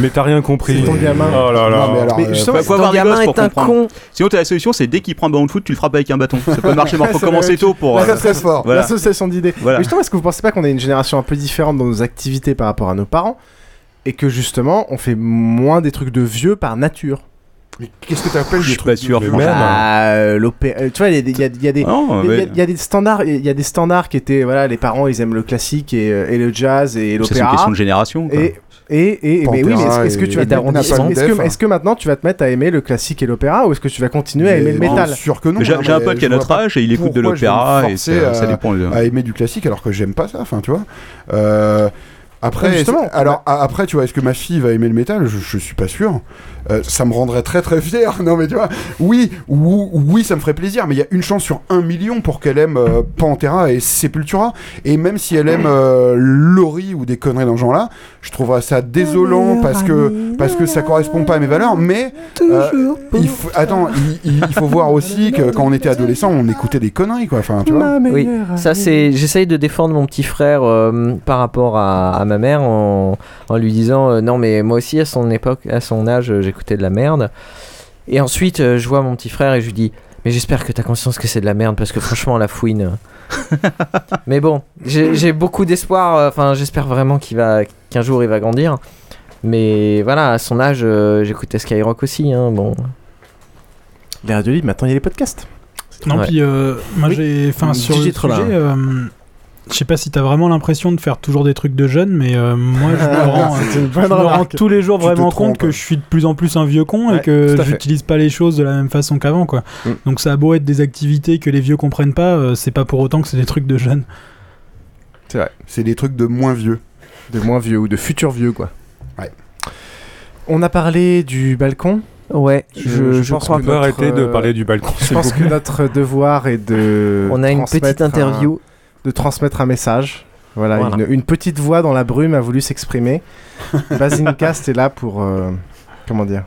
Mais t'as rien compris. C'est ton gamin. Oh là là. Non, mais alors, Mais euh, justement, Faut- avoir des gamin est un comprendre. con. Sinon, t'as la solution, c'est dès qu'il prend un ballon de foot, tu le frappes avec un bâton. Ça peut (laughs) marcher, mais faut commencer tôt pour. Là, euh, ça très fort. Voilà. L'association d'idées. Voilà. Mais justement, est-ce que vous pensez pas qu'on est une génération un peu différente dans nos activités par rapport à nos parents et que justement, on fait moins des trucs de vieux par nature? Mais qu'est-ce que t'appelles Je des suis pas trucs sûr. de Mais vieux? même. Ah, euh, euh, tu vois, il y, a y a- y a des. Y, a- a standards, il y a des standards qui étaient voilà, les parents ils aiment le classique et, euh, et le jazz et Ça, c'est une l'opéra. question de génération. quoi. Et et, et mais oui, mais est-ce, que tu vas est-ce maintenant tu vas te mettre à aimer le classique et l'opéra ou est-ce que tu vas continuer à aimer le métal Bien sûr que non. J'ai hein, j'ai un pote qui a notre âge et il écoute de l'opéra et ça, dépend. à aimer du classique alors que j'aime pas ça. Enfin, tu vois. Après, justement, alors après, tu vois, est-ce que ma fille va aimer le métal? Je, je suis pas sûr. Euh, ça me rendrait très très fier. (laughs) Non mais tu vois, oui, ou- oui, ça me ferait plaisir. Mais il y a une chance sur un million pour qu'elle aime euh, Pantera et Sepultura. Et même si elle aime euh, Laurie ou des conneries dans ce genre-là, je trouverais ça désolant parce que parce que ça correspond pas à mes valeurs. Mais euh, il faut, attends, il, il- il faut voir aussi (laughs) que quand on était adolescent, on écoutait des conneries quoi. Enfin, tu vois. Oui, ça c'est. J'essaye de défendre mon petit frère euh, par rapport à, à ma mère en, en lui disant euh, non mais moi aussi à son époque, à son âge, euh, j'écoutais de la merde. Et ensuite euh, je vois mon petit frère et je lui dis mais j'espère que t'as conscience que c'est de la merde parce que franchement la fouine. (laughs) mais bon, j'ai beaucoup d'espoir. euh, Enfin j'espère vraiment qu'il va qu'un jour il va grandir. Mais voilà, à son âge, euh, j'écoutais Skyrock aussi. Hein, bon. Les radios libres, maintenant il y a les podcasts. Non, Ouais. puis euh, moi Oui. j'ai. Enfin, sur le sujet, euh, je sais pas si t'as vraiment l'impression de faire toujours des trucs de jeune, mais euh, moi je me (laughs) rends, je me tous les jours Tu vraiment compte que je suis de plus en plus un vieux con Ouais, et que j'utilise pas les choses de la même façon qu'avant, quoi. Mm. Donc ça a beau être des activités que les vieux comprennent pas, euh, c'est pas pour autant que c'est des trucs de jeunes. C'est vrai. C'est des trucs de moins vieux. De moins vieux ou de futurs vieux, quoi. Ouais. On a parlé du balcon. Ouais, Je, je, je pense crois que On peut arrêter de euh, parler du balcon. Je pense que notre devoir est de. On a une petite un- interview. De transmettre un message. Voilà, Voilà. Une, une petite voix dans la brume a voulu s'exprimer. (laughs) Basincast est là pour. euh, comment dire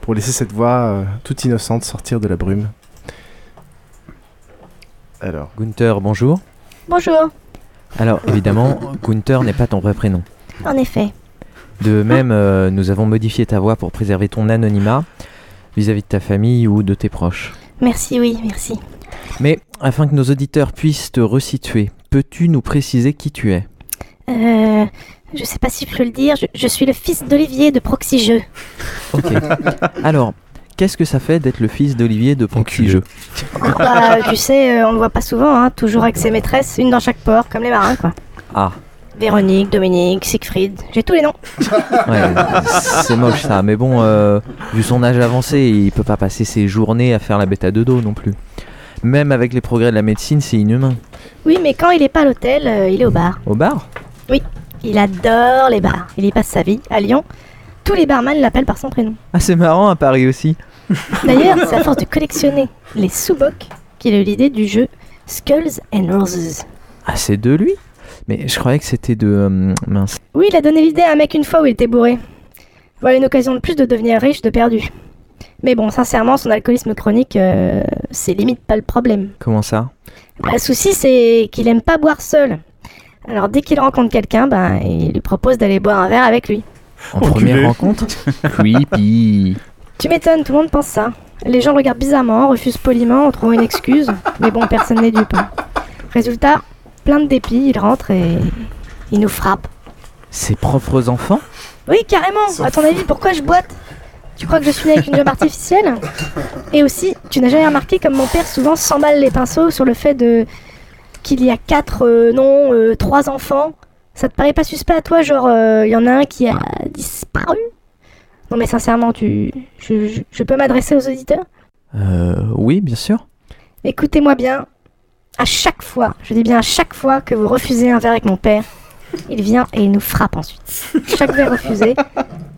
Pour laisser cette voix euh, toute innocente sortir de la brume. Alors. Gunther, bonjour. Bonjour. Alors évidemment, Gunther n'est pas ton vrai prénom. En effet. De même, euh, nous avons modifié ta voix pour préserver ton anonymat vis-à-vis de ta famille ou de tes proches. Merci, oui, merci. Mais afin que nos auditeurs puissent te resituer, peux-tu nous préciser qui tu es? Euh, je sais pas si je peux le dire, je, je suis le fils d'Olivier de Proxy Jeux. Ok. (laughs) Alors, qu'est-ce que ça fait d'être le fils d'Olivier de Proxy Jeux Bah, tu sais, euh, on le voit pas souvent, hein, toujours avec ses maîtresses, une dans chaque port, comme les marins, quoi. Ah, Véronique, Dominique, Siegfried, j'ai tous les noms. (laughs) ouais, c'est moche ça. Mais bon, euh, vu son âge avancé, il peut pas passer ses journées à faire la bêta de dos non plus. Même avec les progrès de la médecine, c'est inhumain. Oui, mais quand il est pas à l'hôtel, euh, il est au bar. Au bar? Oui, il adore les bars. Il y passe sa vie. À Lyon, tous les barman l'appellent par son prénom. Ah, c'est marrant à Paris aussi. (laughs) D'ailleurs, c'est à force de collectionner les sous-bocs qu'il a eu l'idée du jeu Skulls and Roses. Ah, c'est de lui? Mais je croyais que c'était de. euh, mince. Oui, il a donné l'idée à un mec une fois où il était bourré. Voilà une occasion de plus de devenir riche de perdu. Mais bon, sincèrement, son alcoolisme chronique, euh, c'est limite pas le problème. Comment ça? Bah, Le souci, c'est qu'il aime pas boire seul. Alors dès qu'il rencontre quelqu'un, ben, il lui propose d'aller boire un verre avec lui. En première rencontre? (laughs) Creepy. Tu m'étonnes, tout le monde pense ça. Les gens le regardent bizarrement, refusent poliment en trouvant une excuse, mais bon, personne n'est dupe. Résultat, plein de dépit, il rentre et il nous frappe. Ses propres enfants? Oui, carrément. À ton avis, pourquoi je boite? Tu crois que je suis né avec une jambe artificielle Et aussi, tu n'as jamais remarqué comme mon père souvent s'emballe les pinceaux sur le fait de qu'il y a quatre, euh, non, euh, trois enfants. Ça te paraît pas suspect à toi, genre il y en a un qui a disparu? Non mais sincèrement, tu, je, je- je peux m'adresser aux auditeurs? Euh. Oui, bien sûr. Écoutez-moi bien. À chaque fois, je dis bien à chaque fois que vous refusez un verre avec mon père, il vient et il nous frappe ensuite. Chaque verre refusé,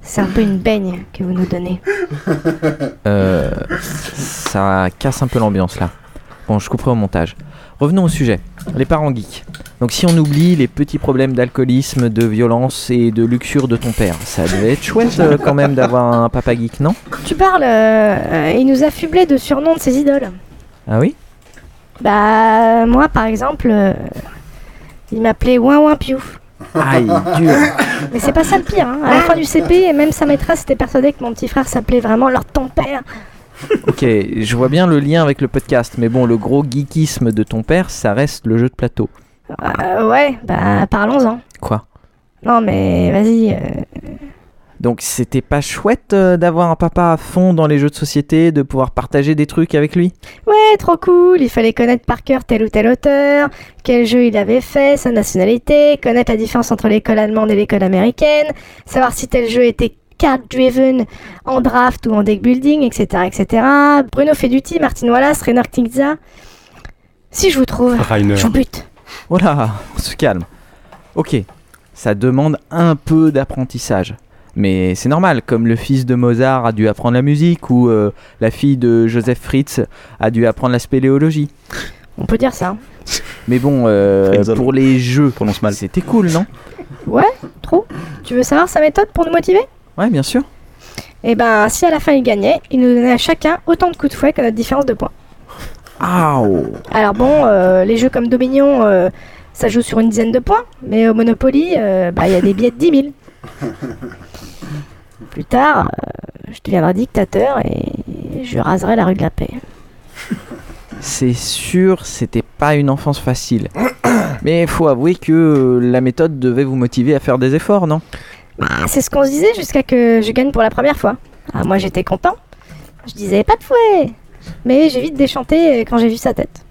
c'est un peu une baigne que vous nous donnez. Euh. Ça casse un peu l'ambiance là. Bon, je couperai au montage. Revenons au sujet. Les parents geeks. Donc, si on oublie les petits problèmes d'alcoolisme, de violence et de luxure de ton père, ça devait être chouette euh, quand même d'avoir un papa geek, non? Tu parles, euh, il nous affublait de surnoms de ses idoles. Ah oui? Bah, moi par exemple, euh, il m'appelait Ouin Ouin Piou. Aïe, dur. (laughs) Mais c'est pas ça le pire, hein. À la fin du CP, et même sa maîtresse était persuadée que mon petit frère s'appelait vraiment leur ton père. Ok, je vois bien le lien avec le podcast, mais bon, le gros geekisme de ton père, ça reste le jeu de plateau. Euh, ouais, bah parlons-en. Quoi? Non mais vas-y. euh, Donc, c'était pas chouette euh, d'avoir un papa à fond dans les jeux de société, de pouvoir partager des trucs avec lui? Ouais, trop cool. Il fallait connaître par cœur tel ou tel auteur, quel jeu il avait fait, sa nationalité, connaître la différence entre l'école allemande et l'école américaine, savoir si tel jeu était card-driven en draft ou en deck building, etc., etc. Bruno Feduti, Martin Wallace, Rainer Knizia. Si je vous trouve, Rainer. je vous bute. Voilà, (laughs) on se calme. Ok, ça demande un peu d'apprentissage. Mais c'est normal, comme le fils de Mozart a dû apprendre la musique ou euh, la fille de Joseph Fritz a dû apprendre la spéléologie. On peut dire ça. Mais bon, euh, pour les jeux, c'était cool, non? Ouais, trop. Tu veux savoir sa méthode pour nous motiver? Ouais, bien sûr. Eh ben, si à la fin il gagnait, il nous donnait à chacun autant de coups de fouet que notre différence de points. Alors bon, euh, les jeux comme Dominion, euh, ça joue sur une dizaine de points, mais au Monopoly, euh, bah, il y a des billets de 10 000. (laughs) Plus tard, euh, je deviendrai dictateur et je raserai la rue de la Paix. C'est sûr, c'était pas une enfance facile. (coughs) Mais faut avouer que la méthode devait vous motiver à faire des efforts, non? Bah, c'est ce qu'on se disait jusqu'à que je gagne pour la première fois. Ah, moi j'étais content. Je disais pas de fouet. Mais j'ai vite déchanté euh, quand j'ai vu sa tête.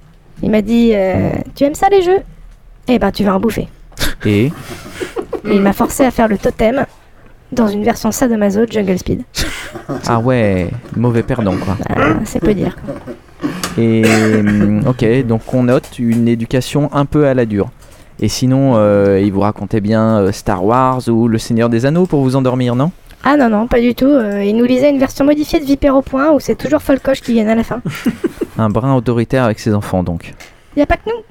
Il m'a dit euh, Tu aimes ça les jeux? Eh ben tu vas en bouffer. Et? (laughs) Et il m'a forcé à faire le totem dans une version sadomaso de Jungle Speed. Ah ouais, mauvais perdant quoi. Bah, c'est peu dire. Et hum, ok, donc on note une éducation un peu à la dure. Et sinon, euh, il vous racontait bien euh, Star Wars ou Le Seigneur des Anneaux pour vous endormir, non? Ah non, non, pas du tout. Euh, il nous lisait une version modifiée de Vipère au point où c'est toujours Folcoche qui gagne à la fin. (laughs) Un brin autoritaire avec ses enfants donc. Y a pas que nous.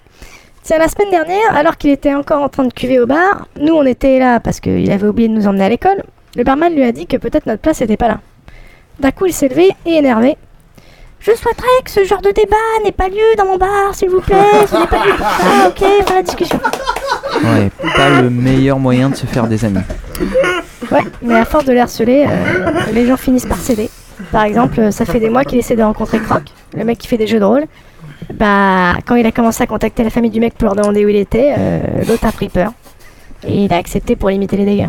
Tiens, la semaine dernière, alors qu'il était encore en train de cuver au bar, nous on était là parce qu'il avait oublié de nous emmener à l'école. Le barman lui a dit que peut-être notre place était pas là. D'un coup, il s'est levé et énervé. Je souhaiterais que ce genre de débat n'ait pas lieu dans mon bar, s'il vous plaît. Ce n'est pas lieu pour ça, ok, la discussion. Ouais, pas le meilleur moyen de se faire des amis. Ouais, mais à force de les harceler, euh, les gens finissent par céder. Par exemple, ça fait des mois qu'il essaie de rencontrer Croc, le mec qui fait des jeux de rôle. Bah, quand il a commencé à contacter la famille du mec pour leur demander où il était, euh, l'autre a pris peur. Et il a accepté pour limiter les dégâts.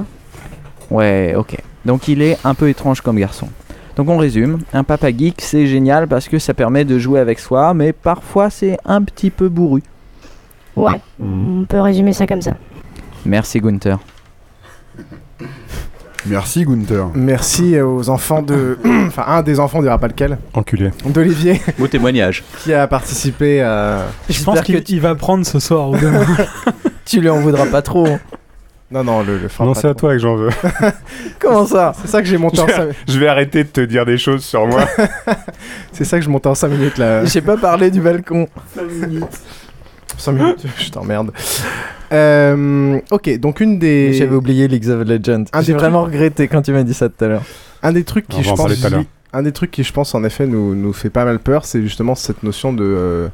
Ouais, ok. Donc il est un peu étrange comme garçon. Donc on résume, un papa geek c'est génial parce que ça permet de jouer avec soi, mais parfois c'est un petit peu bourru. Ouais, on peut résumer ça comme ça. Merci Gunther. Merci Gunther. Merci aux enfants de. (clears throat) enfin, un des enfants, on dira pas lequel. Enculé. D'Olivier. Beau témoignage. (laughs) Qui a participé à. Je pense qu'il il va prendre ce soir ou demain. (laughs) (laughs) tu lui en voudras pas trop. Non, non, le, le Non, c'est à toi que j'en veux. Comment ça? C'est ça que j'ai monté je en vais, 5 je vais arrêter de te dire des choses sur moi. C'est ça que je montais en 5 minutes là. J'ai pas parlé du balcon. 5 minutes. 5 minutes, (laughs) je t'emmerde. Euh, ok, donc une des. J'avais oublié League of Legends. J'ai vraiment trucs- regretté quand tu m'as dit ça tout à l'heure. Un des trucs qui, je pense, un des trucs qui, je pense, en effet, nous, nous fait pas mal peur, c'est justement cette notion de, euh,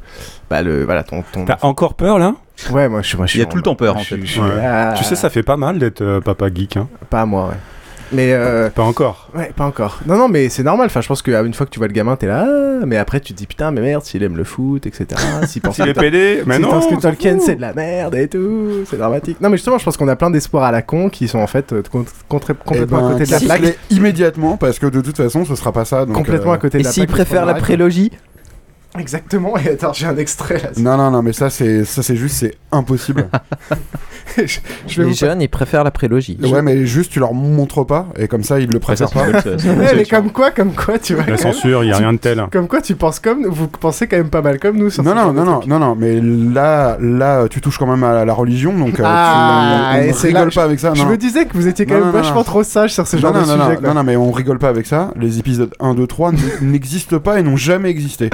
bah le, voilà, ton, ton. T'as encore peur là? Ouais, moi, je suis, moi, je suis Il y a tout le temps peur en fait. Ouais. ah, Tu sais, ça fait pas mal d'être euh, papa geek. Hein. Pas à moi, ouais. Mais euh, Pas encore. ouais, pas encore. Non, non, mais c'est normal. Enfin, je pense qu'une fois que tu vois le gamin, t'es là. ah, mais après, tu te dis putain, mais merde, s'il aime le foot, etc. (laughs) S'il pense S'il que est pédé, mais s'il non, pense que Tolkien c'est de la merde et tout, c'est dramatique. Non, mais justement, je pense qu'on a plein d'espoirs à la con qui sont en fait euh, contre- complètement Eh ben, à côté de la plaque. immédiatement parce que de toute façon ce sera pas ça. donc, Complètement euh, à côté Et de la s'il plaque. il faut préfère la prélogie Exactement. Et attends, j'ai un extrait là. Non non non mais ça c'est ça c'est juste c'est impossible. (laughs) je, je vais Les jeunes, ils préfèrent la prélogie. ouais mais juste tu leur montres pas et comme ça ils le préfèrent pas. Ouais, (laughs) mais comme quoi, comme quoi, tu vois. La censure, il y a rien de tel. Comme quoi, tu penses comme vous pensez quand même pas mal comme nous. sur Non ce non non non non non mais là là tu touches quand même à la religion donc euh, Ah, tu, on, on et c'est rigole là- pas avec ça. Je non. me disais que vous étiez quand Non, même non, vachement non. trop sage sur ce genre non, de non, sujet. non, non, non, mais on rigole pas avec ça. Les épisodes 1, 2, 3 n- n'existent pas et n'ont jamais existé.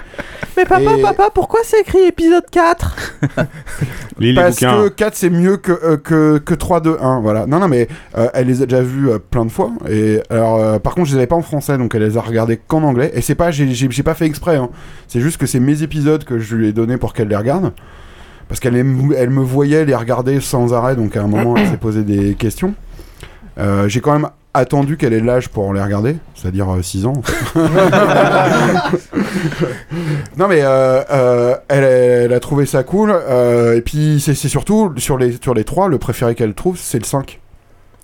Mais papa, Et- papa, pourquoi c'est écrit épisode 4 (laughs) Lis les Parce bouquins. que 4 c'est mieux que, euh, que, que 3, 2, 1. Voilà. Non, non, mais euh, elle les a déjà vus euh, plein de fois. Et alors, euh, par contre, je les avais pas en français, donc elle les a regardés qu'en anglais. Et c'est pas, j'ai- j'ai j'ai pas fait exprès. hein. C'est juste que c'est mes épisodes que je lui ai donné pour qu'elle les regarde. Parce qu'elle aime- elle me voyait les regarder sans arrêt, donc à un moment, elle s'est posé des questions. Euh, j'ai quand même attendu qu'elle ait l'âge pour les regarder, c'est-à-dire 6 ans. en (laughs) fait. non mais euh, euh, elle, elle a trouvé ça cool, euh, et puis c'est c'est surtout sur les, sur les trois, le préféré qu'elle trouve, c'est le 5.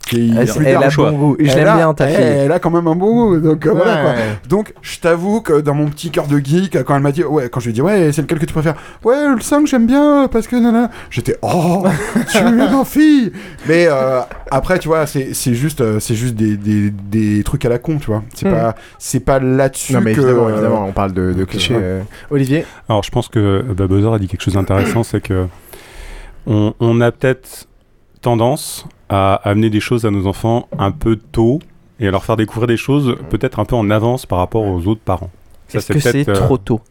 Qui Elle- plus elle tard. a bon goût. Je l'aime bien, ta fille. Elle a quand même un bon goût, donc euh, voilà quoi. Ouais. Donc, je t'avoue que dans mon petit cœur de geek, quand elle m'a dit, ouais, quand je lui ai dit, ouais, c'est lequel que tu préfères? Ouais, le 5, j'aime bien, parce que nana. J'étais, oh, (laughs) tu es ma fille Mais euh, après, tu vois, c'est c'est juste, euh, c'est juste des, des, des trucs à la con, tu vois. C'est Hmm. pas, c'est pas là-dessus Non, mais que. évidemment, euh, évidemment, on parle de, de clichés. euh. Olivier? Alors, je pense que Babozor a dit quelque chose d'intéressant, c'est que on, on a peut-être tendance à amener des choses à nos enfants un peu tôt et à leur faire découvrir des choses peut-être un peu en avance par rapport aux autres parents. Est-ce que c'est euh, trop tôt?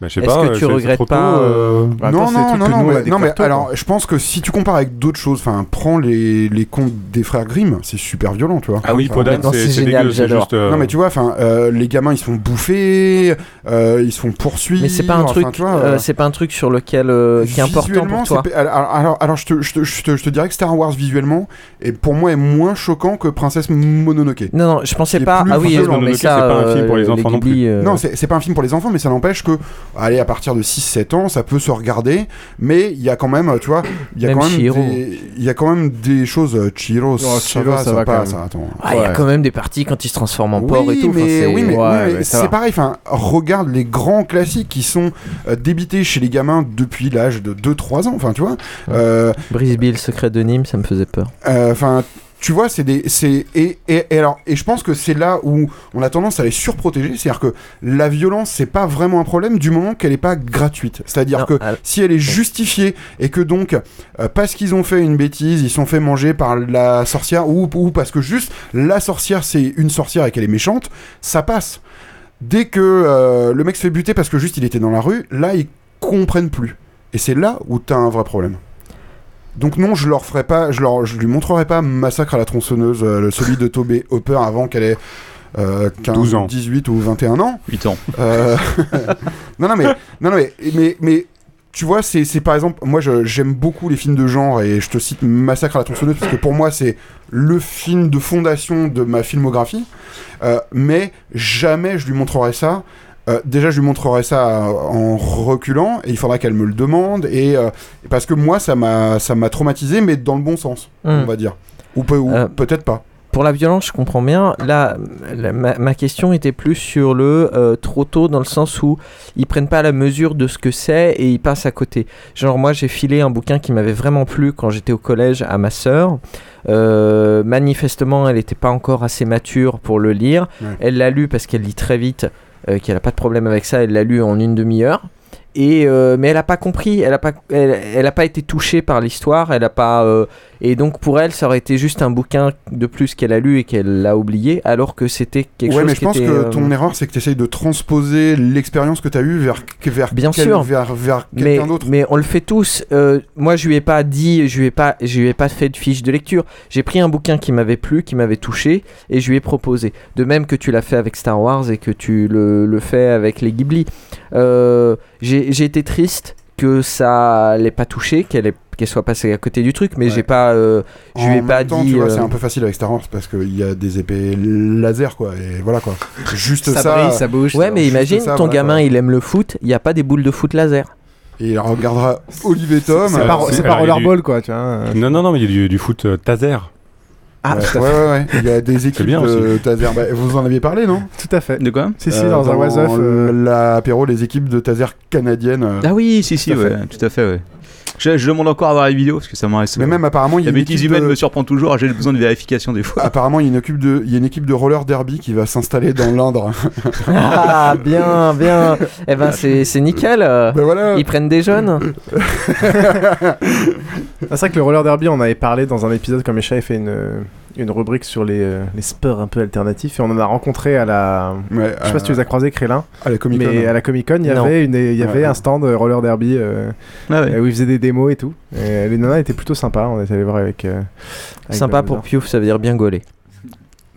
Bah, Est-ce pas, que euh, tu regrettes pas, euh, Bah, non, attends, non, non, non, non, mais découvert tôt, alors je pense que si tu compares avec d'autres choses, enfin, prends les, les contes des frères Grimm, c'est super violent, tu vois. Ah oui, Podane, non, c'est génial, j'adore. euh, Non mais tu vois, enfin, euh, les gamins ils se font bouffer, euh, ils se font poursuivre. Mais c'est pas un truc, euh, euh, c'est pas un truc sur lequel euh, qui est important pour toi. Alors, alors, alors, je, te, je, te, je, te, je te dirais que Star Wars visuellement, est, pour moi, est moins choquant que Princesse Mononoke. Non, non, je pensais pas. Ah oui, mais ça, c'est pas un film pour les euh, enfants non plus. euh, Non, c'est pas un film pour les enfants, mais ça n'empêche que, allez, à partir de 6-7 ans, ça peut se regarder, mais il y a quand même, tu vois, il y a Même quand même Chihiro. des, il y a quand même des choses, euh, Chihiro, ça, va, ça ça va quand passe, même. attends. Ah, il y a Ouais. quand même des parties quand il se transforme en Oui, porc et tout. mais, c'est- oui, mais, Ouais, oui, c'est pareil. Enfin, regarde les grands classiques qui sont euh, débités chez les gamins depuis l'âge de 2-3 ans. Enfin, tu vois. Euh, Brisby, le secret de Nîmes, ça me faisait peur. euh, Enfin, tu vois, c'est des, c'est et, et, et alors et je pense que c'est là où on a tendance à les surprotéger. C'est-à-dire que la violence, c'est pas vraiment un problème du moment qu'elle est pas gratuite. C'est-à-dire que si elle est justifiée et que donc euh, parce qu'ils ont fait une bêtise, ils sont fait manger par la sorcière ou, ou parce que juste la sorcière c'est une sorcière et qu'elle est méchante, ça passe. Dès que euh, le mec se fait buter parce que juste il était dans la rue, là ils comprennent plus. Et c'est là où t'as un vrai problème. Donc non, je leur ferai pas, je leur, je lui montrerai pas Massacre à la tronçonneuse, euh, celui de Tobey Hopper avant qu'elle ait euh, 15, 12 ans. 18 ou 21 ans. 8 ans. Euh, (laughs) non, non, mais, non, non, mais, mais, mais tu vois, c'est c'est par exemple, moi j'aime beaucoup les films de genre et je te cite Massacre à la tronçonneuse parce que pour moi c'est le film de fondation de ma filmographie. Euh, mais jamais je lui montrerai ça. Euh, déjà, je lui montrerai ça en reculant et il faudra qu'elle me le demande et euh, parce que moi ça m'a ça m'a traumatisé mais dans le bon sens, Hmm. on va dire. Ou, Euh, peut-être pas. Pour la violence, je comprends bien. Là, la- ma, ma question était plus sur le trop tôt, dans le sens où ils prennent pas la mesure de ce que c'est et ils passent à côté. Genre, moi, j'ai filé un bouquin qui m'avait vraiment plu quand j'étais au collège à ma sœur. Manifestement, elle n'était pas encore assez mature pour le lire. Elle l'a lu parce qu'elle lit très vite, euh, qu'elle n'a pas de problème avec ça. Elle l'a lu en une demi-heure. Et euh, mais elle n'a pas compris, elle n'a pas, elle, a pas été touchée par l'histoire, elle a pas, euh, et donc pour elle ça aurait été juste un bouquin de plus qu'elle a lu et qu'elle l'a oublié, alors que c'était quelque ouais, chose mais je pense était, que euh, ton erreur, c'est que tu essayes de transposer l'expérience que tu as eue vers, vers, Bien quel- sûr. vers, vers mais, quelqu'un d'autre. mais on le fait tous. Euh, moi, je lui ai pas dit, je lui ai pas, je lui ai pas fait de fiche de lecture. J'ai pris un bouquin qui m'avait plu, qui m'avait touché, et je lui ai proposé. De même que tu l'as fait avec Star Wars et que tu le, le fais avec les Ghibli. Euh, J'ai j'ai été triste que ça l'ait pas touché, qu'elle ait- qu'elle soit passée à côté du truc, mais Ouais. j'ai pas, euh, je lui ai pas temps, dit. tu vois, euh, c'est un peu facile avec Star Wars parce qu'il y a des épées laser, quoi. Et voilà, quoi. Juste ça. Ça brille, ça bouge. Ouais, mais imagine, ça, ton voilà, gamin, quoi. il aime le foot, il y a pas des boules de foot laser. Et il regardera Olivier Tom. C'est pas, c'est- c'est rollerball quoi, tu vois. Non, non, non, mais il y a du, du foot euh, taser. Ah, ouais, ouais, ouais. Il y a des équipes bien de Taser. Bah, vous en aviez parlé, non? Tout à fait. De quoi? Si, si, Euh, dans, un was euh, l'apéro, les équipes de Taser canadiennes. euh, Ah oui, si, si, Tout à ouais, fait. tout à fait, ouais. Je, je demande encore à voir les vidéos parce que ça m'intéresse. Mais même apparemment, il y a La une bêtise équipe humaine de- me surprend toujours, j'ai besoin de vérification des fois. Apparemment, il y, a une équipe de, il y a une équipe de roller derby qui va s'installer dans l'Indre. (laughs) Ah, bien, bien. Eh ben, c'est c'est nickel. Ben voilà. Ils prennent des jeunes. (laughs) Ah, c'est vrai que le roller derby, on avait parlé dans un épisode quand Mécha avait fait une, une rubrique sur les, euh, les sports un peu alternatifs et on en a rencontré à la. Ouais, Je sais pas si tu les as croisés, Crélin. À la Comic Con. Mais à la Comic Con, il y avait, une, il y avait Ouais. un stand euh, roller derby euh, Ah ouais. euh, où ils faisaient des démos et tout. Et les nanas étaient plutôt sympas. On est allé voir avec. euh, avec Sympa pour Piouf, ça veut dire bien gauler.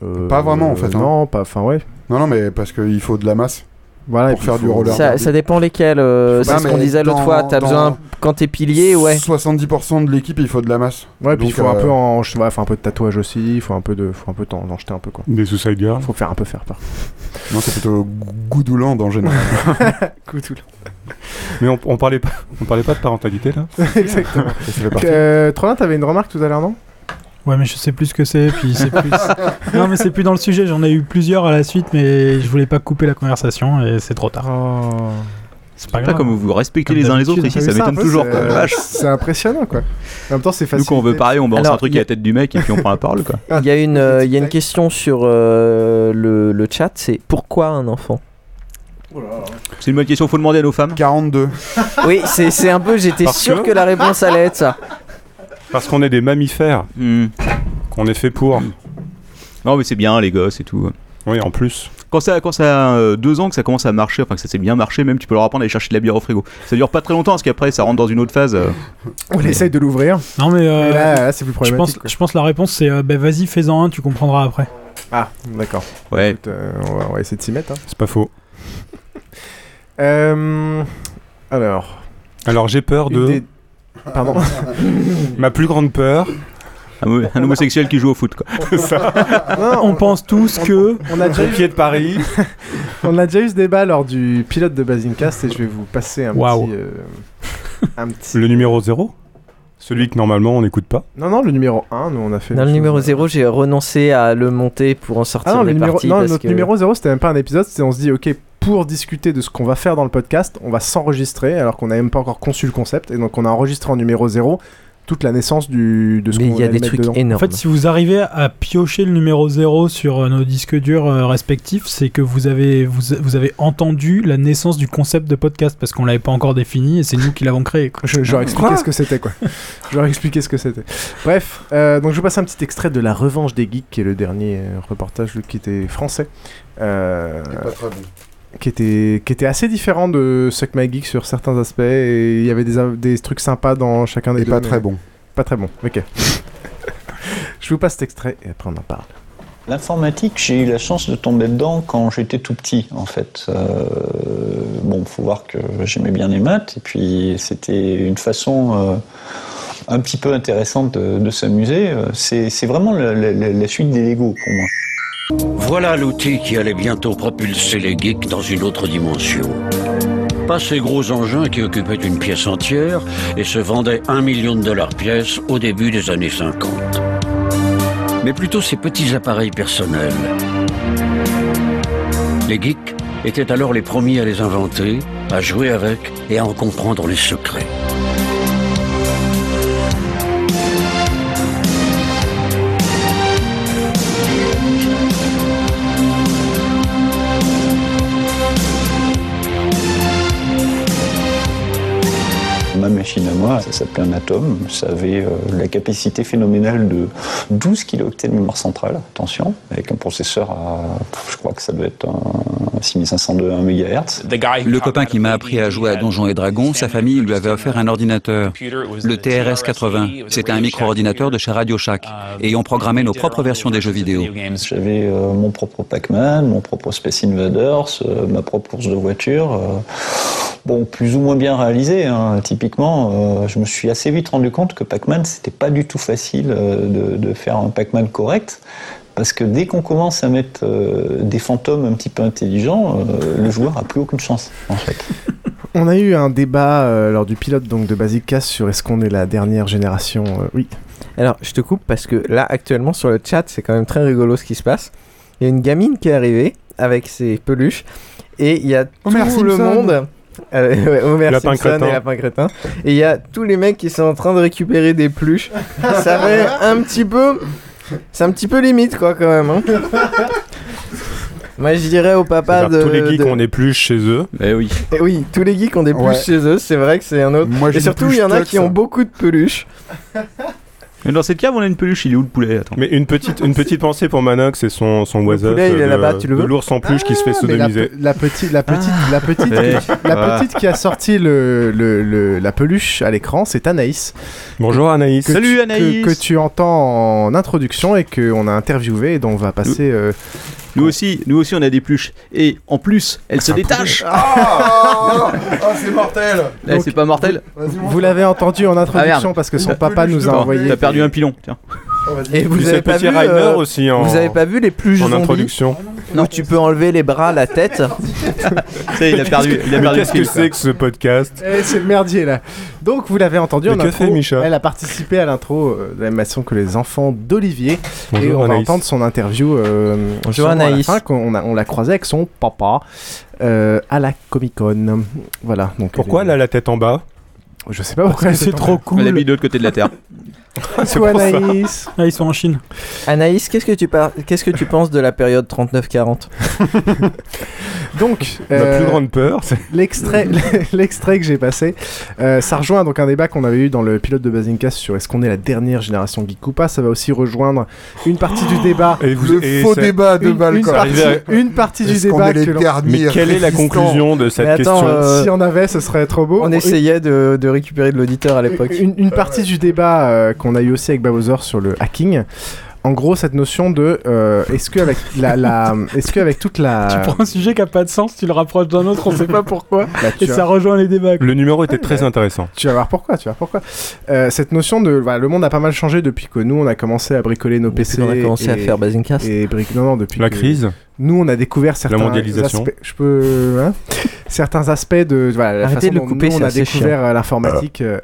Euh, Pas vraiment, en fait, hein. Non, pas. Enfin, ouais. Non, non, mais parce qu'il faut de la masse. Voilà, et Pour puis faire faut- du roller. Ça, dépend lesquels. euh, c'est Bah, ce qu'on disait l'autre fois. T'as besoin, quand t'es pilier, ouais. 70% de l'équipe, il faut de la masse. Ouais, puis il faut un euh, peu en, je faut un peu de tatouage aussi, il faut un peu de, faut un peu d'en jeter un peu quoi. Des Suicide Girls. Faut faire un peu faire part. Non, c'est plutôt Goudouland en général. (laughs) Mais on, on parlait pas, on parlait pas de parentalité là. (laughs) Exactement. Euh, Trollin, t'avais une remarque tout à l'heure, non? Ouais, mais je sais plus ce que c'est. Puis c'est plus. (laughs) non, mais c'est plus dans le sujet. J'en ai eu plusieurs à la suite, mais je voulais pas couper la conversation et c'est trop tard. C'est pas Pas grave. comme vous respectez Comme les uns les autres ici, ça m'étonne toujours. c'est- impressionnant quoi. En même temps, c'est Nous, facile. quand on veut parler, on balance Alors, un truc a- à la tête du mec et puis on prend la parole, quoi. Il y a une, euh, il y a une question sur euh, le, le chat. C'est pourquoi un enfant? C'est une bonne question, faut demander à nos femmes. 42. Oui, c'est c'est un peu. J'étais sûr que- que la réponse allait être ça. Parce qu'on est des mammifères. Qu'on est fait pour. Non, mais c'est bien, les gosses et tout. Oui, en plus. Quand ça, quand ça a euh, deux ans que ça commence à marcher, enfin que ça s'est bien marché, même tu peux leur apprendre à aller chercher de la bière au frigo. Ça dure pas très longtemps parce qu'après ça rentre dans une autre phase. euh. On essaye de l'ouvrir. Non mais euh, Et là, là, c'est plus je problématique. pense, je pense la réponse c'est euh, bah, vas-y fais-en un, tu comprendras après. Ah, d'accord. Ouais. Écoute, euh, on, va, on va essayer de s'y mettre. hein. C'est pas faux. Euh, alors. Alors j'ai peur Une de. des- Pardon. (laughs) Ma plus grande peur. Un, un homosexuel qui joue au foot, quoi. (laughs) Non, On pense tous que on a déjà eu, Pied de Paris. (laughs) on a déjà eu ce débat lors du pilote de Basincast et je vais vous passer un petit. euh, un petit. Le numéro 0 Celui que normalement on n'écoute pas. Non, non, le numéro 1, nous on a fait. Dans le numéro 0, j'ai renoncé à le monter pour en sortir Ah non, le des numéro, parties. non parce notre que- numéro 0, c'était même pas un épisode, c'était on se dit, ok, pour discuter de ce qu'on va faire dans le podcast, on va s'enregistrer alors qu'on n'a même pas encore conçu le concept. Et donc on a enregistré en numéro 0 toute la naissance du, de ce Mais qu'on il y a allait des trucs dedans. énormes. En fait, si vous arrivez à piocher le numéro 0 sur euh, nos disques durs euh, respectifs, c'est que vous avez, vous, vous avez entendu la naissance du concept de podcast parce qu'on l'avait pas encore défini et c'est nous qui l'avons créé. quoi. Je- J'aurais expliqué ce que c'était quoi. J'aurais expliqué ce que c'était. Bref, euh, donc je vous passe un petit extrait de La Revanche des Geeks, qui est le dernier reportage qui était français. Euh, Pas très bon. Qui était, qui était assez différent de Suck My Geek sur certains aspects et il y avait des, des trucs sympas dans chacun des Et deux. pas très bon. Pas très bon, ok. (laughs) je vous passe cet extrait et après on en parle. L'informatique, j'ai eu la chance de tomber dedans quand j'étais tout petit, en fait. Euh, bon, faut voir que j'aimais bien les maths, et puis c'était une façon euh, un petit peu intéressante de, de s'amuser. Euh, C'est c'est vraiment la, la- la- la suite des Lego pour moi. Voilà l'outil qui allait bientôt propulser les geeks dans une autre dimension. Pas ces gros engins qui occupaient une pièce entière et se vendaient un million de dollars pièce au début des années 50. Mais plutôt ces petits appareils personnels. Les geeks étaient alors les premiers à les inventer, à jouer avec et à en comprendre les secrets. Ma machine à moi, ça s'appelait un atome. Ça avait euh, la capacité phénoménale de 12 kilooctets de mémoire centrale, attention, avec un processeur à, je crois que ça doit être un 6502 1 MHz. Le copain qui m'a appris à jouer à Donjons et Dragons, sa famille lui avait offert un ordinateur, le TRS-80. C'était un micro-ordinateur de chez Radio Shack. Et on programmait nos propres versions des jeux vidéo. J'avais euh, mon propre Pac-Man, mon propre Space Invaders, euh, ma propre course de voiture. euh, bon, plus ou moins bien réalisé. hein. Typiquement, euh, je me suis assez vite rendu compte que Pac-Man, c'était pas du tout facile euh, de, de faire un Pac-Man correct. Parce que dès qu'on commence à mettre euh, des fantômes un petit peu intelligents, euh, le joueur a plus aucune chance, en fait. On a eu un débat euh, lors du pilote donc de Basic Cast sur est-ce qu'on est la dernière génération. euh, oui. Alors, je te coupe parce que là, actuellement, sur le chat, c'est quand même très rigolo ce qui se passe. Il y a une gamine qui est arrivée avec ses peluches et il y a tout le Simpson. monde. Euh, ouais, Homer Lapin Simpson crétin. et Lapin Crétin. Et il y a tous les mecs qui sont en train de récupérer des peluches. (laughs) Ça fait un petit peu. C'est un petit peu limite, quoi, quand même. hein. (laughs) Moi, je dirais au papa de. tous les geeks de- ont des pluches chez eux. Eh oui. Eh oui, tous les geeks ont des peluches Ouais. chez eux, c'est vrai que c'est un autre. Moi, et surtout, il y en a qui ont beaucoup de peluches. (laughs) Mais dans cette cave, on a une peluche, il est où le poulet? Attends. Mais une petite, une petite pensée pour Manox et son, son oiseuf poulet, il est là-bas, tu le veux? l'ours en peluche qui se fait Ah, sodomiser. la petite, la petite, la petite, Eh, la voilà. petite qui a sorti le, le- le- la peluche à l'écran, c'est Anaïs. Bonjour Anaïs. que Salut, tu- Anaïs. Que, que tu entends en introduction et qu'on a interviewé et dont on va passer. Nous aussi, nous aussi, on a des peluches. Et en plus, elles se détachent. Ah Ah, c'est mortel Eh, c'est pas mortel Vous l'avez entendu en introduction Ah, parce que son papa nous a envoyé. T'as perdu un pilon. Tiens. Et vous Puis avez pas petit vu euh, aussi en, Vous avez pas vu les peluches en zombies introduction. où tu peux enlever les bras, la tête (laughs) il a perdu, il a qu'est-ce que c'est que ce podcast Eh, c'est le merdier là. Donc vous l'avez entendu Mais en que intro. fait Micha Elle a participé à l'intro euh, de la même façon que les enfants d'Olivier. Et Bonjour on va Anaïs. entendre son interview. euh, Bonjour, sûrement à la Anaïs. fin, qu'on a- on l'a croisé avec son papa euh, à la Comic Con. Voilà. Donc Pourquoi elle elle est- a la tête en bas? Je sais pas pourquoi. elle C'est trop Elle cool. habite de l'autre côté de la terre. (laughs) (laughs) Coucou Anaïs. Ah, ils sont en Chine. Anaïs, qu'est-ce que tu par- qu'est-ce que tu penses de la période 39-40 (laughs) Donc, Ma euh, plus grande peur, c'est. l'extrait, (laughs) l'extrait que j'ai passé, euh, ça rejoint donc un débat qu'on avait eu dans le pilote de Bazincast sur est-ce qu'on est la dernière génération geek ou pas. Ça va aussi rejoindre une partie du débat. Et vous- Le et faux ça- débat de une, balle, une quoi. partie, Arrivé une partie du Est-ce qu'on débat est les que l'on- derniers Mais quelle est la résistants conclusion de cette Mais attends, question euh, Si on avait, ce serait trop beau. On essayait de, de récupérer de l'auditeur à l'époque. Une, une partie du débat euh, qu'on a eu aussi avec Bowser sur le hacking. En gros, cette notion de euh, est-ce qu'avec la, la (laughs) est-ce qu'avec toute la Tu prends un sujet qui a pas de sens, tu le rapproches d'un autre, on sait pas pourquoi, (laughs) Bah, et ça rejoint les débats. quoi. Le numéro était Ouais, très intéressant. Tu vas voir pourquoi, tu vas voir pourquoi. Euh, cette notion de voilà, le monde a pas mal changé depuis que nous on a commencé à bricoler nos PC. on a commencé à faire Bazincast. Et non non depuis La que- crise. Nous on a découvert certains mondialisation. aspects. Je peux hein (laughs) certains aspects de voilà la Arrêtez façon de le dont couper, nous on a découvert euh, l'informatique. euh,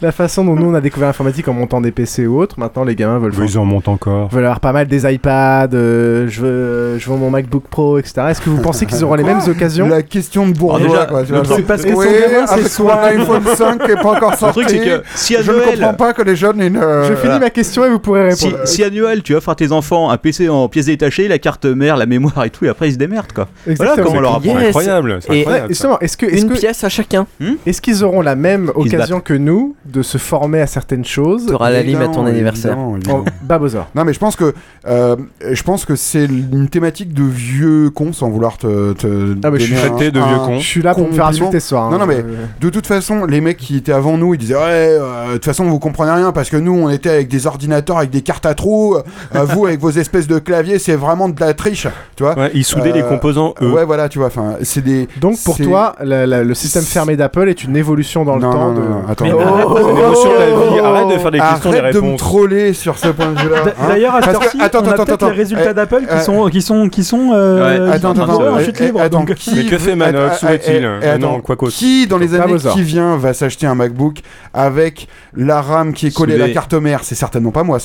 la façon dont nous on a découvert l'informatique en montant des PC ou autres. Maintenant les gamins veulent. Oui, Ils en montent encore. veulent avoir pas mal des iPads, euh, je veux, je veux mon MacBook Pro, etc. Est-ce que vous pensez qu'ils auront les mêmes occasions La question de bourgeois, déjà, quoi. tu le vois, truc, genre, parce que oui, c'est soit- iPhone 5 qui est pas encore sorti. truc, c'est que si à je ne comprends pas que les jeunes une. euh, Je finis ma question et vous pourrez Si, répondre. si à Noël tu offres à tes enfants un PC en pièces détachées, la carte mère, la mémoire et tout, et après ils se démerdent quoi. Voilà Exactement. comment on leur apprend. Yes. Incroyable. c'est Et- Ouais, justement, est-ce que, est-ce Une que, pièce à chacun. est-ce qu'ils auront la même occasion que nous de se former à certaines choses Tu auras la lime à ton anniversaire. évidemment. Babosaur Non mais je pense que euh, je pense que c'est une thématique de vieux cons sans vouloir te, te Ah, mais je suis traité de vieux un con. Je suis là pour me faire insulter ce soir. hein. Non, non, mais- Euh, De toute façon, les mecs qui étaient avant nous, ils disaient ouais, euh, de toute façon vous comprenez rien parce que nous on était avec des ordinateurs avec des cartes à trous, euh, vous avec vos espèces de claviers, c'est vraiment de la triche, tu vois. Ouais, ils soudaient les composants eux. Ouais, voilà, tu vois. Enfin, c'est des. Donc pour toi, la- la- le système fermé d'Apple est une évolution dans le Non, temps. non, de... non, attends. Mais Oh, arrête- C'est l'émotion de la vie. Arrête de faire des questions, des Arrête de me réponses. troller sur ce point de vue-là. Hein. D'ailleurs, à cette heure-ci, attends, on a attends, peut-être attends, les résultats eh, d'Apple qui euh, sont qui sont qui sont euh, Ouais, Attends, qui attends, sont en attends, chute eh, libre. attends, donc- qui- Mais que fait Manox Où eh, est-il eh, Non, quoi qu'autre. Qui dans les années qui vient va s'acheter un MacBook avec la RAM qui est collée à la carte mère? C'est certainement pas moi.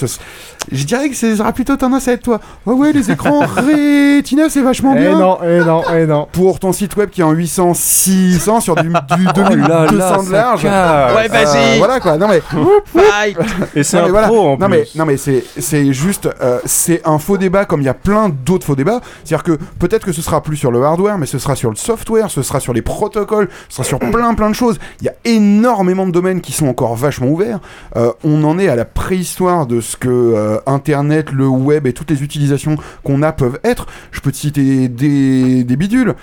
Je dirais que ce sera plutôt tendance à être toi. Ouais, ouais, les écrans (laughs) Retina, c'est vachement Eh bien. non, eh non, eh non. Pour ton site web qui est en 800, 600 sur du, du (laughs) Oh là 2200 là, de large. casse. Ouais, vas-y. Euh, voilà quoi. Non mais (laughs) Fight Et c'est un voilà. pro en non plus. mais non mais c'est c'est juste euh, c'est un faux débat comme il y a plein d'autres faux débats. C'est-à-dire que peut-être que ce sera plus sur le hardware, mais ce sera sur le software, ce sera sur les protocoles, ce sera sur plein plein de choses. Il y a énormément de domaines qui sont encore vachement ouverts. Euh, on en est à la préhistoire de ce que euh, Internet, le web et toutes les utilisations qu'on a peuvent être. Je peux te citer des, des bidules.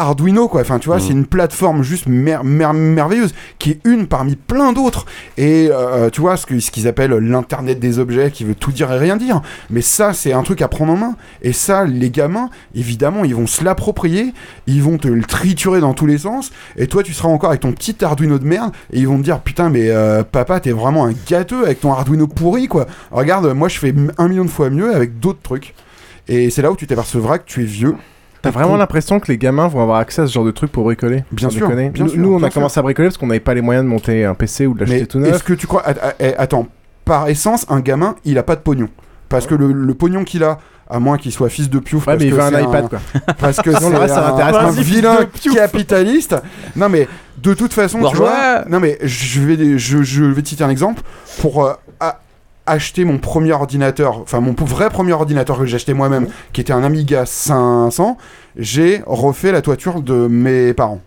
Euh, Arduino quoi, enfin tu vois, Mhm. c'est une plateforme juste mer- mer- merveilleuse qui est une parmi plein d'autres. Et euh, tu vois ce que- ce qu'ils appellent l'internet des objets, qui veut tout dire et rien dire. Mais ça, c'est un truc à prendre en main. Et ça, les gamins, évidemment, ils vont se l'approprier, ils vont te le triturer dans tous les sens. Et toi, tu seras encore avec ton petit Arduino de merde, et ils vont te dire putain, mais euh, papa, t'es vraiment un gâteux avec ton Arduino pourri quoi. Regarde, moi, je fais un million de fois mieux avec d'autres trucs. Et c'est là où tu t'apercevras que tu es vieux. T'as vraiment l'impression que les gamins vont avoir accès à ce genre de trucs pour bricoler? Bien sûr, bien nous, sûr, nous, on bien a sûr. commencé à bricoler parce qu'on n'avait pas les moyens de monter un PC ou de l'acheter tout neuf. est-ce que tu crois. att- eh, Attends, par essence, un gamin, il a pas de pognon. Parce que le, le pognon qu'il a, à moins qu'il soit fils de piouf. Ouais, parce mais il que veut un iPad, quoi. Parce que (laughs) reste, ça un, m'intéresse vilain capitaliste. Non, mais de toute façon, tu vois. Non, mais je vais, je, je vais te citer un exemple. Pour euh, a- acheter mon premier ordinateur, enfin mon vrai premier ordinateur que j'ai acheté moi-même, qui était un Amiga 500, j'ai refait la toiture de mes parents.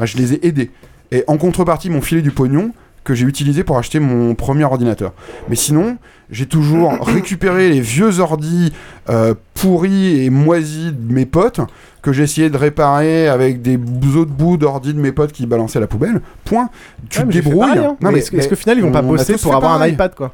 Je les ai aidés. Et en contrepartie, m'ont filé du pognon que j'ai utilisé pour acheter mon premier ordinateur. Mais sinon, j'ai toujours (coughs) récupéré les vieux ordis euh, pourris et moisis de mes potes que j'ai essayé de réparer avec des autres bouts d'ordi de mes potes qui balançaient à la poubelle. Point. Tu Ouais, te mais débrouilles. pareil, hein. Mais est-ce que- est-ce qu'au final, ils vont pas bosser pour avoir un iPad, quoi?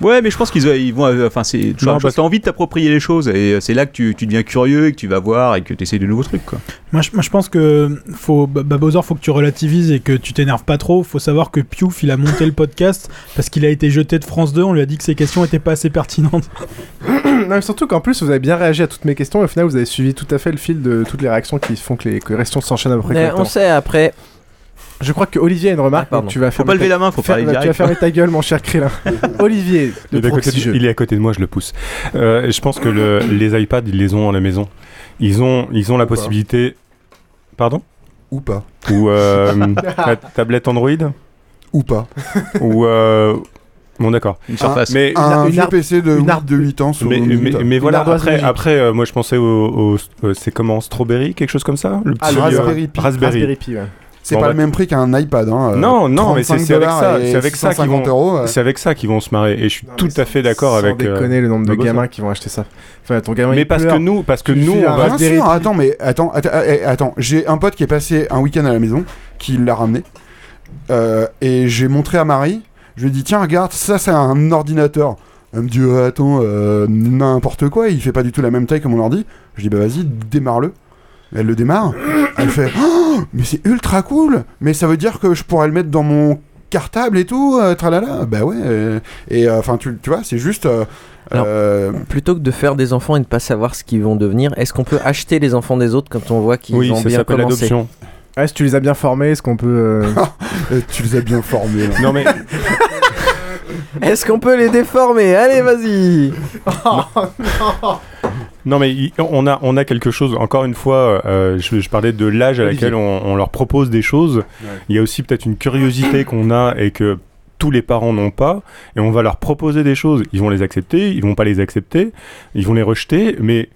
Ouais, mais je pense qu'ils euh, ils vont. euh, Enfin, c'est toujours Non, la chose. parce- T'as envie de t'approprier les choses et euh, c'est là que tu, tu deviens curieux et que tu vas voir et que tu essaies de nouveaux trucs, quoi. Moi je, moi, je pense que faut, bah, Bowser, faut que tu relativises et que tu t'énerves pas trop. Faut savoir que Piouf, il a monté le podcast (laughs) parce qu'il a été jeté de France 2. On lui a dit que ses questions étaient pas assez pertinentes. (laughs) non, mais surtout qu'en plus, vous avez bien réagi à toutes mes questions et au final, vous avez suivi tout à fait le fil de toutes les réactions qui font que les, que les questions s'enchaînent à peu près Mais correctement. on sait après. Je crois que Olivier a une remarque. Ah, tu vas Faut fermer pas lever ta- la main, faut faire- parler Tu vas fermer ta gueule, mon cher Krillin. (laughs) Olivier, Il de est, à de, il est à côté de moi, je le pousse. Euh, je pense que le- les iPads, ils les ont à la maison. Ils ont, ils ont la Ou pas. possibilité. Pardon Ou pas. Ou euh, (laughs) la tablette Android Ou pas. Ou. euh, Bon d'accord. Une surface. Mais un vieux PC de huit- de 8 ans sous Mais, mais, mais Une voilà, après, après euh, moi je pensais au, au- c'est comment Strawberry, quelque chose comme ça Le Ah, le petit, euh, Raspberry Pi. Raspberry. Raspberry Pi, ouais. C'est Bon, pas bah, le même prix qu'un iPad. Hein, euh, Non, non, mais c'est 35 c'est avec ça, c'est avec ça qu'ils 650 vont, euros, euh. c'est avec ça qu'ils vont se marrer. Et je suis tout à fait d'accord Sans avec. euh, déconner le nombre de gamins qui vont acheter ça. Enfin, ton gamin, Mais parce pleure. que nous, parce que Tu nous, on va. Bien Raspberry sûr, Pi. attends, mais attends, attends, eh, attends, j'ai un pote qui est passé un week-end à la maison, qui l'a ramené, euh, et j'ai montré à Marie, je lui ai dit, tiens, regarde, ça c'est un ordinateur. Elle me dit, attends, euh, n'importe quoi, il fait pas du tout la même taille que mon ordi. Je dis, bah vas-y, démarre-le. Elle le démarre, elle fait, (clears throat) Oh, mais c'est ultra cool, mais ça veut dire que je pourrais le mettre dans mon cartable et tout, euh, tralala. Bah ouais, euh, et enfin, tu, tu vois, c'est juste. euh, Alors, euh, plutôt que de faire des enfants et de pas savoir ce qu'ils vont devenir, est-ce qu'on peut acheter les enfants des autres quand on voit qu'ils Oui, ont ça bien s'appelle commencé l'adoption. Ouais, si tu les as bien formés, est-ce qu'on peut. euh, (laughs) tu les as bien formés. là. Non mais (laughs) Est-ce qu'on peut les déformer? Allez, vas-y (laughs) Non mais il- on a on a quelque chose. Encore une fois, euh, je, je parlais de l'âge à laquelle on, on leur propose des choses. Il y a aussi peut-être une curiosité (coughs) qu'on a et que tous les parents n'ont pas. Et on va leur proposer des choses. Ils vont les accepter, ils vont pas les accepter, ils vont les rejeter. Mais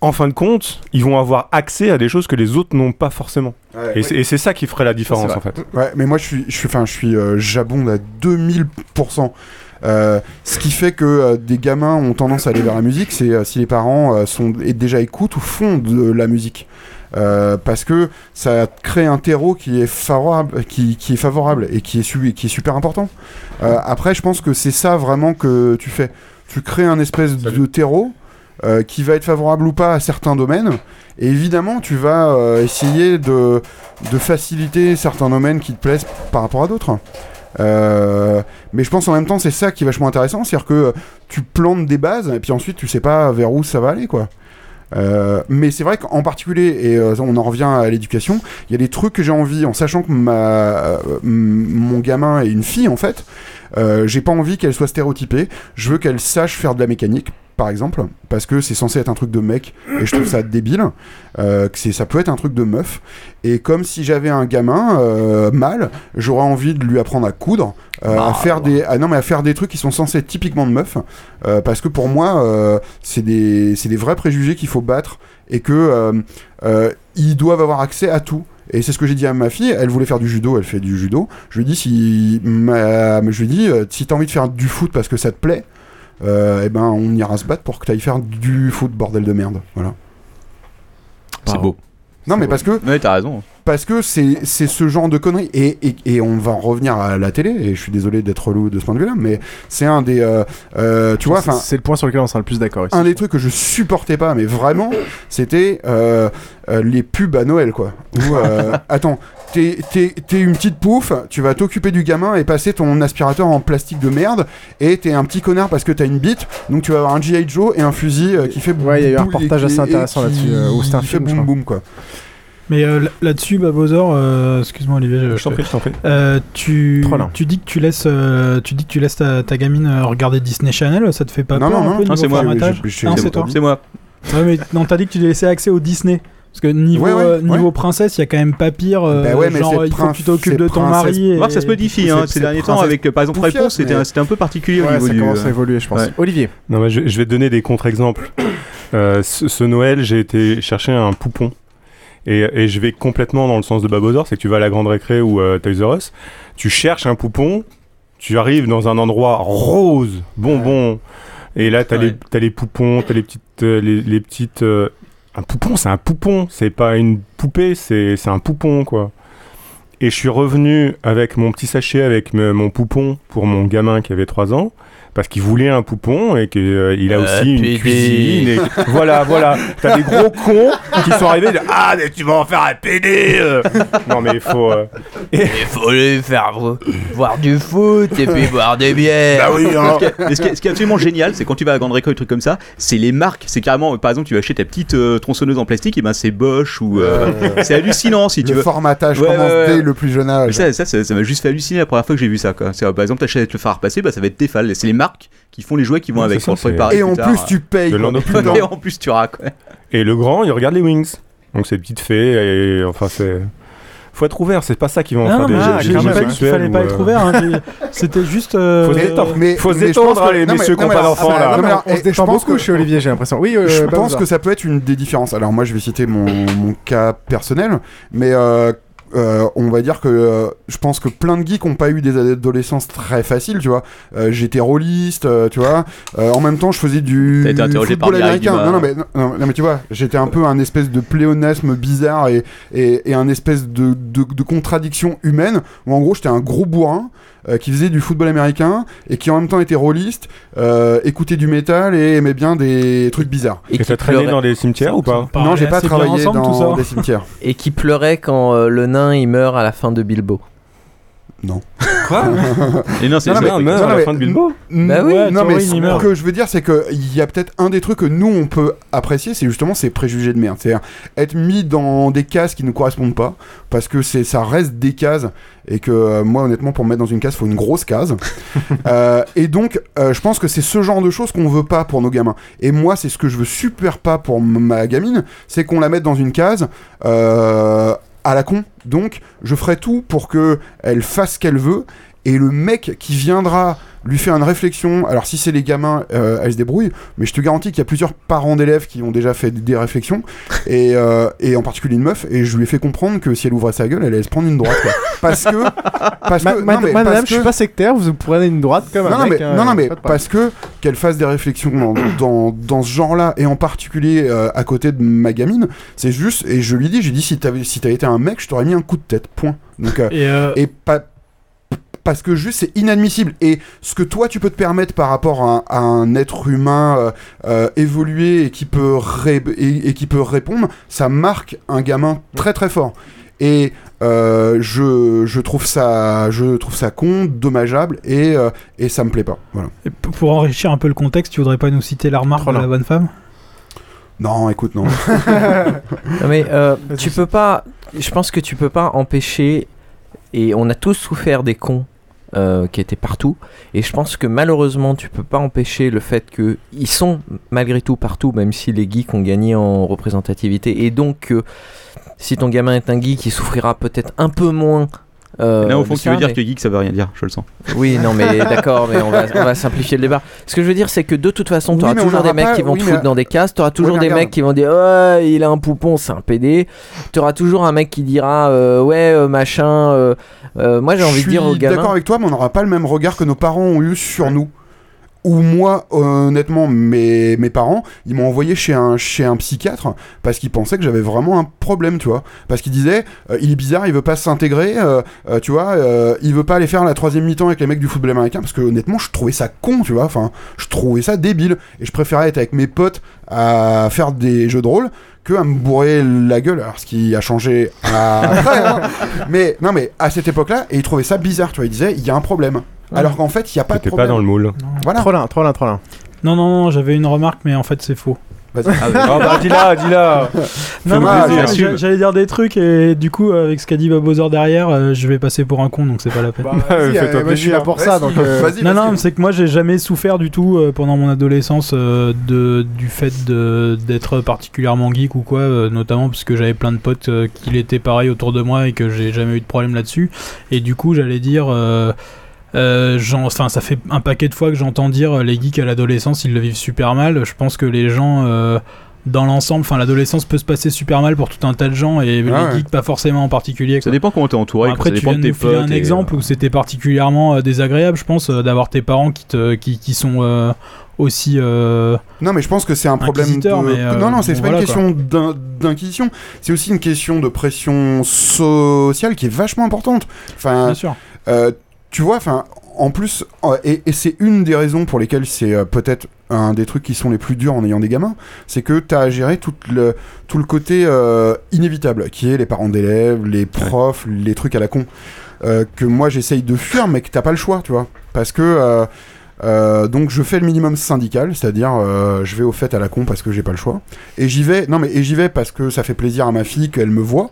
en fin de compte, ils vont avoir accès à des choses que les autres n'ont pas forcément. Ouais. et c'est ça qui ferait la différence en fait. Ouais, mais moi je suis, je suis, je suis euh, j'abonde à 2000%. Euh, ce qui fait que euh, des gamins ont tendance à aller vers la musique, c'est euh, si les parents sont déjà écoutent ou font de la musique. Parce que ça crée un terreau qui est favorable, qui, qui est favorable et qui est, su- qui est super important. Après, je pense que c'est ça vraiment que tu fais. Tu crées un espèce de terreau qui va être favorable ou pas à certains domaines. Et évidemment, tu vas essayer de, de faciliter certains domaines qui te plaisent par rapport à d'autres. Euh, mais je pense en même temps, c'est ça qui est vachement intéressant, c'est-à-dire que tu plantes des bases et puis ensuite tu sais pas vers où ça va aller, quoi. Euh, mais c'est vrai qu'en particulier, et euh, on en revient à l'éducation, il y a des trucs que j'ai envie, en sachant que ma, mon gamin est une fille en fait, j'ai pas envie qu'elle soit stéréotypée, je veux qu'elle sache faire de la mécanique, par exemple, parce que c'est censé être un truc de mec, et je trouve ça débile, euh, que c'est, ça peut être un truc de meuf, et comme si j'avais un gamin euh, mâle, j'aurais envie de lui apprendre à coudre, euh, à faire des, ah non mais à faire des trucs qui sont censés être typiquement de meuf, euh, parce que pour moi, euh, c'est des, des vrais préjugés qu'il faut battre, et que ils doivent avoir accès à tout. Et c'est ce que j'ai dit à ma fille. Elle voulait faire du judo, elle fait du judo. Je lui dis si, ma- je lui dis euh, si t'as envie de faire du foot parce que ça te plaît, euh, eh ben on ira se battre pour que t'ailles faire du foot bordel de merde. Voilà. C'est beau. Non mais parce que Ouais, t'as raison. Parce que c'est ce genre de conneries et, et, et on va en revenir à la télé et je suis désolé d'être relou de ce point de vue là mais c'est un des euh, euh, tu vois c'est- le point sur lequel on sera le plus d'accord ici. un des trucs que je supportais pas mais vraiment c'était euh, les pubs à Noël quoi Où, (laughs) attends t'es une petite pouffe tu vas t'occuper du gamin et passer ton aspirateur en plastique de merde et t'es un petit connard parce que t'as une bite donc tu vas avoir un G.I. Joe et un fusil qui fait Ouais, il y a eu un reportage assez intéressant là-dessus, où c'était un film, boum boum quoi Mais euh, là- là-dessus, Babozor, euh, excuse-moi Olivier, je, Je t'en prie, je t'en prie. Euh, tu, dis que tu laisses, euh, tu dis que tu laisses ta, ta gamine regarder Disney Channel, ça te fait pas Non, peur non, un non. peu Non, c'est moi, formatage je- je- Non, c'est toi. C'est moi. Ouais, mais non, t'as dit que tu lui laissais accès au Disney. Parce que niveau, Ouais, ouais, euh, niveau ouais. princesse, il y a quand même pas pire. euh, Bah ouais, mais genre, c'est il faut que tu t'occupes de ton mari. Voir et- que ça se modifie hein, ces derniers temps avec par exemple Réponse, c'était mais- un, c'était un peu particulier au niveau ça du. commence à évoluer, je pense. ouais. Olivier. Non, mais je, je vais te donner des contre-exemples. Euh, ce, ce Noël, j'ai été chercher un poupon. Et, et je vais complètement dans le sens de Babozor, c'est que tu vas à la Grande Récré ou euh, Toys R Us, tu cherches un poupon, tu arrives dans un endroit rose, bonbon, et là, t'as Ouais. les, les poupons, t'as les petites... euh, les, les petites euh, un poupon, c'est un poupon, c'est pas une poupée, c'est c'est un poupon, quoi. Et je suis revenu avec mon petit sachet avec me- mon poupon pour mon gamin qui avait 3 ans. Parce qu'il voulait un poupon et qu'il a Euh, aussi une PD. cuisine. Et... (laughs) voilà, voilà. T'as des gros cons qui sont arrivés. de, Ah, mais tu vas en faire un PD euh. Non, mais il faut. euh, Il faut lui faire vo- voir du foot et puis boire des bières. Bah oui, hein. ce, qui est, ce qui est- ce qui est absolument génial, c'est quand tu vas à la grande récolte, des trucs comme ça, c'est les marques. C'est carrément, par exemple, tu vas acheter ta petite euh, tronçonneuse en plastique, et ben c'est Bosch ou. euh, c'est hallucinant si tu le veux. formatage Ouais, commence ouais, ouais. dès le plus jeune âge ça, ça, ça, ça m'a juste fait halluciner la première fois que j'ai vu ça. Quoi. Euh, par exemple, t'achètes le phare à repasser, bah, ça va être Tefal. C'est les marques qui font les jouets qui vont avec pour ça, le préparer. et plus en plus tu payes (laughs) Et en plus, tu raques. Et le grand, il regarde les Wings. Donc c'est petite fée et enfin c'est faut être ouvert, c'est pas ça qui va en Non, faire non, des j'ai pas dit qu'il fallait pas euh, être ouvert. hein, (laughs) C'était juste. euh, Faut se détendre. Mais- Faut se mais je détendre, pense que- hein, les messieurs qui non, ont mais pas d'enfants ah, là. non, mais alors, on se et détend je pense beaucoup que- chez Olivier, j'ai l'impression. Oui, euh, je Babouza. pense que ça peut être une des différences. Alors moi, je vais citer mon, mon cas personnel, mais euh, euh, on va dire que euh, je pense que plein de geeks ont pas eu des adolescences très faciles, tu vois. Euh, J'étais rôliste, tu vois. En même temps, je faisais du T'as été interrogé football par américain. Non, non, mais, non, non, non, mais tu vois, j'étais un peu un espèce de pléonasme bizarre et, et, et un espèce de, de, de contradiction humaine où en gros, j'étais un gros bourrin. Euh, qui faisait du football américain et qui en même temps était rôliste, euh, écoutait du métal et aimait bien des trucs bizarres. Et t'as traîné dans des cimetières ou pas Non, j'ai pas travaillé dans des cimetières. Et qui pleurait quand euh, le nain il meurt à la fin de Bilbo. Non. Quoi (laughs) Et non, c'est ça. meurt à la fin de Bilbo Bah oui, non, mais ce il meurt. que je veux dire, c'est qu'il y a peut-être un des trucs que nous, on peut apprécier, c'est justement ces préjugés de merde. C'est-à-dire être mis dans des cases qui ne correspondent pas, parce que c'est ça reste des cases, et que euh, moi, honnêtement, pour me mettre dans une case, il faut une grosse case. (laughs) Euh, et donc, euh, je pense que c'est ce genre de choses qu'on veut pas pour nos gamins. Et moi, c'est ce que je veux super pas pour ma gamine, c'est qu'on la mette dans une case. euh, à la con, donc je ferai tout pour que elle fasse ce qu'elle veut et le mec qui viendra lui faire une réflexion. Alors si c'est les gamins, euh, elle se débrouille, mais je te garantis qu'il y a plusieurs parents d'élèves qui ont déjà fait des réflexions (laughs) et, euh, et en particulier une meuf et je lui ai fait comprendre que si elle ouvrait sa gueule, elle allait se prendre une droite quoi. parce que parce Ma- que ma- non, mais Madame, parce je suis pas sectaire, vous pourrez une droite comme un non, mec. mais, hein, non, non, mais parce que qu'elle fasse des réflexions dans, dans, dans ce genre-là, et en particulier euh, à côté de ma gamine, c'est juste, et je lui dis, j'ai dit, si t'avais si t'avais été un mec, je t'aurais mis un coup de tête, point. Donc, euh, Et, euh, et pas parce que juste c'est inadmissible. Et ce que toi tu peux te permettre par rapport à, à un être humain euh, euh, évolué et qui peut ré- et, et qui peut répondre ça marque un gamin très très fort. Et euh, je, je trouve ça je trouve ça con dommageable et, euh, et ça me plaît pas. Voilà. Et pour enrichir un peu le contexte, tu voudrais pas nous citer la remarque de la bonne femme? Non écoute non. (laughs) Non, mais euh, tu peux pas. Je pense que tu peux pas empêcher. Et on a tous souffert des cons euh, qui étaient partout. Et je pense que malheureusement, tu peux pas empêcher le fait que ils sont malgré tout partout, même si les geeks ont gagné en représentativité. Et donc, que si ton gamin est un geek, il souffrira peut-être un peu moins. Euh, Là, au fond, tu ça, veux dire mais- que geek, ça veut rien dire, je le sens. Oui, non, mais (laughs) d'accord, mais on va, on va simplifier le débat. Ce que je veux dire, c'est que de toute façon, tu auras toujours des mecs pas- qui vont oui, te mais- foutre dans des cases, tu auras toujours des regarde. mecs qui vont dire Ouais, il a un poupon, c'est un PD. Tu auras toujours un mec qui dira euh, Ouais, euh, machin. euh, euh, moi, j'ai envie de dire aux Je suis d'accord gamins. avec toi, mais on n'aura pas le même regard que nos parents ont eu sur nous. Ou moi, honnêtement, mes, mes parents, ils m'ont envoyé chez un, chez un psychiatre parce qu'ils pensaient que j'avais vraiment un problème, tu vois. Parce qu'ils disaient, euh, il est bizarre, il veut pas s'intégrer, euh, euh, tu vois, euh, il veut pas aller faire la troisième mi-temps avec les mecs du football américain parce que honnêtement, je trouvais ça con, tu vois. Enfin, je trouvais ça débile. Et je préférais être avec mes potes à faire des jeux de rôle que à me bourrer la gueule. Alors, ce qui a changé après, hein. (laughs) Mais non, mais à cette époque-là, et ils trouvaient ça bizarre, tu vois. Ils disaient, il y a un problème. Alors qu'en fait, il n'y a pas de T'étais problème. pas dans le moule. Voilà. Trollin, trollin, trollin. Non, non, non, j'avais une remarque, mais en fait, c'est faux. Vas-y. Ah, bah, dis-la, dis-la. Non, non, j'allais dire des trucs et du coup, avec ce qu'a dit Babozor derrière, euh, je vais passer pour un con, donc c'est pas la peine. Bah, vas-y, (laughs) euh, moi, je suis là pour ça, donc. euh, non, non, mais c'est que moi j'ai jamais souffert du tout euh, pendant mon adolescence euh, de, du fait d'être particulièrement geek ou quoi, euh, notamment parce que j'avais plein de potes euh, qui l'étaient pareil autour de moi et que j'ai jamais eu de problème là-dessus. Et du coup, j'allais dire. Euh, euh, j'en- enfin, ça fait un paquet de fois que j'entends dire euh, les geeks à l'adolescence ils le vivent super mal. Je pense que les gens euh, dans l'ensemble, enfin l'adolescence peut se passer super mal pour tout un tas de gens et les Ah ouais. geeks pas forcément en particulier. Ça quoi. dépend comment t'es entouré, Après, ça tu viens de tes nous un exemple où c'était particulièrement euh, désagréable, je pense, euh, d'avoir tes parents qui, te, qui, qui sont euh, aussi. euh, Non, mais je pense que c'est un problème de. mais, euh, non, non, c'est bon, pas voilà, une question d'in- d'inquisition. C'est aussi une question de pression sociale qui est vachement importante. Enfin, Bien sûr. euh, tu vois, enfin, en plus, euh, et, et c'est une des raisons pour lesquelles c'est euh, peut-être un des trucs qui sont les plus durs en ayant des gamins, c'est que tu as à gérer tout le, tout le côté euh, inévitable, qui est les parents d'élèves, les profs, les trucs à la con, euh, que moi j'essaye de fuir, mais que t'as pas le choix, tu vois. Parce que. euh, donc je fais le minimum syndical, c'est-à-dire je vais au fait à la con parce que j'ai pas le choix. Et j'y vais, non mais et j'y vais parce que ça fait plaisir à ma fille qu'elle me voit.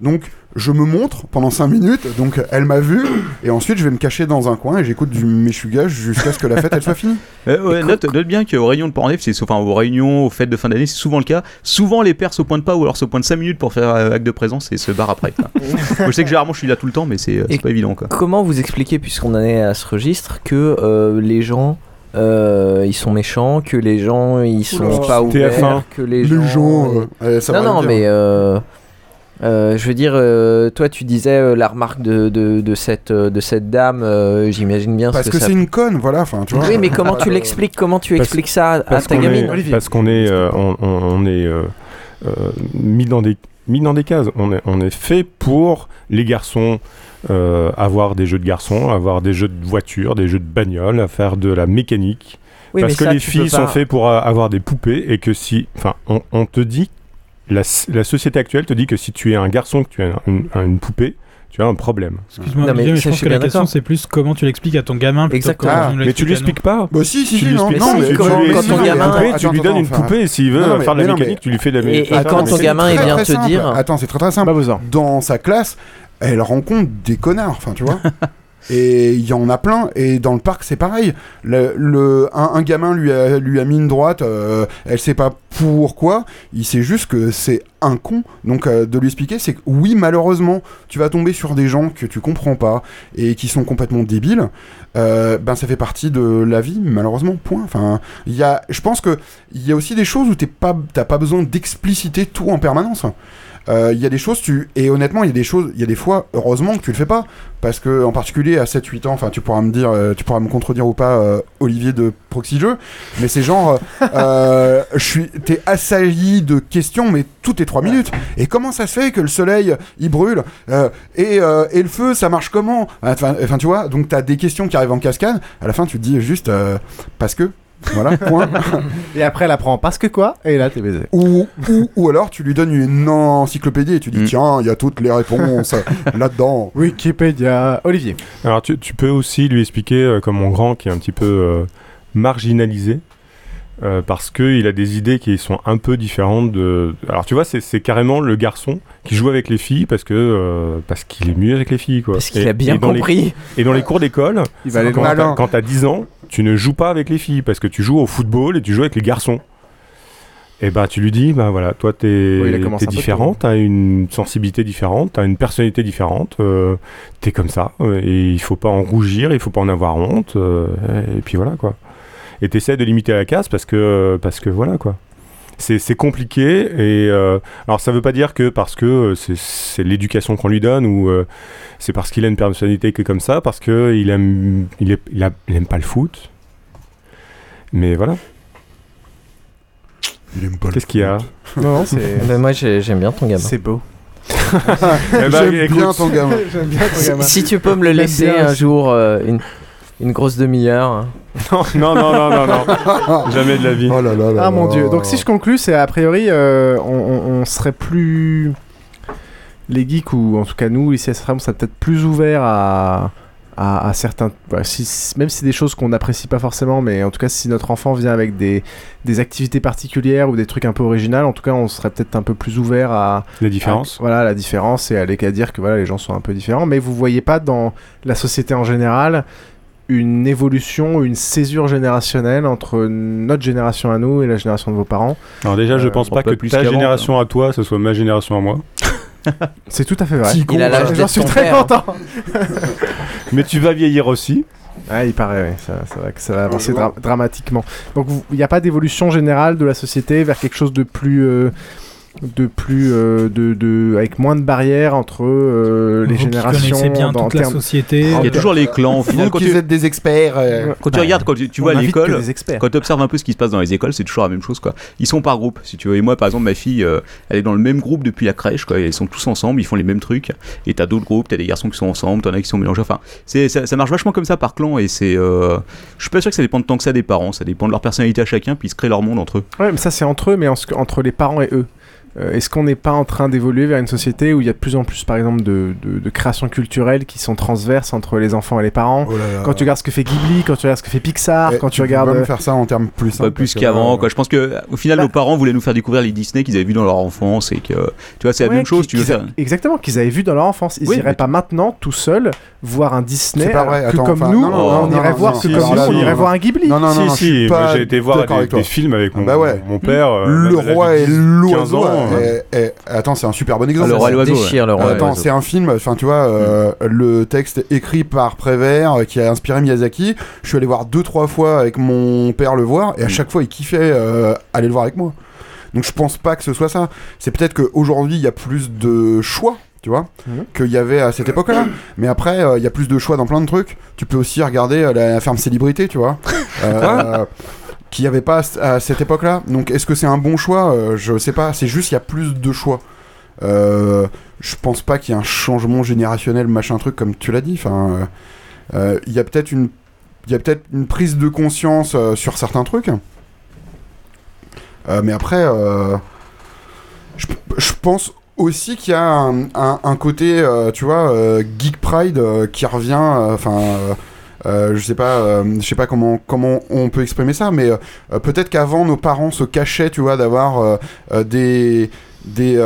Donc je me montre pendant 5 minutes, donc elle m'a vu, et ensuite je vais me cacher dans un coin et j'écoute du méchugage jusqu'à ce que la fête elle soit finie. (laughs) Euh, ouais, note, note bien qu'aux réunions de Pornhub, c'est enfin aux réunions, aux fêtes de fin d'année, c'est souvent le cas. Souvent les pères se pointent pas ou alors se pointent 5 minutes pour faire euh, acte de présence et se barrent après. quoi. (laughs) Moi, je sais que généralement je suis là tout le temps, mais c'est euh, pas évident quoi. Comment vous expliquez, puisqu'on en est à ce registre, que euh, les gens euh, ils sont méchants, que les gens ils sont Oula. pas ouverts, TF1. que les, Les gens, euh, ça non non mais euh, euh, je veux dire, euh, toi tu disais euh, la remarque de, de, de cette de cette dame, euh, j'imagine bien. ce Parce que ça- c'est une conne, voilà, enfin tu vois. Oui, mais comment tu l'expliques Comment tu Parce- expliques ça à- ta qu'on gamine est- Parce qu'on est, euh, on, on- on est euh, euh, mis dans des mis dans des cases. On est, on est fait pour les garçons euh, avoir des jeux de garçons, avoir des jeux de voitures, des jeux de bagnole, à faire de la mécanique. Oui, parce que ça, les filles sont pas- faites pour avoir des poupées et que si, enfin, on, on te dit, la, la société actuelle te dit que si tu es un garçon, que tu es un- une, une poupée, tu as un problème. Excuse-moi, mais je pense que la question c'est plus comment tu l'expliques à ton gamin plutôt que mais tu lui expliques pas. Bah si, si, tu lui non, expliques non, pas. mais quand ton une gamin- poupée, tu lui donnes une poupée et s'il veut Non, mais- faire de la mais- mécanique, tu lui fais de la Et- mécanique. et Attends, quand ton gamin, il vient te dire- Attends, c'est très très simple. Dans sa classe, elle rencontre des connards, enfin tu vois. (laughs) Et il y en a plein, et dans le parc c'est pareil. Le, un gamin lui a, lui a mis une droite, euh, elle sait pas pourquoi, il sait juste que c'est un con. Donc euh, de lui expliquer, c'est que oui, malheureusement, tu vas tomber sur des gens que tu comprends pas et qui sont complètement débiles. Euh, ben ça fait partie de la vie, malheureusement. Point. Enfin, il y a, je pense que il y a aussi des choses où t'es pas, t'as pas besoin d'expliciter tout en permanence. Euh, Il y a des choses, tu et honnêtement, il y a des choses, il y a des fois, heureusement que tu le fais pas, parce que en particulier à 7-8 ans, enfin, tu pourras me dire, euh, tu pourras me contredire ou pas, euh, Olivier de Proxy Jeux, mais c'est genre, euh, (laughs) je suis, t'es assailli de questions, mais toutes les 3 minutes. Et comment ça se fait que le soleil il brûle et, et le feu, ça marche comment? Enfin, tu vois, donc t'as des questions qui arrivent en cascade. À la fin, tu te dis juste parce que. Voilà, point. (laughs) Et après, elle apprend parce que quoi Et là, t'es baisé. Ou, ou, ou alors tu lui donnes une encyclopédie et tu dis tiens, il y a toutes les réponses (laughs) là-dedans. Wikipédia. Olivier. Alors tu, tu peux aussi lui expliquer, euh, comme mon grand qui est un petit peu euh, marginalisé, euh, parce qu'il a des idées qui sont un peu différentes de... Alors tu vois, c'est c'est carrément le garçon qui joue avec les filles parce que euh, parce qu'il est mieux avec les filles. Quoi. Parce qu'il a bien dans les- compris. et dans les cours d'école, quand t'as 10 ans, tu ne joues pas avec les filles parce que tu joues au football et tu joues avec les garçons. Et bah tu lui dis, bah voilà, toi t'es Oui, différent, t'as une sensibilité différente, t'as une personnalité différente, euh, t'es comme ça, euh, et il faut pas en rougir, il faut pas en avoir honte, euh, et puis voilà quoi. Et t'essaies de limiter la casse parce que, parce que voilà quoi. C'est compliqué, et euh, alors ça veut pas dire que parce que euh, c'est- l'éducation qu'on lui donne, ou euh, c'est parce qu'il a une personnalité qui est comme ça, parce que il aime, il, est, il, a- il aime pas le foot. Mais voilà. Il aime pas Qu'est-ce qu'il y a Non, non, c'est. (laughs) Moi j'ai- j'aime bien ton gamin. C'est beau. (laughs) Eh ben, J'aime bien ton (laughs) gamin. Si, tu peux me le laisser un jour, euh, une, une grosse demi-heure. (laughs) Non, non, non, non, non, non. (laughs) Jamais de la vie. Oh là là là Ah mon là. dieu. Donc si je conclus, c'est a priori, euh, on, on- on serait plus. Les geeks, ou en tout cas nous, ici à SRAM, on serait peut-être plus ouvert à, à, à certains. bah, si- même si c'est des choses qu'on n'apprécie pas forcément, mais en tout cas, si notre enfant vient avec des, des activités particulières ou des trucs un peu originaux, en tout cas, on serait peut-être un peu plus ouvert à. La différence. à- voilà, la différence et aller qu'à dire que voilà, les gens sont un peu différents. Mais vous voyez pas dans la société en général une évolution, une césure générationnelle entre notre génération à nous et la génération de vos parents. Alors déjà, je Euh, pense pas que plus ta génération à toi, ce soit ma génération à moi. (laughs) C'est tout à fait vrai. Il a J'en suis très père. content. (laughs) Mais tu vas vieillir aussi. Ah, il paraît, oui. Ça- vrai que ça va avancer dra- dramatiquement. Donc, il n'y a pas d'évolution générale de la société vers quelque chose de plus. euh, de plus euh, de, de avec moins de barrières entre euh, les Vous générations bien dans- toute la termes- société. Il y a toujours les clans au final. Vous Quand qui tu, êtes des experts. euh, quand tu Bah, regardes, quand tu, tu vois l'école, quand tu observes un peu ce qui se passe dans les écoles, c'est toujours la même chose quoi. Ils sont par groupe, si tu veux. Et moi, par exemple, ma fille, euh, elle est dans le même groupe depuis la crèche quoi. Ils sont tous ensemble, ils font les mêmes trucs. Et t'as d'autres groupes, t'as des garçons qui sont ensemble, t'en as qui sont mélangés. Enfin, c'est ça, ça marche vachement comme ça par clan. Et c'est, euh, je suis pas sûr que ça dépend de tant que ça des parents. Ça dépend de leur personnalité à chacun, puis ils se créent leur monde entre eux. Ouais, mais ça c'est entre eux, mais en ce que- entre les parents et eux. Euh, est-ce qu'on n'est pas en train d'évoluer vers une société où il y a de plus en plus, par exemple, de, de, de créations culturelles qui sont transverses entre les enfants et les parents Oh là là. Quand tu regardes ce que fait Ghibli, quand tu regardes ce que fait Pixar, Eh, quand tu, tu regardes. même faire ça en termes plus plus qu'avant, quoi. Je pense que au final, nos parents voulaient nous faire découvrir les Disney qu'ils avaient vus dans leur enfance et que, tu vois, c'est la Ouais, même chose. Tu veux faire. Exactement, qu'ils avaient vu dans leur enfance. Ils Oui, iraient mais- pas maintenant tout seuls voir un Disney C'est pas vrai, que comme enfin, nous, non, non, on irait voir que comme nous, on irait voir un Ghibli. Non, non, non, si, si, j'ai été voir des, films avec mon, bah mon père. euh, le roi et 10, 15 l'oiseau. Eh, attends, c'est un super bon exemple. Ah, le roi l'oiseau, Déchire le roi et Attends, c'est un film, enfin tu vois, euh, le texte écrit par Prévert euh, qui a inspiré Miyazaki. Je suis allé voir deux trois fois avec mon père le voir et à chaque fois il kiffait euh, aller le voir avec moi. Donc je pense pas que ce soit ça. C'est peut-être qu'aujourd'hui il y a plus de choix, tu vois, Mhm. qu'il y avait à cette époque-là. Mais après euh, il y a plus de choix dans plein de trucs. Tu peux aussi regarder euh, la ferme célébrité, tu vois. (laughs) Euh, qu'il n'y avait pas à cette époque-là. Donc est-ce que c'est un bon choix? Euh, Je sais pas. C'est juste qu'il y a plus de choix. Euh, je pense pas qu'il y ait un changement générationnel, machin truc, comme tu l'as dit. Enfin, euh, euh, il y a peut-être une, il y a peut-être une prise de conscience sur certains trucs. Mais après, je, pense aussi qu'il y a un, un- côté, tu vois, geek pride qui revient. Enfin. Euh, je sais pas, euh, je sais pas comment comment on peut exprimer ça, mais euh, peut-être qu'avant nos parents se cachaient, tu vois, d'avoir des des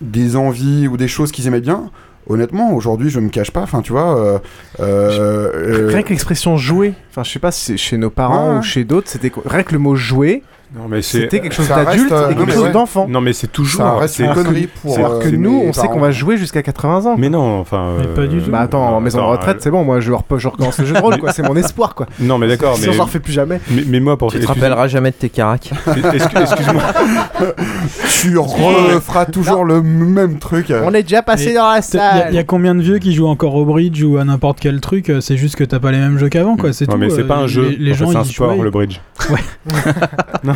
des envies ou des choses qu'ils aimaient bien. Honnêtement, aujourd'hui, je me cache pas. Enfin, tu vois. euh, euh, Rien que l'expression jouer, enfin je sais pas si c'est chez nos parents Ouais, ouais. ou chez d'autres, c'était rien que le mot jouer, Non, mais c'est- c'était quelque chose d'adulte euh, et quelque chose ouais. d'enfant. Non, mais c'est toujours. Ça reste c'est- une connerie pour. Alors euh, que nous, on sait qu'on va jouer jusqu'à 80 ans. Mais non, enfin. Mais pas du tout. Bah attends, en maison de attends, retraite, c'est bon, moi je, je recommence le jeu de rôle, quoi, c'est mon espoir, quoi. Non, mais d'accord, Si mais. on s'en refait plus jamais. Mais, mais moi, pour Tu te rappelleras jamais de tes caracs. Excuse- Excuse-moi. (laughs) Tu referas toujours le même truc. On est déjà passé dans la Il y, a- salle. combien de vieux qui jouent encore au bridge ou à n'importe quel truc euh, C'est juste que t'as pas les mêmes jeux qu'avant, quoi. C'est Non, tout. mais c'est euh, pas un jeu. Les, gens c'est un ils sport, le bridge. Ouais. (laughs)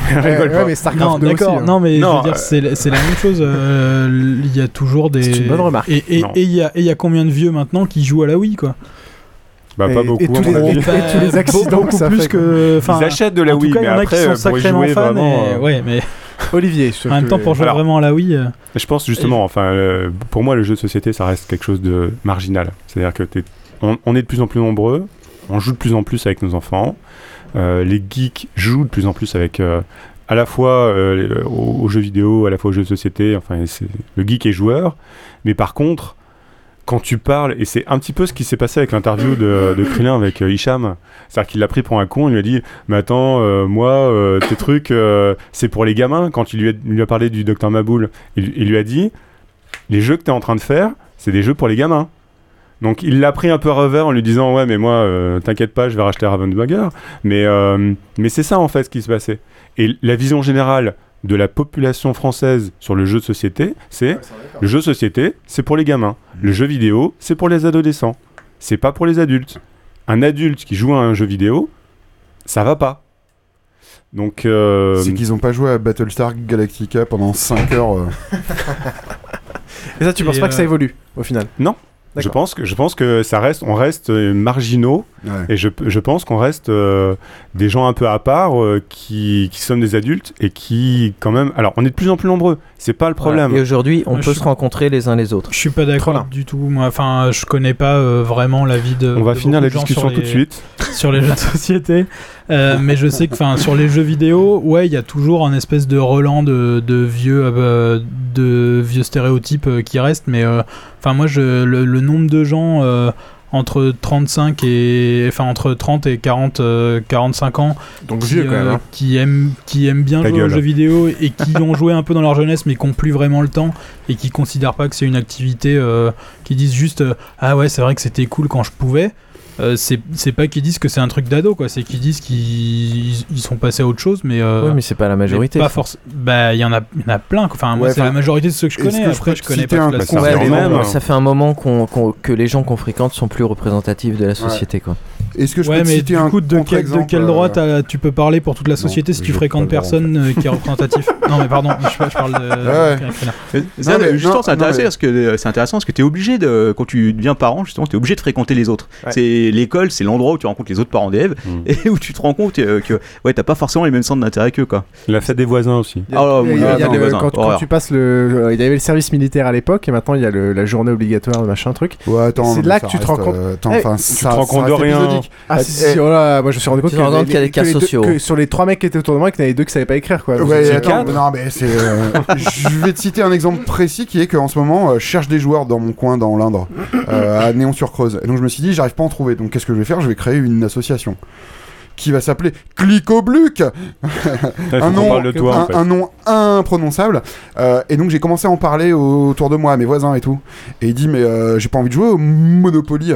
(laughs) non, mais Ouais, rigole ouais, pas. mais Starcraft Non, 2 aussi, d'accord. hein. Non, mais je Non, veux dire, euh, c'est c'est la même chose. euh, Il y a toujours des. C'est une bonne remarque. Et et- Non. et il y a et il y a combien de vieux maintenant qui jouent à la Wii, quoi? Bah, Et- pas et beaucoup. tous à les- avis. et- tous les accidents beaucoup que ça plus fait, que. Enfin, Ils achètent de la en tout Wii, cas, il y mais en a après, qui sont pour y sacrément jouer fans. vraiment, et- euh, Ouais, mais (laughs) Olivier, je te en même temps, pour jouer Alors- vraiment à la Wii. euh, Je pense justement, enfin, euh, pour moi, le jeu de société, ça reste quelque chose de marginal. C'est-à-dire que t'es- on, on est de plus en plus nombreux, on joue de plus en plus avec nos enfants, les geeks jouent de plus en plus avec euh, à la fois euh, aux, jeux vidéo, à la fois aux jeux de société. Enfin, le geek est joueur, mais par contre, quand tu parles, et c'est un petit peu ce qui s'est passé avec l'interview de, de Krillin avec euh, Hicham, c'est-à-dire qu'il l'a pris pour un con, il lui a dit Mais attends, euh, moi, euh, tes trucs, euh, c'est pour les gamins. Quand il lui a, il lui a parlé du Docteur Maboul, il, il lui a dit Les jeux que tu es en train de faire, c'est des jeux pour les gamins. Donc il l'a pris un peu à revers en lui disant Ouais, mais moi, euh, t'inquiète pas, je vais racheter Ravensburger. Mais, euh, mais c'est ça en fait ce qui se passait. Et la vision générale de la population française sur le jeu de société, c'est le jeu de société, c'est pour les gamins. Le jeu vidéo, c'est pour les adolescents. C'est pas pour les adultes. Un adulte qui joue à un jeu vidéo, ça va pas. Donc. euh, C'est qu'ils ont pas joué à Battlestar Galactica pendant 5 heures. euh. Et ça, tu penses Et, pas que ça évolue au final? Non. Je pense que je pense que ça reste, on reste euh, marginaux Ouais. et je, je pense qu'on reste euh, des gens un peu à part euh, qui, qui sommes des adultes et qui quand même. Alors on est de plus en plus nombreux. C'est pas le problème. Et aujourd'hui, on Moi, peut se rencontrer les uns les autres. Je suis pas d'accord du tout. Moi, enfin, je connais pas euh, vraiment la vie de. On va de finir la discussion tout de suite. (laughs) sur les jeux de société. Euh, mais je sais que, enfin, sur les jeux vidéo, ouais, il y a toujours un espèce de relan de, de vieux, euh, de vieux stéréotypes euh, qui restent. Mais, euh, enfin, moi, je, le, le nombre de gens. Euh, entre 35 et enfin entre 30 et 40 euh, 45 ans. Donc qui, vieux, quand même, hein. qui aiment qui aiment bien Ta jouer aux jeux vidéo et qui (laughs) ont joué un peu dans leur jeunesse mais qui n'ont plus vraiment le temps et qui considèrent pas que c'est une activité euh, qui disent juste euh, ah ouais c'est vrai que c'était cool quand je pouvais Euh, c'est c'est pas qu'ils disent que c'est un truc d'ado quoi c'est qu'ils disent qu'ils ils sont passés à autre chose mais euh, Oui, mais c'est pas la majorité. pas force bah il y en a y en a plein quoi. enfin moi Ouais, c'est la majorité de ceux que je connais que après je connais pas un toute la Ouais, société. mais même. ça fait un moment qu'on- qu'on- que les gens qu'on fréquente sont plus représentatifs de la société. Quoi. Est-ce que je ouais, peux te mais citer du un coup, de, quel, de contre-exemple, quel euh, droit t'as- tu peux parler pour toute la société si tu fréquentes personne euh, qui est représentatif (laughs) Non, mais pardon, je, je parle de. ouais. Justement, c'est intéressant mais- parce que euh, c'est intéressant parce que t'es obligé de quand tu deviens parent justement, t'es obligé de fréquenter les autres. Ouais. C'est l'école, c'est l'endroit où tu rencontres les autres parents d'élèves (laughs) et où tu te rends compte euh, que ouais, t'as pas forcément les mêmes centres d'intérêt qu'eux quoi. La fête des voisins aussi. Ah, oui, quand, quand tu passes le, euh, il y avait le service militaire à l'époque et maintenant il y a le- la journée obligatoire, machin truc. Ouais, attends, c'est là que tu te rends compte. euh, attends, Eh, enfin, tu ça- te rends compte de rien. Ah Eh, si, si, si, oh moi je me suis rendu compte qu'il y a des cas sociaux. sur les trois mecs qui étaient autour de moi, qu'il y en avait deux qui savaient pas écrire quoi. Ouais, attends, non, mais c'est. euh, je vais te citer un exemple précis qui est qu'en ce moment, je cherche des joueurs dans mon coin, dans l'Indre, à Néon-sur-Creuse. Et donc je me suis dit, j'arrive pas à en trouver. Donc qu'est-ce que je vais faire? Je vais créer une association qui va s'appeler Clicobluc un, nom, de toi, un, en fait. un nom imprononçable. Euh, et donc j'ai commencé à en parler autour de moi, à mes voisins et tout. Et il dit, mais euh, j'ai pas envie de jouer au Monopoly.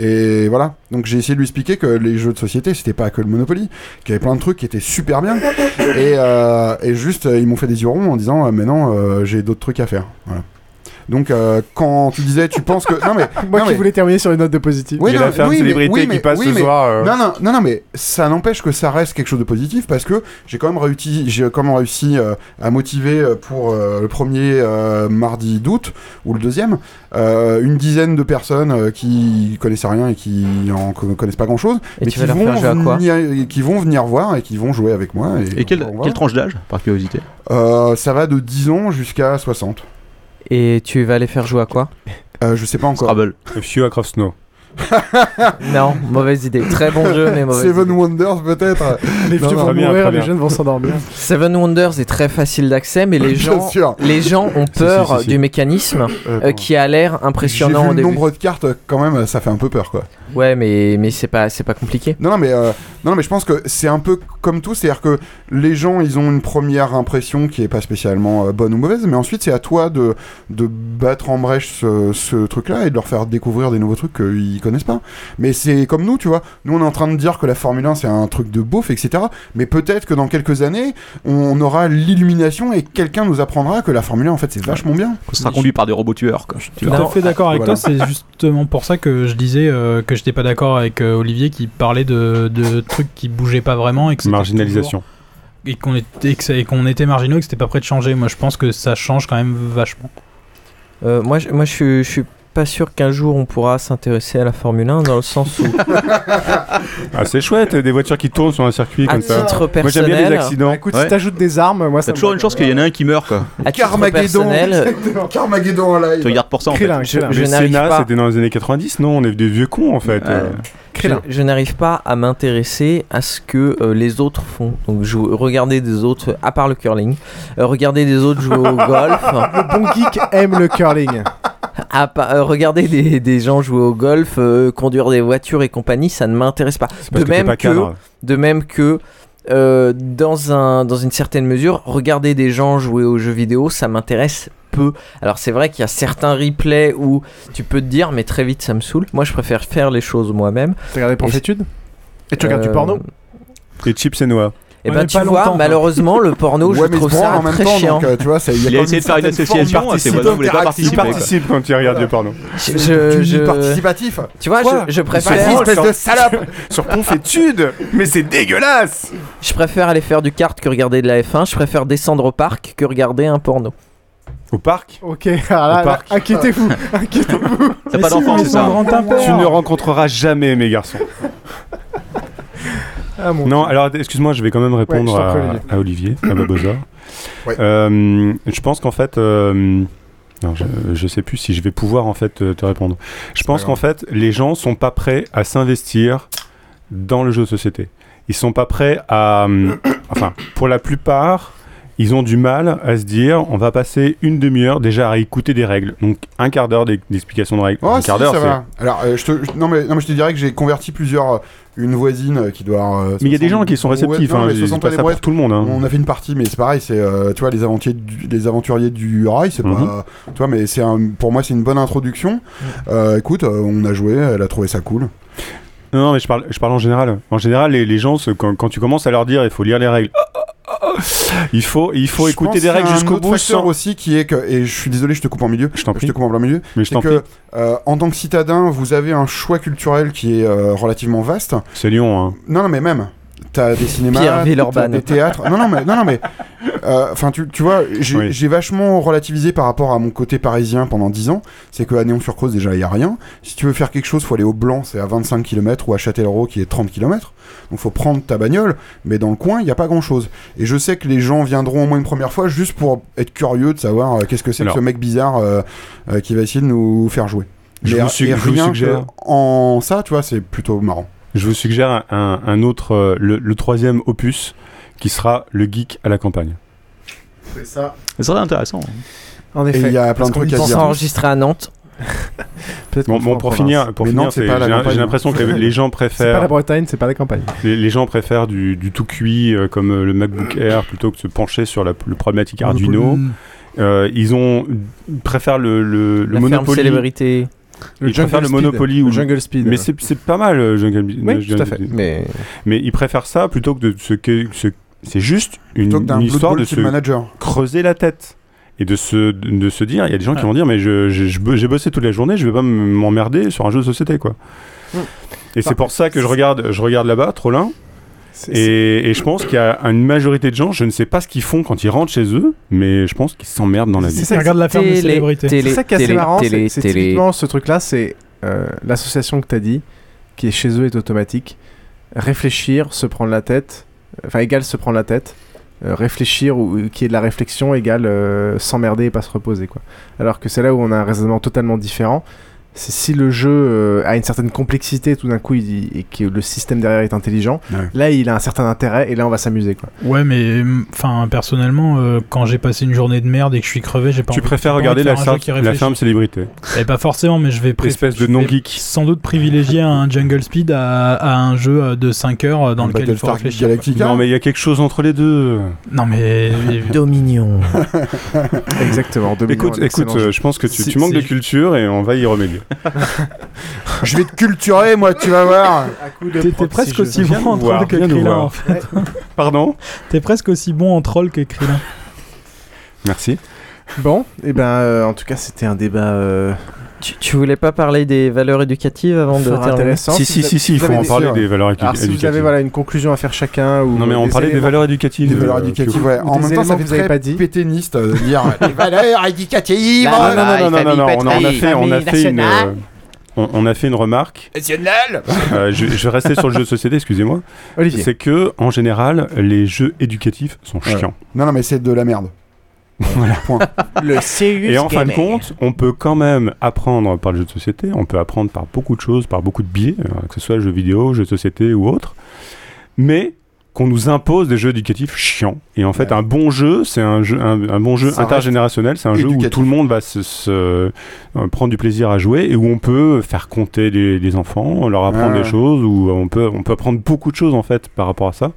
Et voilà, donc j'ai essayé de lui expliquer que les jeux de société, c'était pas que le Monopoly, qu'il y avait plein de trucs qui étaient super bien. Et, euh, et juste, euh, ils m'ont fait des yeux ronds en disant, mais non, j'ai d'autres trucs à faire. Voilà. Donc euh, quand tu disais, tu penses que... Non mais... (laughs) Moi non, qui mais- voulais terminer sur une note de positif. oui, Il y a non, la ferme oui, mais- célébrité oui, qui passe oui, ce soir, euh. Non, non, non, non, mais ça n'empêche que ça reste quelque chose de positif parce que j'ai quand même réussi, j'ai quand même réussi euh, à motiver pour euh, le premier euh, mardi d'août ou le deuxième euh, une dizaine de personnes euh, qui connaissaient rien et qui en co- connaissent pas grand chose, Et mais qui vont, venir, qui vont venir voir et qui vont jouer avec moi. Et, Et quelle, quelle tranche d'âge par curiosité? Euh, Ça va de 10 ans jusqu'à 60. Et tu vas les faire jouer à quoi? Euh, je sais pas encore. Scrabble. Few Across Snow. (laughs) Non, mauvaise idée. Très bon jeu, mais mauvaise Seven idée. Wonders peut-être. Les Non, vieux non. vont bien, mourir, les jeunes vont s'endormir. Seven Wonders est très facile d'accès, mais les gens, les gens ont Si, peur si, si. du mécanisme Euh, euh, qui a l'air impressionnant J'ai vu au le début. nombre de cartes, quand même, ça fait un peu peur quoi. Ouais, mais, mais c'est pas, c'est pas compliqué. Non, non, mais, euh, non, non, mais je pense que c'est un peu comme tout, c'est-à-dire que les gens, ils ont une première impression qui est pas spécialement euh, bonne ou mauvaise, mais ensuite c'est à toi de, de battre en brèche ce, ce truc-là et de leur faire découvrir des nouveaux trucs qu'ils connaissent pas. Mais c'est comme nous, tu vois. Nous, on est en train de dire que la Formule 1 c'est un truc de beauf, etc. Mais peut-être que dans quelques années, on aura l'illumination et quelqu'un nous apprendra que la Formule 1 en fait c'est vachement bien. On sera conduit par des robots tueurs quoi. Tu Tout à fait d'accord avec Voilà. toi, c'est justement pour ça que je disais euh, que j'étais pas d'accord avec euh, Olivier qui parlait de, de trucs qui bougeaient pas vraiment et que Marginalisation. toujours- et qu'on était, et qu'on était marginaux et que c'était pas prêt de changer. Moi je pense que ça change quand même vachement. Euh, moi, je, moi je, suis- je suis pas sûr qu'un jour on pourra s'intéresser à la Formule 1 dans le sens où, (laughs) Ah, c'est chouette, des voitures qui tournent sur un circuit à comme ça. Moi j'aime bien les accidents. Bah, écoute, Ouais. si t'ajoutes des armes, moi ça T'as toujours une chance qu'il y en ait un qui meurt quoi. à Carmageddon. Carmageddon en live. Tu regardes pour ça en fait. Je Le n'arrive Sénat, pas. c'était dans les années 90, non On est des vieux cons en fait. Euh. je, je n'arrive pas à m'intéresser à ce que euh, les autres font. Donc, je, regarder des autres, à part le curling, euh, regarder des autres jouer au (laughs) golf, Le bon geek aime le curling. À pa- euh, regarder des, des gens jouer au golf, euh, conduire des voitures et compagnie, ça ne m'intéresse pas. De que même pas que, de même que euh, dans, un, dans une certaine mesure, regarder des gens jouer aux jeux vidéo, ça m'intéresse peu. Alors c'est vrai qu'il y a certains replays où tu peux te dire, mais très vite ça me saoule. Moi je préfère faire les choses moi-même. T'as regardé Profitude Et tu regardes du Euh, porno? Et chips et noix. Et Ouais, ben tu pas vois, longtemps, quoi. malheureusement le porno, je trouve ça en même très temps, chiant. donc euh, tu il y a Il quand a même essayé de faire une association, et ses d'interaction, voisins voulaient pas participer. participe quand il regarde du porno. Je, participatif. tu vois, je, préfère, espèce de salope. (laughs) Sur Confétude Mais c'est dégueulasse je préfère aller faire du kart que regarder de la F1. Je préfère descendre au parc que regarder un porno. Au parc Ok, inquiétez-vous, (laughs) inquiétez-vous. T'as pas d'enfant, c'est ça Tu ne rencontreras jamais mes garçons. Ah, mon Non, alors excuse-moi, je vais quand même répondre Ouais, à, Olivier. à Olivier, à. (coughs) Ouais. Euh, je pense qu'en fait, euh, non, je, je sais plus si je vais pouvoir en fait te, te répondre. Je pense qu'en fait, les gens sont pas prêts à s'investir dans le jeu de société. Ils sont pas prêts à, hum, (coughs) enfin, pour la plupart, ils ont du mal à se dire, on va passer une demi-heure déjà à écouter des règles. Donc un quart d'heure d'ex- d'explication de règles. Oh, un si, quart d'heure, ça c'est. va. Alors, euh, je te, je- non, mais, non, mais je te dirais que j'ai converti plusieurs. euh, une voisine euh, qui doit. euh, Mais il y a des 60 gens qui sont réceptifs. Ouais, non, hein, mais je dis 60 pas ça pour brouettes. tout le monde. hein. On a fait une partie, mais c'est pareil, c'est euh, tu vois les aventuriers du, les aventuriers du rail, c'est Mhm. pas, tu vois, mais c'est pour moi c'est une bonne introduction. Euh, écoute, on a joué, elle a trouvé ça cool. Non, non, mais je parle, je parle en général. En général, les, les gens, quand, quand tu commences à leur dire il faut lire les règles, ah, (laughs) Il faut, il faut Je écouter des règles qu'il y a un jusqu'au bout sans. aussi qui est que, et je suis désolé, je te coupe en milieu. Je t'en prie. te coupe en plein milieu. Mais je t'en que, prie. euh, en tant que citadin, vous avez un choix culturel qui est euh, relativement vaste. C'est Lyon, hein. Non, non, mais même. T'as des cinémas, t'as des théâtres. Non, non, mais, non, non, mais, euh, enfin, tu, tu vois, j'ai Oui. vachement relativisé par rapport à mon côté parisien pendant 10 ans. C'est qu'à Néon-sur-Creuse, déjà, il y a rien. Si tu veux faire quelque chose, faut aller au Blanc, c'est à 25 km, ou à Châtellerault, qui est 30 km. Donc, faut prendre ta bagnole, mais dans le coin, il n'y a pas grand chose. Et je sais que les gens viendront au moins une première fois juste pour être curieux de savoir euh, qu'est-ce que c'est que ce mec bizarre euh, euh, qui va essayer de nous faire jouer. Je Mais, vous su- et je vous rien suggère- que en ça, tu vois, c'est plutôt marrant. Je vous suggère un, autre, euh, le, le troisième opus, qui sera le geek à la campagne. C'est ça. Ça serait intéressant. En Et effet. il y a plein de trucs à dire. enregistré à Nantes. (laughs) Peut-être Bon, bon, pour finir, pour finir, Nantes, c'est c'est- pas j'ai la j'ai campagne. l'impression que les, les gens C'est pas la préfèrent, Bretagne, c'est pas la campagne. les, les gens préfèrent du, du tout cuit euh, comme euh, le MacBook Air plutôt que de se pencher sur la, le problématique Arduino. Euh, ils ont ils préfèrent le, le, le La ferme Monopoly. célébrité. Le ils préfèrent Jungle le Speed. Monopoly Le ou Jungle Speed. Mais c'est c'est pas mal le Jungle, Oui, le tout à Jungle fait. Speed. Mais Mais ils préfèrent ça plutôt que de ce que ce- c'est juste une, histoire de se Manager. creuser la tête et de se de, de se dire il y a des gens qui vont dire mais je je- je bo- j'ai bossé toute la journée je vais pas m'emmerder sur un jeu de société quoi Mm. et c'est pour ça que je regarde je regarde là-bas Trollin et, et je pense qu'il y a une majorité de gens je ne sais pas ce qu'ils font quand ils rentrent chez eux mais je pense qu'ils s'emmerdent dans la vie C'est ça, la ferme des Télé- célébrités. télé- C'est ça qui est assez télé- marrant, c'est- télé- c'est télé. typiquement ce truc-là, c'est euh, l'association que tu as dit, qui est chez eux est automatique. Réfléchir, se prendre la tête, enfin égale se prendre la tête. Euh, réfléchir ou ou qui est de la réflexion égale euh, s'emmerder et pas se reposer quoi. Alors que c'est là où on a un raisonnement totalement différent. Si le jeu euh, a une certaine complexité tout d'un coup il- et que le système derrière est intelligent, Ouais. là il a un certain intérêt et là on va s'amuser quoi. Ouais, mais enfin personnellement, euh, quand j'ai passé une journée de merde et que je suis crevé, j'ai pas. tu envie- préfères pas regarder la, de qui la ferme célébrité Eh, pas forcément, mais je vais espèce de non geek sans doute privilégier un Jungle Speed à, à un jeu euh, de 5 heures euh, dans Un lequel il faut réfléchir. Galactica. non mais il y a quelque chose entre les deux Non mais (laughs) Dominion. Exactement. Dominion, écoute écoute euh, je pense que tu, manques de culture et on va y remédier Je vais te culturer, moi, tu vas voir. t'es presque aussi Viens bon en troll que Krillin. en fait. pardon T'es presque aussi bon en troll que Krillin. merci Bon, et ben euh, en tout cas c'était un débat euh, Tu, tu voulais pas parler des valeurs éducatives avant de terminer intéressant. si vous si avez- si si il faut en parler des valeurs édu- Alors si vous éducatives avez voilà une conclusion à faire chacun ou non mais on parlait des valeurs éducatives Des valeurs éducatives, ouais. ou En même temps, ça fait vous avez très pas dit. péténiste euh, de dire (laughs) les valeurs éducatives. non, non, non, non, non, non, non, on, a- fait, on a fait une, euh, on, a fait une remarque. National Euh, je, je vais rester sur le jeu de société, excusez-moi. C'est que, en général, les jeux éducatifs sont Ouais. chiants. Non, non, mais c'est de la merde. Voilà. Point. Le serious Et en fin de compte, on peut quand même apprendre par le jeu de société, on peut apprendre par beaucoup de choses, par beaucoup de biais, euh, que ce soit jeux vidéo, jeux de société ou autre, mais qu'on nous impose des jeux éducatifs chiants. Et en fait, un bon jeu, c'est un, jeu, un, un bon jeu Ça intergénérationnel, c'est un jeu où tout le monde va se, se- euh, prendre du plaisir à jouer et où on peut faire compter les, les enfants, leur apprendre Ouais. des choses, où on peut, on peut apprendre beaucoup de choses en fait par rapport à ça.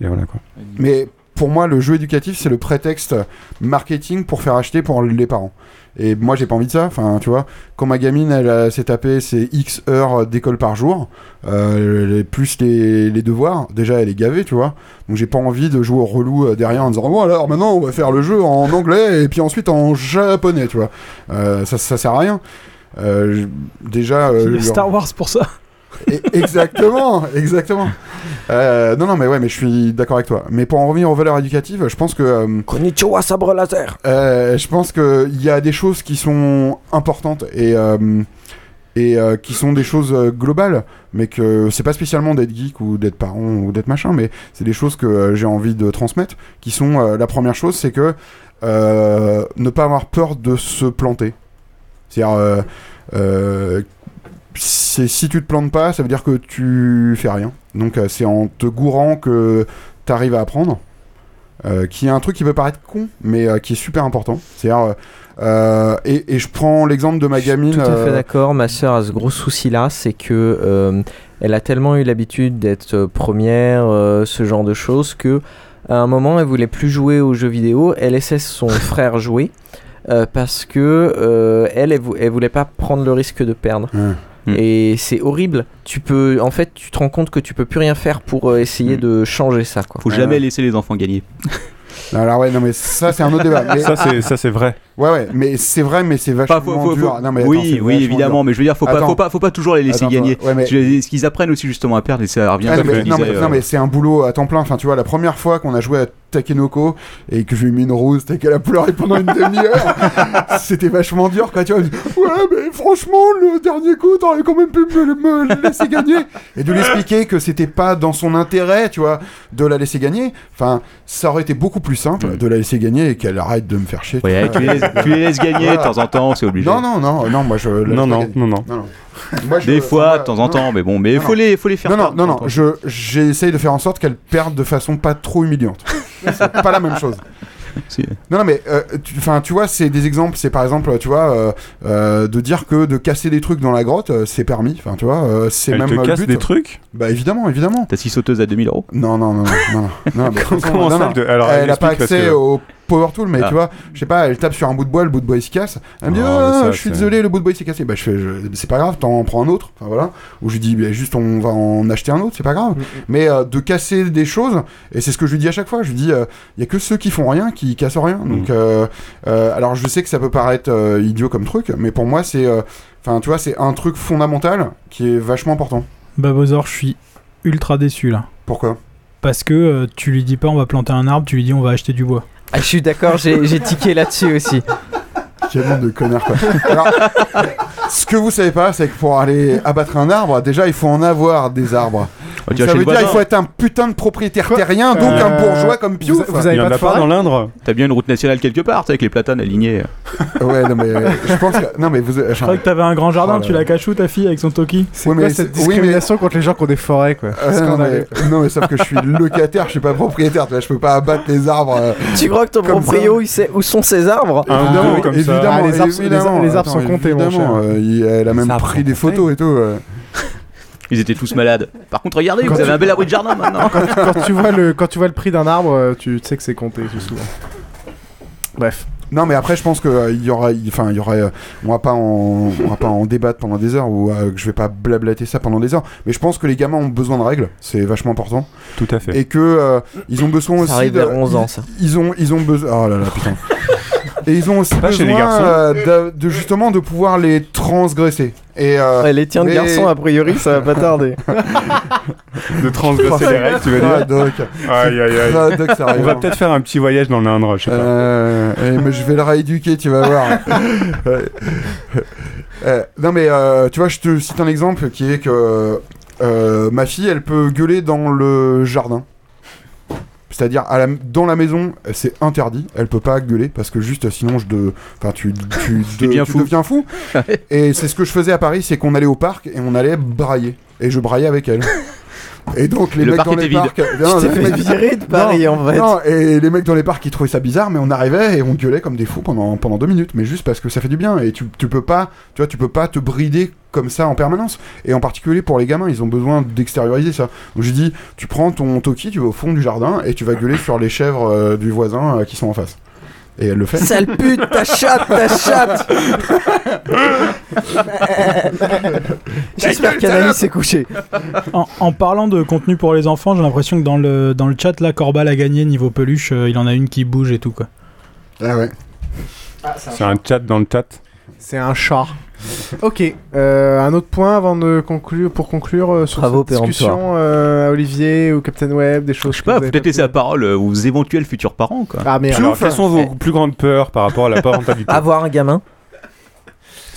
Et voilà quoi. Mais pour moi, le jeu éducatif, c'est le prétexte marketing pour faire acheter pour les parents. Et moi, j'ai pas envie de ça. Enfin, tu vois, quand ma gamine, elle euh, s'est tapé ses X heures d'école par jour, euh, les- plus les, les devoirs, déjà, elle est gavée, tu vois. Donc, j'ai pas envie de jouer au relou euh, derrière en disant, bon, alors maintenant, on va faire le jeu en anglais et puis ensuite en japonais, tu vois. Euh, ça, ça sert à rien. Euh, déjà. Il y a leur- Star Wars pour ça. Exactement, exactement. Euh, non, non, mais ouais, mais je suis d'accord avec toi. Mais pour en revenir aux valeurs éducatives, je pense que. euh, Konnichiwa, sabre laser euh, je pense qu'il y a des choses qui sont importantes et, euh, et qui sont des choses globales, mais que c'est pas spécialement d'être geek ou d'être parent ou d'être machin, mais c'est des choses que j'ai envie de transmettre. Qui sont la première chose, c'est que ne pas avoir peur de se planter. C'est-à-dire. C'est si tu te plantes pas, ça veut dire que tu fais rien. Donc euh, c'est en te gourant que tu arrives à apprendre. Euh, qui est un truc qui peut paraître con, mais euh, qui est super important. C'est-à-dire, euh, et, et je prends l'exemple de ma gamine. Tout à fait d'accord. Ma sœur a ce gros souci-là, c'est que elle a tellement eu l'habitude d'être première, ce genre de choses, que à un moment, elle voulait plus jouer aux jeux vidéo. Elle laissait son (laughs) frère jouer parce que elle, elle, vou- elle voulait pas prendre le risque de perdre. Ouais. Et c'est horrible. Tu peux, en fait, tu te rends compte que tu peux plus rien faire pour euh, essayer de changer ça. Quoi. Faut jamais laisser les enfants gagner. Alors ouais, non mais ça c'est un autre débat. (laughs) Mais- Ça, c'est- ça, c'est vrai. Ouais ouais, mais c'est vrai, mais c'est vachement faut- faut- dur. faut- Non, mais attends, oui, oui, évidemment, dur. mais je veux dire, faut pas, faut pas, faut pas toujours les laisser Attends, gagner. ouais, mais- Je- Ce qu'ils apprennent aussi justement à perdre, et ça revient Ah, mais, non, disais, mais- euh, non, mais c'est un boulot à temps plein. Enfin, tu vois, la première fois qu'on a joué à Takenoko et que je lui ai mis une rose et qu'elle a pleuré pendant une demi-heure, (laughs) c'était vachement dur. Quoi, tu vois, ouais, mais franchement, le dernier coup, t'aurais quand même pu me, me laisser gagner. Et de lui expliquer que c'était pas dans son intérêt, tu vois, de la laisser gagner. Enfin, ça aurait été beaucoup plus simple de la laisser gagner et qu'elle arrête de me faire chier. Ouais, (laughs) tu les laisses- tu gagner de temps en temps, c'est obligé. Non, non, non, non, moi je. Non, non, non, non. Moi, je- Des fois, de temps en non, temps, mais bon, mais non, faut les, faut les faire. Non, non, non, non, je, j'essaye de faire en sorte qu'elle perde de façon pas trop humiliante. (laughs) c'est pas la même chose. Non, non, mais euh, tu, tu vois, c'est des exemples. C'est par exemple, tu vois, euh, euh, de dire que de casser des trucs dans la grotte, euh, c'est permis. Enfin, tu vois, euh, c'est même te euh, le casse but. des trucs? Bah évidemment, évidemment. T'as six sauteuses à 2000 euros? Non, non, non, non, non, non, (laughs) Comment- ça, non, alors, elle a pas accès que- au power tool, mais Ah. tu vois, je sais pas, elle tape sur un bout de bois, le bout de bois il se casse. Elle me dit, Oh, ah, ça, je suis désolé, le bout de bois il s'est cassé. Bah je fais, je- c'est pas grave, t'en prends un autre. Enfin voilà. Ou je lui dis, bah, juste on va en acheter un autre, c'est pas grave. Mais euh, de casser des choses, et c'est ce que je lui dis à chaque fois, je lui dis, il y a que ceux qui font rien qui cassent rien. Donc, euh, euh, alors je sais que ça peut paraître euh, idiot comme truc, mais pour moi c'est, euh, enfin tu vois, c'est un truc fondamental qui est vachement important. Babozor, je suis ultra déçu là. Pourquoi? Parce que euh, tu lui dis pas on va planter un arbre, tu lui dis on va acheter du bois. Ah, je suis d'accord, j'ai j'ai tiqué là-dessus aussi. Quel monde de connards quoi. (laughs) Alors, ce que vous savez pas, c'est que pour aller abattre un arbre, déjà il faut en avoir des arbres. Oh, Donc, ça veut dire il voisin. faut être un putain de propriétaire terrien, donc un Euh, bourgeois comme Piouf. vous- vous avez Il y en a pas dans l'Indre T'as bien une route nationale quelque part, tu sais, avec les platanes alignés. (laughs) Ouais, non mais je pense que non mais vous. Je crois que t'avais un grand jardin, Oh là tu là. la cachou ta fille avec son toki. C'est Ouais, quoi mais cette c'est- oui, mais- discrimination contre les gens qui ont des forêts quoi? Euh, non, Scandaleux. mais, non mais sauf que je suis locataire, je suis pas propriétaire, tu vois, je peux pas abattre les arbres. euh, Tu crois que ton Comme ça. proprio, il sait où sont ses arbres? Évidemment, comme ça. Évidemment, Ah, les arbres sont- les- évidemment, les arbres attends, sont comptés, mon cher. euh, il- elle a même pris des photos et tout. euh. (laughs) Ils étaient tous malades. Par contre, regardez, Quand vous avez un bel abri de jardin maintenant. (laughs) quand, quand tu vois le, quand tu vois le prix d'un arbre, euh, tu sais que c'est compté tout souvent. Bref. Non, mais après, je pense que euh, y aura, enfin, il y euh, on va pas en, on va pas en débattre pendant des heures ou euh, que je vais pas blablater ça pendant des heures. Mais je pense que les gamins ont besoin de règles, c'est vachement important. Tout à fait. Et que euh, ils ont besoin Ça aussi arrive de, vers 11 ans, ils- ça. Ils ont, ils ont besoin. Oh là là, putain. (laughs) Et ils ont aussi Pas chez besoin les garçons. euh, de, de justement de pouvoir les transgresser. Et euh, Ouais, les tiens de mais- garçon, a priori, ça va pas tarder. (laughs) De transgresser les règles, tu veux Ah, dire Doc. Aïe, aïe, aïe. Ah, Doc, ça On va peut-être faire un petit voyage dans l'Indre, je sais pas. Euh, mais je vais le rééduquer, tu vas voir. (laughs) Euh, euh, non mais euh, tu vois, je te cite un exemple qui est que euh, ma fille, elle peut gueuler dans le jardin. C'est-à-dire à la- dans la maison, c'est interdit. Elle peut pas gueuler parce que juste sinon je de, enfin tu tu, (laughs) de- deviens tu fou. deviens fou. (laughs) et c'est ce que je faisais à Paris, c'est qu'on allait au parc et on allait brailler et je braillais avec elle. Et donc les Le mecs dans les vide. parcs, Tu t'es fait virer de (laughs) Paris, Non, en fait. non, et les mecs dans les parcs ils trouvaient ça bizarre, mais on arrivait et on gueulait comme des fous pendant, pendant deux minutes, mais juste parce que ça fait du bien et tu, tu peux pas, tu vois, tu peux pas te brider comme ça en permanence. Et en particulier pour les gamins, ils ont besoin d'extérioriser ça. Donc j'ai dit, tu prends ton toki, tu vas au fond du jardin et tu vas gueuler sur les chèvres euh, du voisin euh, qui sont en face. Et elle le fait. Sale pute, ta chatte, ta (laughs) chatte (laughs) J'espère qu'Anaïs s'est couchée. En, en parlant de contenu pour les enfants, j'ai l'impression que dans le, dans le chat, là, Corbal a gagné niveau peluche. euh, il en a une qui bouge et tout, quoi. Ah ouais. C'est un chat dans le chat. C'est un chat. Ok, euh, un autre point avant de conclure, pour conclure euh, sur Bravo, cette discussion, euh, à Olivier ou Captain Web, des choses. Je sais pas, peut-être laisser la parole euh, aux éventuels futurs parents, quoi. Ah mais Alors, quelles sont vos (laughs) plus grandes peurs par rapport à la parentalité Avoir un gamin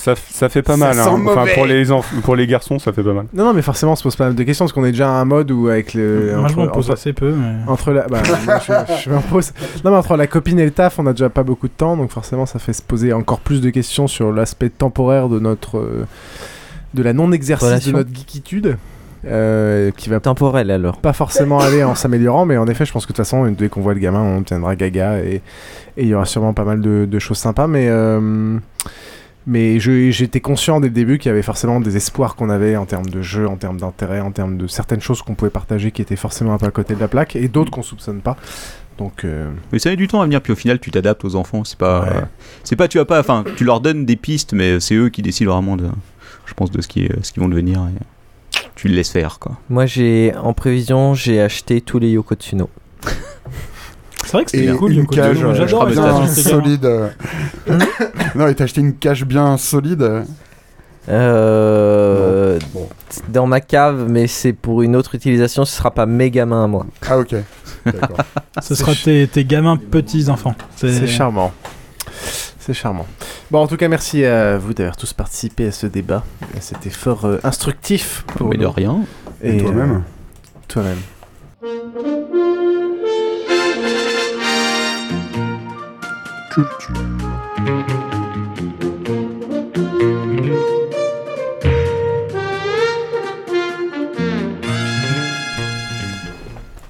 ça, ça fait pas Ça mal. sent Hein. Enfin, pour les, enf- pour les garçons, ça fait pas mal. Non, non, mais forcément, on se pose pas mal de questions parce qu'on est déjà à un mode où avec le. Moi, je entre- m'en pose entre- assez peu, mais... Entre la, bah, moi, je, je m'en pose. Non, mais entre la copine et le taf, on a déjà pas beaucoup de temps, donc forcément, ça fait se poser encore plus de questions sur l'aspect temporaire de notre, euh, de la non-exercice de notre geekitude, euh, qui va Temporel alors. pas forcément aller en s'améliorant, mais en effet, je pense que de toute façon, dès qu'on voit le gamin, on tiendra gaga et et il y aura sûrement pas mal de, de choses sympas, mais. euh, mais j'étais conscient dès le début qu'il y avait forcément des espoirs qu'on avait en termes de jeu, en termes d'intérêt, en termes de certaines choses qu'on pouvait partager qui étaient forcément un peu à côté de la plaque et d'autres qu'on soupçonne pas. Donc, euh, Mais ça met du temps à venir, puis au final, tu t'adaptes aux enfants. C'est pas, Ouais. euh, c'est pas, tu vas pas, enfin, tu leur donnes des pistes, mais c'est eux qui décident vraiment de. je pense, de ce qui, ce qu'ils vont devenir. et tu le laisses faire, quoi. Moi, j'ai en prévision, j'ai acheté tous les Yoko Tsuno. (laughs) C'est vrai que Et c'était cool, une cage euh, J'adore bien solide. euh. (coughs) non, et t'as acheté une cage bien solide. euh. Dans ma cave, mais c'est pour une autre utilisation, ce sera pas mes gamins à moi. Ah, ok. (laughs) Ce sera tes, tes gamins petits-enfants. C'est charmant. C'est charmant. Bon, en tout cas, merci à vous d'avoir tous participé à ce débat. C'était fort euh, instructif. Pour Mais de nous. rien. Et Et toi-même. euh, Toi-même.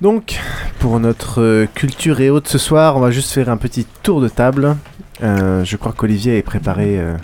Donc, pour notre culture et autres ce soir, on va juste faire un petit tour de table. Euh, je crois qu'Olivier avait préparé euh,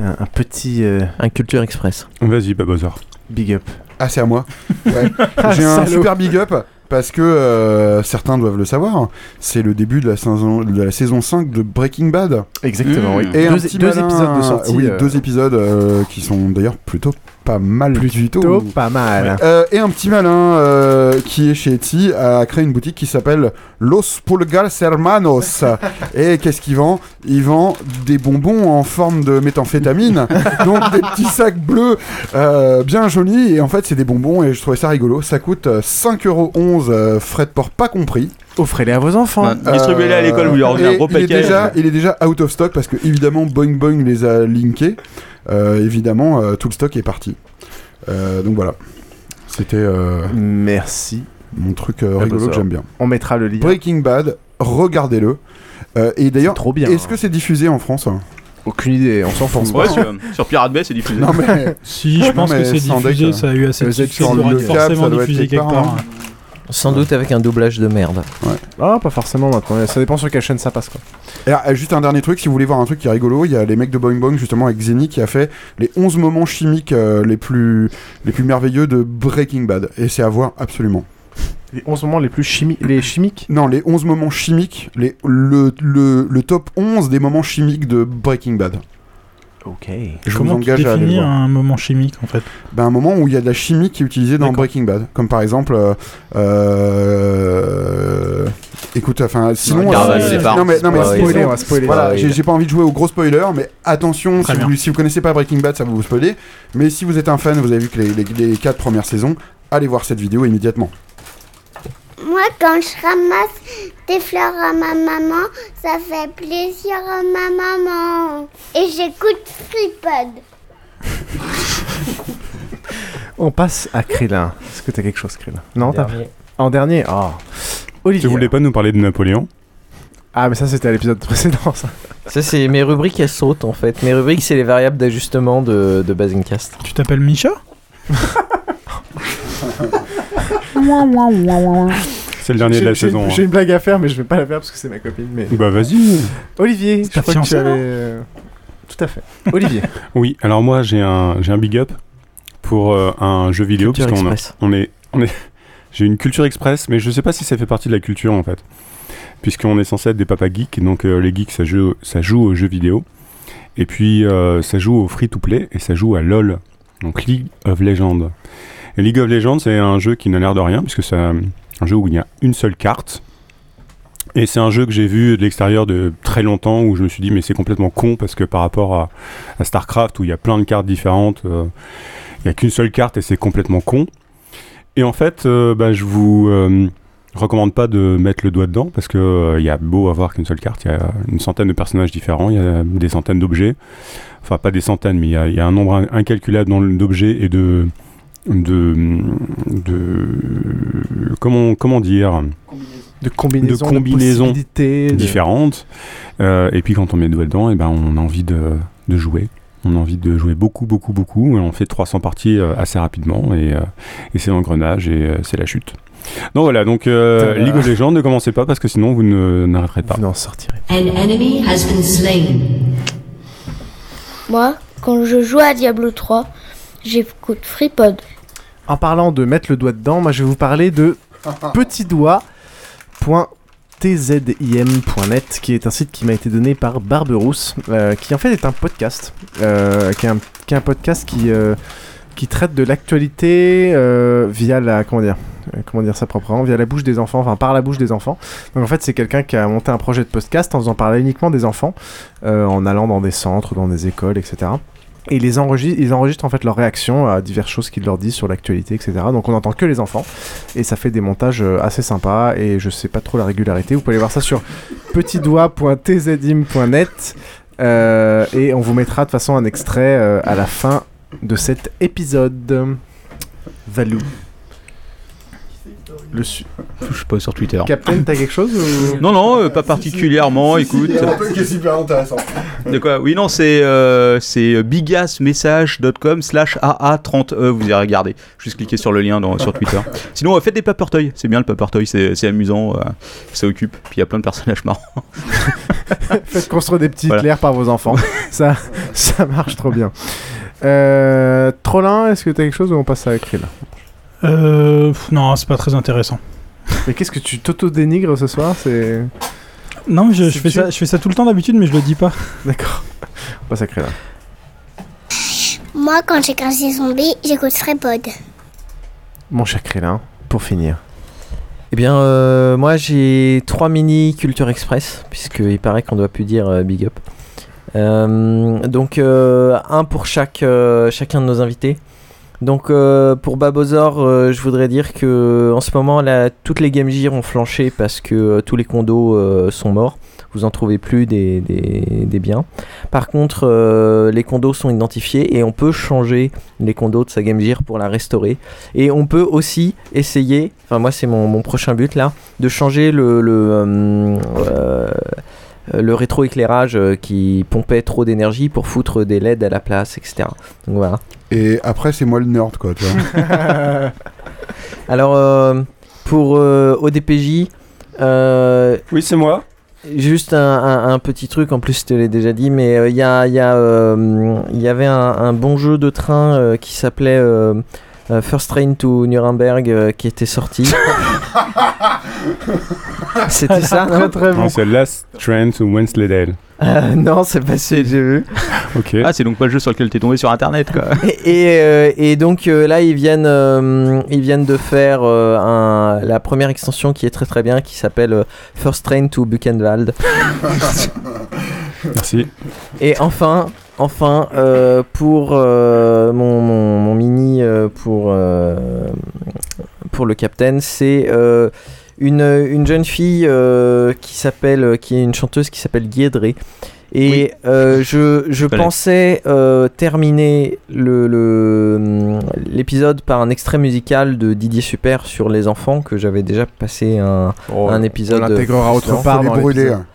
un, un petit. euh, Un Culture Express. Vas-y, Babozor. Big up. Ah, c'est à moi. Ouais. (laughs) J'ai un super big up parce que euh, certains doivent le savoir. C'est le début de la saison, de la saison 5 de Breaking Bad. Exactement, oui. Et un Deux- petit deux malin- épisodes de sortie, Oui, euh. deux épisodes euh, qui sont d'ailleurs plutôt pas mal du tout. Plutôt pas mal. Euh, et un petit malin euh, qui est chez Etsy a créé une boutique qui s'appelle Los Pulgas Hermanos. (laughs) et qu'est-ce qu'il vend Il vend des bonbons en forme de méthamphétamine, (laughs) donc des petits sacs bleus euh, bien jolis. Et en fait, c'est des bonbons et je trouvais ça rigolo. Ça coûte euh, 5,11€, euh, frais de port pas compris. Offrez-les à vos enfants. Ouais, Distribuez-les à l'école, vous leur donnez un gros il est, déjà, il est déjà out of stock parce que évidemment Boing Boing les a linkés. Euh, évidemment, euh, tout le stock est parti. Euh, donc voilà. C'était euh, Merci. mon truc euh, Ah, rigolo bah, que j'aime bien. On mettra le lien. Breaking Bad, regardez-le. Euh, et d'ailleurs, trop bien. est-ce que c'est diffusé en France hein? Aucune idée, on s'en fout. Ouais, sur, sur Pirate Bay, c'est diffusé. Non mais (laughs) Si, je Non, pense mais que c'est diffusé, ça a eu assez de succès, sur ça le forcément ça doit être diffusé quelque quelque part, part. hein. Sans doute avec un doublage de merde. Ah, pas forcément maintenant. Ça dépend sur quelle chaîne ça passe, quoi. Et alors, euh, juste un dernier truc, si vous voulez voir un truc qui est rigolo, il y a les mecs de Boing Boing justement avec Xeni qui a fait les 11 moments chimiques euh, les, plus, les plus merveilleux de Breaking Bad. Et c'est à voir absolument. Les 11 moments les plus chimi les chimiques? Non, les 11 moments chimiques, les, le, le, le top 11 des moments chimiques de Breaking Bad. Ok. Je Comment vous tu engage à aller définis un moment chimique en fait? Ben, un moment où il y a de la chimie qui est utilisée dans. Breaking Bad. Comme par exemple. euh, euh, écoute, enfin, sinon. Garde, euh, non, mais, non, mais spoiler, on va spoiler. Voilà, Ouais, j'ai ouais. j'ai pas envie de jouer au gros spoiler, mais attention, si vous, si vous connaissez pas Breaking Bad, ça va vous spoiler. Mais si vous êtes un fan, vous avez vu que les, les, les quatre premières saisons, allez voir cette vidéo immédiatement. Moi, quand je ramasse des fleurs à ma maman, ça fait plaisir à ma maman. Et j'écoute Freepod. On passe à Krillin. Est-ce que t'as quelque chose, Krillin? Non, t'as Dernier. En dernier Oh. Olivier. Tu voulais pas nous parler de Napoléon? Ah, mais ça, c'était à l'épisode précédent, ça. Ça, c'est mes rubriques, elles sautent en fait. Mes rubriques, c'est les variables d'ajustement de, de Basingcast. Tu t'appelles Misha (laughs) C'est le dernier de la saison. J'ai hein. une blague à faire, mais je vais pas la faire parce que c'est ma copine. Mais... Bah vas-y. Olivier, je crois que tu avais. euh, Tout à fait. Olivier. (laughs) Oui, alors moi j'ai un, j'ai un big up pour euh, un jeu vidéo Culture puisqu'on on est, on est, (laughs) j'ai une culture express, mais je sais pas si ça fait partie de la culture en fait, puisqu'on est censé être des papas geeks, donc euh, les geeks ça joue, ça joue aux jeux vidéo, et puis euh, ça joue au free to play et ça joue à LoL, donc League of Legends. Et League of Legends c'est un jeu qui n'a l'air de rien puisque c'est un jeu où il y a une seule carte. Et c'est un jeu que j'ai vu de l'extérieur de très longtemps où je me suis dit mais c'est complètement con parce que par rapport à, StarCraft où il y a plein de cartes différentes, euh, il n'y a qu'une seule carte et c'est complètement con. Et en fait, euh, bah, je vous euh, recommande pas de mettre le doigt dedans parce que euh, il y a beau avoir qu'une seule carte, il y a une centaine de personnages différents, il y a des centaines d'objets, enfin pas des centaines, mais il y a, un nombre in- incalculable d'objets et de de, de comment comment dire? De combinaisons. de combinaisons possibilités, de- différentes. Euh, et puis quand on met le doigt dedans, et ben on a envie de, de jouer. On a envie de jouer beaucoup, beaucoup, beaucoup. Et on fait 300 parties euh, assez rapidement. Et, euh, et c'est l'engrenage et euh, c'est la chute. Donc voilà, donc euh, League of Legends, ne commencez pas parce que sinon vous n'arrêterez pas. Vous n'en sortirez. An enemy has been slain. Moi, quand je joue à Diablo 3, j'écoute Freepod. En parlant de mettre le doigt dedans, moi je vais vous parler de (laughs) petitdoigt.tv. tzim.net, qui est un site qui m'a été donné par Barberousse, euh, qui en fait est un podcast, euh, qui, est un, qui est un podcast qui, euh, qui traite de l'actualité via la comment dire comment dire ça proprement via la bouche des enfants, enfin par la bouche des enfants. Donc en fait c'est quelqu'un qui a monté un projet de podcast en faisant parler uniquement des enfants, euh, en allant dans des centres, dans des écoles, etc. Et ils, enregistrent, en fait leurs réactions à diverses choses qu'ils leur disent sur l'actualité, etc. Donc on n'entend que les enfants. Et ça fait des montages euh, assez sympas. Et je sais pas trop la régularité. Vous pouvez aller voir ça sur (laughs) petitdoigt.tzim.net. Euh, et on vous mettra de façon un extrait euh, à la fin de cet épisode. Valou. Le su- Je sais pas sur Twitter. Captain, t'as quelque chose ou- (laughs) Non, non, euh, pas particulièrement. écoute. A un truc qui est super intéressant. De quoi Oui, non, c'est euh, c'est bigasmessage.com slash AA30E. Vous irez regarder. Juste cliquez sur le lien dans, sur Twitter. Sinon, euh, faites des papertoys. C'est bien le papertoy, c'est c'est amusant. euh, ça occupe. Puis il y a plein de personnages marrants. (laughs) Faites construire des petits Voilà. Par vos enfants. (laughs) ça, ça marche trop bien. Euh, Trollin, est-ce que t'as quelque chose ou on passe à Krill? Euh, pff, non, c'est pas très intéressant. Mais qu'est-ce que tu t'auto-dénigres ce soir C'est. Non, je, fais tu- ça, je fais ça tout le temps d'habitude, mais je le dis pas. D'accord. On passe à Krill. Moi, quand j'ai craché zombie, j'écoute Frépod. Mon cher Krillin, pour finir. Eh bien, euh, moi j'ai trois mini Culture Express, puisqu'il paraît qu'on doit plus dire euh, Big Up. Euh, donc, euh, un pour chaque, euh, chacun de nos invités. Donc, euh, pour Babozor, euh, je voudrais dire que en ce moment, toutes les Game Gear ont flanché parce que euh, tous les condos sont morts. Vous en trouvez plus des, biens. Par contre, les condos sont identifiés et on peut changer les condos de sa Game Gear pour la restaurer. Et on peut aussi essayer, enfin moi c'est mon, prochain but là, de changer le, le, le rétroéclairage qui pompait trop d'énergie pour foutre des LED à la place, etc. Donc voilà. Et après, c'est moi le nerd, quoi, tu vois. (laughs) Alors euh, pour euh, ODPJ, oui c'est moi. Juste un, un- un petit truc, en plus je te l'ai déjà dit, mais euh, il y, a, il y, a, euh, il y avait un, un bon jeu de train euh, qui s'appelait euh, First Train to Nuremberg euh, qui était sorti. (laughs) C'était ça non Non, c'est Last Train to Wensleydale. Euh, non, c'est pas ce que j'ai vu. Ok. Ah, c'est donc pas le jeu sur lequel t'es tombé sur internet, quoi. (laughs) Et, et, euh, et donc euh, là, ils viennent, euh, ils viennent de faire euh, un- la première extension qui est très très bien, qui s'appelle euh, First Train to Buchenwald. (laughs) Merci. Et enfin, enfin, euh, pour euh, mon, mon- mon mini euh, pour, euh, pour le capitaine, c'est euh, une, une jeune fille euh, qui s'appelle, qui est une chanteuse qui s'appelle Guédré. Et euh, je, je pensais euh, terminer le- le, l'épisode par un extrait musical de Didier Super sur les enfants que j'avais déjà passé un, Oh, un épisode. on l'intégrera autre part dans brûler, l'épisode. hein.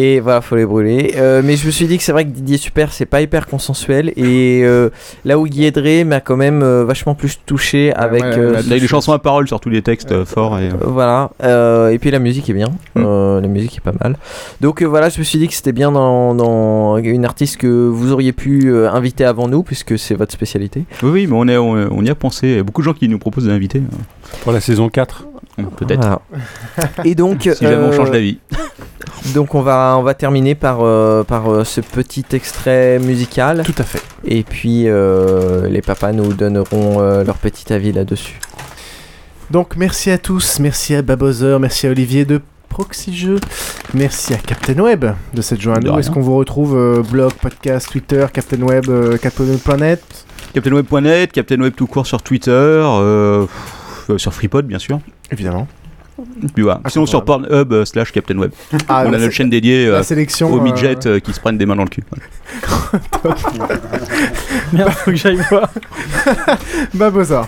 Et voilà, faut les brûler. Euh, mais je me suis dit que c'est vrai que Didier Super, c'est pas hyper consensuel. Et euh, là où Guédré m'a quand même euh, vachement plus touché avec. euh, T'as eu les chansons à parole sur tous les textes euh, forts. Et, euh, voilà, euh, et puis la musique est bien, Mm. Euh, la musique est pas mal. Donc euh, voilà, je me suis dit que c'était bien dans, dans une artiste que vous auriez pu euh, inviter avant nous, puisque c'est votre spécialité. Oui, oui, mais on, est, on, on y a pensé. Il y a beaucoup de gens qui nous proposent d'inviter. Pour la saison 4. Peut-être. Voilà. Et donc, Si jamais on change d'avis. Donc on va, on va terminer par, euh, par euh, ce petit extrait musical. Tout à fait. Et puis euh, les papas nous donneront euh, leur petit avis là-dessus. Donc merci à tous, merci à Babozer, merci à Olivier de Proxy Jeux, merci à Captain Web de cette journée. De Où est-ce qu'on vous retrouve euh, Blog, podcast, Twitter, Captain Web, euh, CaptainWeb.net CaptainWeb.net, CaptainWeb tout court sur Twitter, euh, pff, euh, sur FreePod bien sûr. Évidemment. Sinon sur Pornhub euh, slash CaptainWeb. Ah, on la a notre chaîne dédiée la euh, sélection, aux euh, midgets euh, qui se prennent des mains dans le cul. (laughs) Merde, faut que j'aille voir. (laughs) Babozer.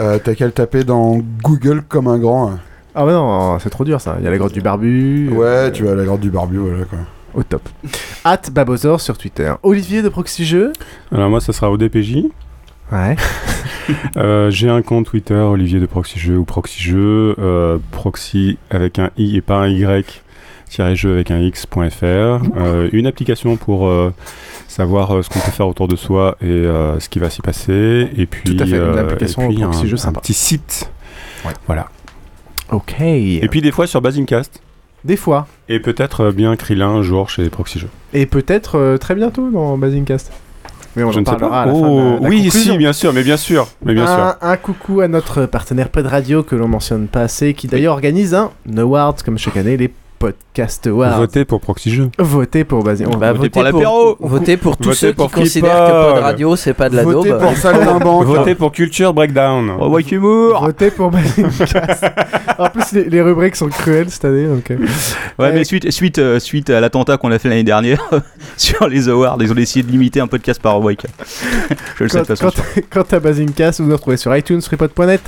Euh, T'as qu'à le taper dans Google comme un grand. hein. Ah ouais non, c'est trop dur ça. Il y a la grotte du barbu. Ouais, euh, tu vas à la grotte du barbu, voilà quoi. Au top. At Babozer sur Twitter. Olivier de Proxy Jeux. Alors moi, ça sera au DPJ. Ouais. (laughs) Euh, J'ai un compte Twitter, Olivier de Proxy Jeux ou Proxy Jeux, euh, Proxy avec un i et pas un y, jeu avec un x.fr. Euh, une application pour euh, savoir ce qu'on peut faire autour de soi et ce qui va s'y passer. Et puis, Tout à fait, une application et puis Proxy un, Jeux un sympa. petit site. Voilà. Ok. Et puis des fois sur Basingcast. Des fois. Et peut-être bien Krillin un jour chez Proxy Jeux. Et peut-être très bientôt dans Basingcast. Mais on Je en ne sais parlera pas. à la fin de la- la oui, conclusion. si, bien sûr, mais bien sûr, mais bien un, sûr. un coucou à notre partenaire Pod Radio que l'on mentionne pas assez, qui d'ailleurs organise un award comme chaque année, les Podcast Awards. Votez pour Proxy Jeux. Votez pour. Bah, Votez votez pour l'apéro. votez pour tous Votez ceux qui considèrent que. Pod Radio, c'est pas de la Votez daube. pour Saltimbanque. (laughs) Votez pour Culture Breakdown. Oh, ouais, humour Votez pour Basingcast. en plus, les, les rubriques sont cruelles cette année. donc, euh. Ouais, mais suite, suite, euh, suite à l'attentat qu'on a fait l'année dernière (laughs) sur les awards, ils ont décidé de limiter un podcast par week. (laughs) Je le sais de Quant, toute façon. quant- quant à Basingcast, vous nous retrouvez sur iTunes, freepod.net,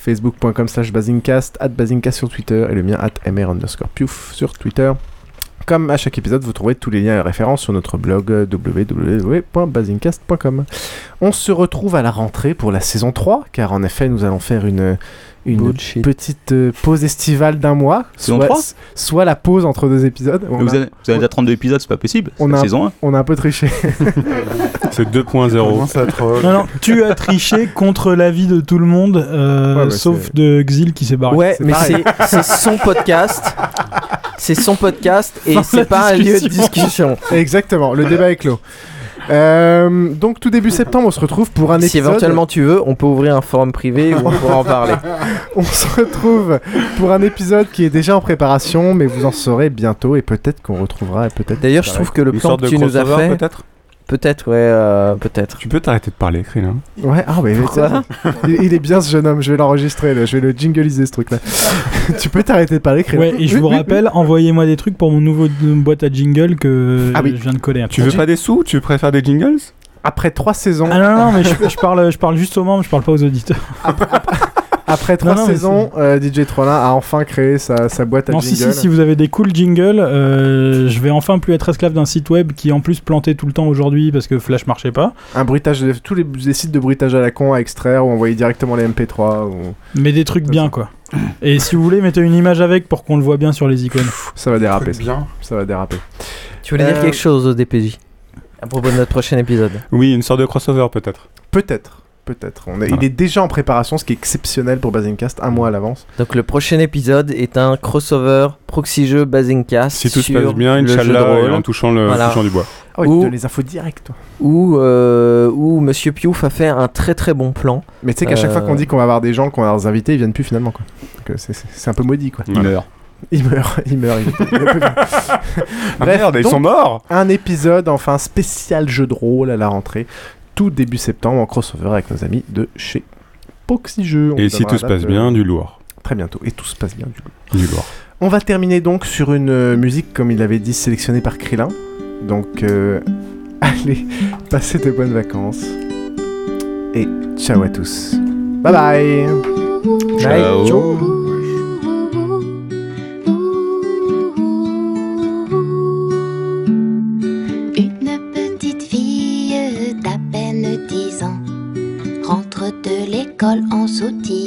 facebook.com slash basingcast, at basingcast sur Twitter et le mien at mr underscore piouf sur Twitter. Comme à chaque épisode, vous trouverez tous les liens et références sur notre blog euh, www.basingcast.com. On se retrouve à la rentrée pour la saison 3, car en effet, nous allons faire une, une petite euh, pause estivale d'un mois. Saison soit, 3? soit la pause entre deux épisodes. On vous, a- avez, vous avez déjà 32 épisodes, c'est pas possible. On la a, saison 1. on a un peu triché. (laughs) C'est 2.0. Non, non, tu as triché contre l'avis de tout le monde, euh, Ouais, bah, sauf de Xil qui s'est barré. Ouais, mais c'est son podcast. C'est son podcast et c'est pas un lieu de discussion. discussion. Exactement, le débat est clos. Euh, donc tout début septembre, on se retrouve pour un Si épisode. éventuellement tu veux, on peut ouvrir un forum privé où on pourra en parler. (laughs) on se retrouve pour un épisode qui est déjà en préparation, mais vous en saurez bientôt et peut-être qu'on retrouvera. et Peut-être. D'ailleurs, je trouve que le plan que de tu nous as fait. Peut-être ouais, euh, peut-être. Tu peux t'arrêter de parler, Krillin. Ouais, ah mais Pourquoi il, il est bien ce jeune homme. Je vais l'enregistrer, là. je vais le jingliser ce truc-là. (laughs) tu peux t'arrêter de parler, Krillin. Ouais, et je vous rappelle, envoyez-moi des trucs pour mon nouveau boîte à jingle que Ah oui. je viens de coller. Tu veux pas des sous? Tu préfères des jingles? Après trois saisons. Ah non, non, mais je, je parle, je parle juste aux membres, je parle pas aux auditeurs. Après trois Non, non, saisons, euh, DJ Trollin a enfin créé sa, sa boîte à Non, si, jingle. si, si vous avez des cool jingles, euh, je vais enfin plus être esclave d'un site web qui en plus plantait tout le temps aujourd'hui parce que Flash marchait pas. Un bruitage, de- tous les, les sites de bruitage à la con à extraire ou envoyer directement les MP3. Ou... Mais des trucs bien quoi. Et si vous voulez, mettez une image avec pour qu'on le voit bien sur les icônes. Ça va déraper. ça. bien. Ça va déraper. Tu voulais dire Euh, quelque chose au DPJ à propos de notre prochain épisode Oui, une sorte de crossover peut-être. Peut-être. Peut-être. On est- Voilà. Il est déjà en préparation, ce qui est exceptionnel pour Basingcast, un mois à l'avance. Donc le prochain épisode est un crossover proxy jeu Basingcast Si tout se sur passe bien, Inch'Allah, rôle. en touchant, le, Voilà. touchant du bois. Ah oui, les infos directes, où, euh, où Monsieur Piouf a fait un très très bon plan. Mais tu sais qu'à chaque fois Euh, qu'on dit qu'on va avoir des gens, qu'on va des invités, ils viennent plus finalement. Quoi. Donc, euh, c'est- un peu maudit. Quoi. (laughs) Il meurt. Il meurt, il meurt. il- il- il- Ah merde, ils donc, sont morts Un épisode, enfin spécial jeu de rôle à la rentrée, tout début septembre en crossover avec nos amis de chez. On Et si tout se passe bien, euh, du lourd. Très bientôt. Et tout se passe bien du coup. Du lourd. On va terminer donc sur une euh, musique, comme il avait dit, sélectionnée par Krillin. Donc, euh, (laughs) allez, passez de bonnes vacances. Et ciao à tous. Bye bye. Ciao. Une l'école en sautillant.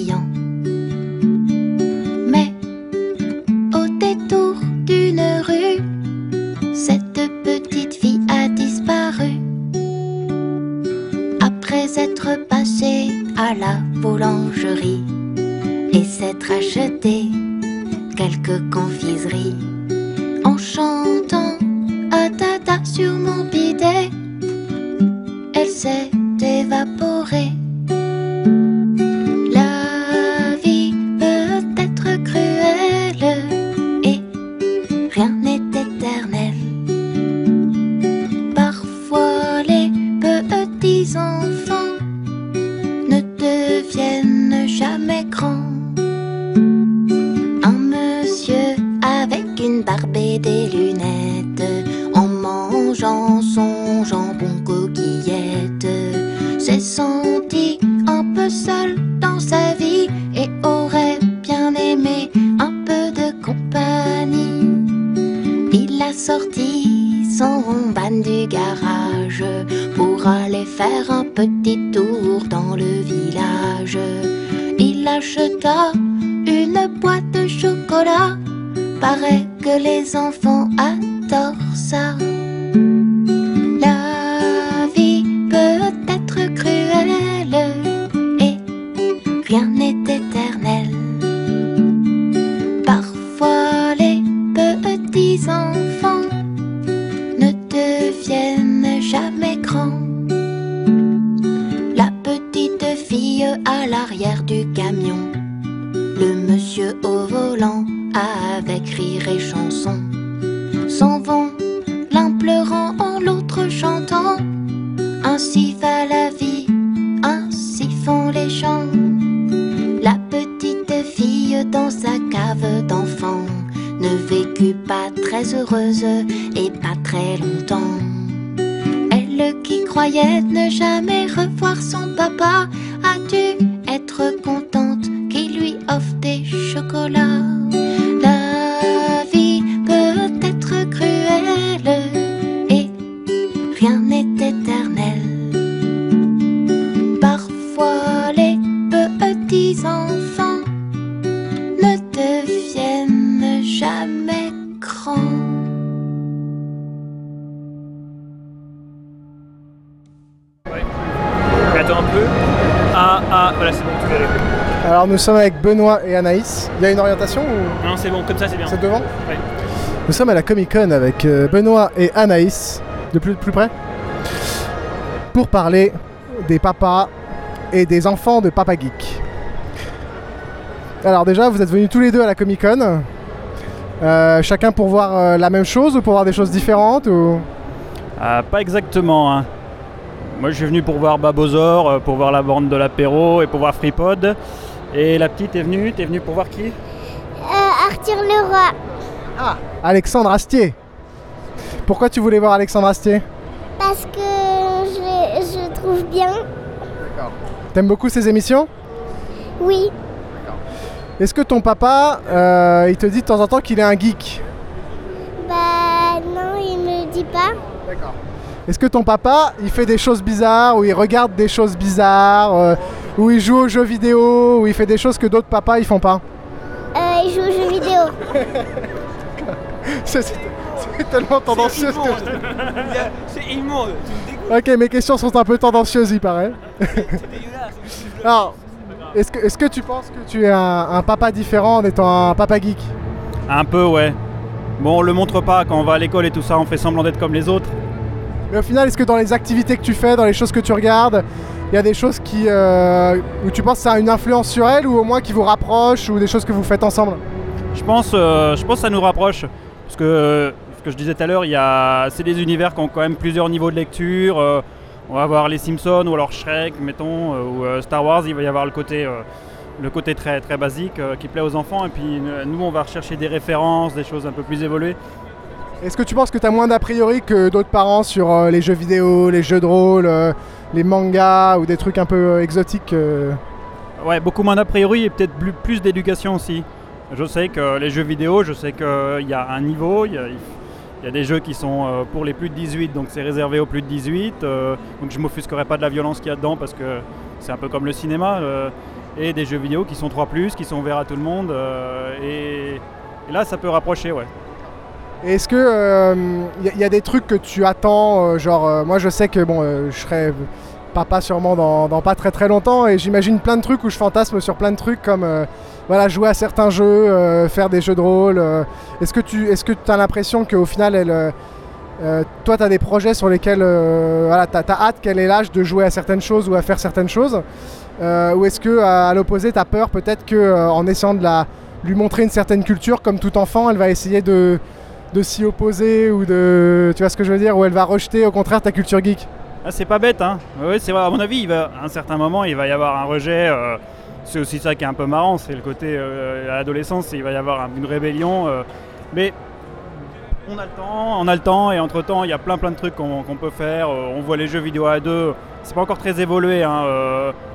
Sommes avec Benoît et Anaïs. Il y a une orientation ou Non, c'est bon, comme ça, c'est bien. C'est devant Ouais. Nous sommes à la Comic Con avec euh, Benoît et Anaïs, de plus, plus près, pour parler des papas et des enfants de Papa Geek. Alors déjà, vous êtes venus tous les deux à la Comic Con. Euh, chacun pour voir euh, la même chose ou pour voir des choses différentes ou... Ah, pas exactement. hein. Moi, je suis venu pour voir Babozor, pour voir la bande de l'apéro et pour voir FreePod. Et la petite est venue, t'es venue pour voir qui? Euh, Arthur Leroy. Ah Alexandre Astier. Pourquoi tu voulais voir Alexandre Astier? Parce que je, je trouve bien. T'aimes beaucoup ses émissions? Oui. Est-ce que ton papa, euh, il te dit de temps en temps qu'il est un geek? Bah non, il me dit pas. D'accord. Est-ce que ton papa, il fait des choses bizarres, ou il regarde des choses bizarres, euh, ou il joue aux jeux vidéo, ou il fait des choses que d'autres papas ils font pas Euh, il joue aux jeux vidéo. (laughs) C'est c'est tellement tendancieux ce que je dis. (laughs) C'est immonde Ok, mes questions sont un peu tendancieuses, il paraît. (laughs) Alors, est-ce que, est-ce que tu penses que tu es un, un papa différent en étant un papa geek? Un peu, ouais. Bon, on le montre pas quand on va à l'école et tout ça, on fait semblant d'être comme les autres. Mais au final, est-ce que dans les activités que tu fais, dans les choses que tu regardes, il y a des choses qui, euh, où tu penses que ça a une influence sur elle, ou au moins qui vous rapprochent, ou des choses que vous faites ensemble? Je pense, euh, je pense que ça nous rapproche. Parce que, ce que je disais tout à l'heure, c'est des univers qui ont quand même plusieurs niveaux de lecture. euh, on va avoir les Simpsons ou alors Shrek, mettons, ou Star Wars. Il va y avoir le côté, le côté très, très basique qui plaît aux enfants. Et puis nous, on va rechercher des références, des choses un peu plus évoluées. Est-ce que tu penses que tu as moins d'a priori que d'autres parents sur les jeux vidéo, les jeux de rôle, les mangas, ou des trucs un peu euh, exotiques euh Ouais, beaucoup moins d'a priori et peut-être plus, d'éducation aussi. Je sais que les jeux vidéo, je sais qu'il y a un niveau, il y a, des jeux qui sont euh, pour les plus de 18, donc c'est réservé aux plus de 18. euh, donc je m'offusquerai pas de la violence qu'il y a dedans parce que c'est un peu comme le cinéma. euh, et des jeux vidéo qui sont 3, qui sont ouverts à tout le monde. euh, et là, ça peut rapprocher, ouais. Est-ce que il y, a des trucs que tu attends, euh, genre euh, moi je sais que bon, euh, je serai papa sûrement dans, pas très très longtemps et j'imagine plein de trucs où je fantasme sur plein de trucs comme euh, voilà jouer à certains jeux, euh, faire des jeux de rôle. euh. est-ce que tu est-ce que as l'impression qu'au final euh, euh, toi tu as des projets sur lesquels euh, voilà, tu as, hâte qu'elle ait l'âge de jouer à certaines choses ou à faire certaines choses Euh, ou est-ce que à, l'opposé tu as peur peut-être que euh, en essayant de lui montrer une certaine culture comme tout enfant, elle va essayer de de s'y opposer ou de. Tu vois ce que je veux dire Ou elle va rejeter au contraire ta culture geek Ah, c'est pas bête, hein. Ouais, c'est vrai. À mon avis, à un certain moment, il va y avoir un rejet. euh, c'est aussi ça qui est un peu marrant, c'est le côté euh, à l'adolescence, il va y avoir un- une rébellion. euh, mais on a le temps, on a le temps, et entre temps, il y a plein plein de trucs qu'on peut faire. Euh, on voit les jeux vidéo à deux. C'est pas encore très évolué. hein,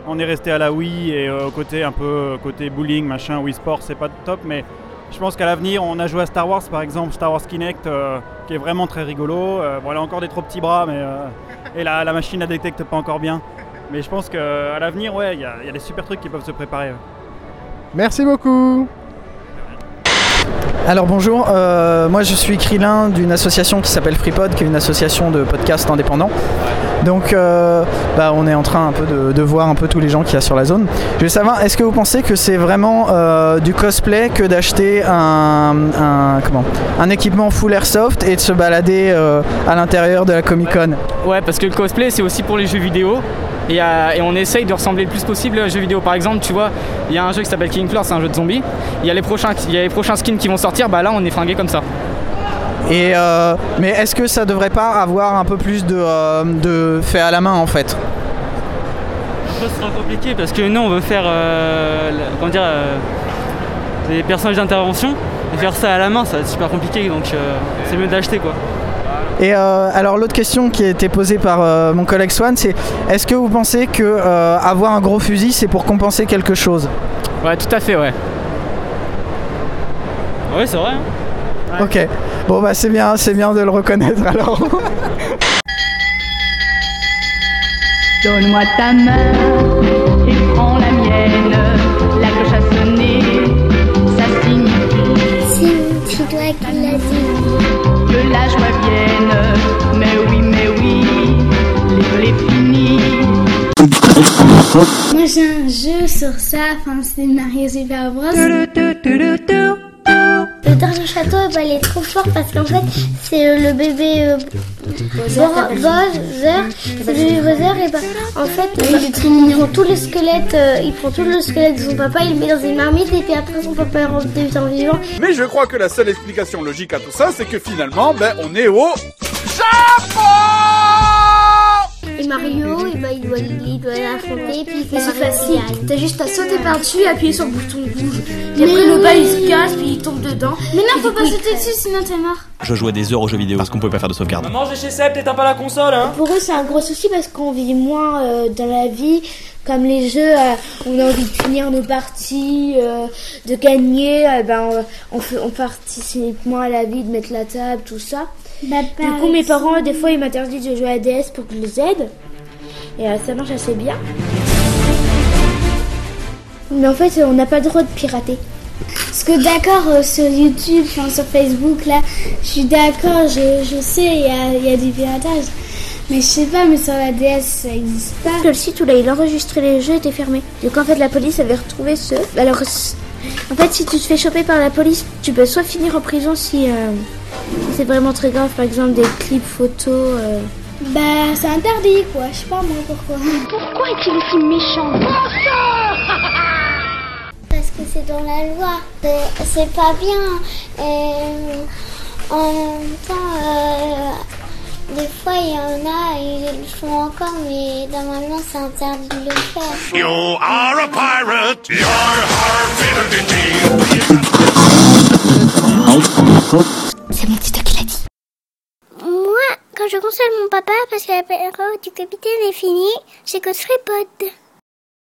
on est resté à la Wii et euh, côté un peu côté bowling, machin, Wii Sport, c'est pas top, mais je pense qu'à l'avenir, on a joué à Star Wars par exemple, Star Wars Kinect, euh, qui est vraiment très rigolo. Euh, bon, elle a encore des trop petits bras, mais euh, et la, la machine ne détecte pas encore bien. Mais je pense qu'à l'avenir, ouais, il y, a- des super trucs qui peuvent se préparer. Merci beaucoup Alors bonjour, euh, moi je suis Krilin d'une association qui s'appelle FreePod, qui est une association de podcasts indépendants. Donc euh, bah, on est en train un peu de, voir un peu tous les gens qu'il y a sur la zone. Je veux savoir, est-ce que vous pensez que c'est vraiment euh, du cosplay que d'acheter un, équipement full airsoft et de se balader à l'intérieur de la Comic Con Ouais, parce que le cosplay, c'est aussi pour les jeux vidéo. Et, euh, et on essaye de ressembler le plus possible aux jeux vidéo. Par exemple, tu vois, il y a un jeu qui s'appelle Killing Floor, c'est un jeu de zombies. Il y a les prochains, il y a les prochains skins qui vont sortir, bah là on est fringué comme ça. Et euh, mais est-ce que ça devrait pas avoir un peu plus de, euh, de fait à la main en fait? Ça sera compliqué parce que nous on veut faire euh, comment dire, euh, des personnages d'intervention. Et faire ça à la main, ça va être super compliqué donc euh, c'est mieux d'acheter quoi. Et euh, alors l'autre question qui a été posée par euh, mon collègue Swan, c'est est-ce que vous pensez que euh, avoir un gros fusil c'est pour compenser quelque chose? Ouais, tout à fait, ouais. Ouais, c'est vrai. hein. Ok. Bon bah c'est bien, c'est bien de le reconnaître (laughs) alors. Donne-moi ta main et prends la mienne. La cloche a sonné, ça signifie C'est toi qui l'as dit. que la joie Moi j'ai un jeu sur ça, enfin c'est Mario Super Bros. Le Dark Château, ben, il est trop fort parce qu'en fait c'est euh, le bébé euh, Bowser, le et ben, en fait il, il prend tout le squelette, euh, il prend tout le squelette de son papa, il le met dans une marmite et puis après son papa devient vivant. Mais je crois que la seule explication logique à tout ça, c'est que finalement, ben, on est au Japon Mario, eh ben, il doit il doit l'affronter, puis il fait c'est facile. T'as juste à sauter par-dessus, appuyer sur le bouton rouge. Et après, le bas, il se casse, puis il tombe dedans. Mais non, Et faut pas sauter dessus, sinon t'es mort. Je jouais des heures aux jeux vidéo parce qu'on pouvait pas faire de sauvegarde. Maman, j'ai chez Seb, t'éteins pas la console, hein Pour eux, c'est un gros souci parce qu'on vit moins euh, dans la vie. Comme les jeux, euh, on a envie de finir nos parties, euh, de gagner, euh, ben, on, on, fait- on participe moins à la vie, de mettre la table, tout ça. Du coup, mes parents, des fois, ils m'interdisent de jouer à DS pour que je les aide. Et euh, ça marche assez bien. Mais en fait, on n'a pas le droit de pirater. Parce que d'accord, euh, sur YouTube, enfin, sur Facebook, là, je suis d'accord, je, je sais, il y a, y a du piratage. Mais je sais pas, mais sur la DS, ça existe pas. Le site où là, il enregistrait les jeux était fermé. Donc en fait, la police avait retrouvé ceux. Alors, en fait, si tu te fais choper par la police, tu peux soit finir en prison si, euh, si c'est vraiment très grave, par exemple des clips photos. euh. Bah, c'est interdit, quoi. Je sais pas moi pourquoi. Pourquoi est-il aussi méchant? Parce que c'est dans la loi. C'est- C'est pas bien. Et en même temps, euh, des fois, il y en a, ils le font encore, mais normalement, c'est interdit de le faire. You are a pirate. You're C'est mon petit qui l'a dit. Moi, quand je console mon papa parce que la période du capitaine est finie, j'écoute FreePod.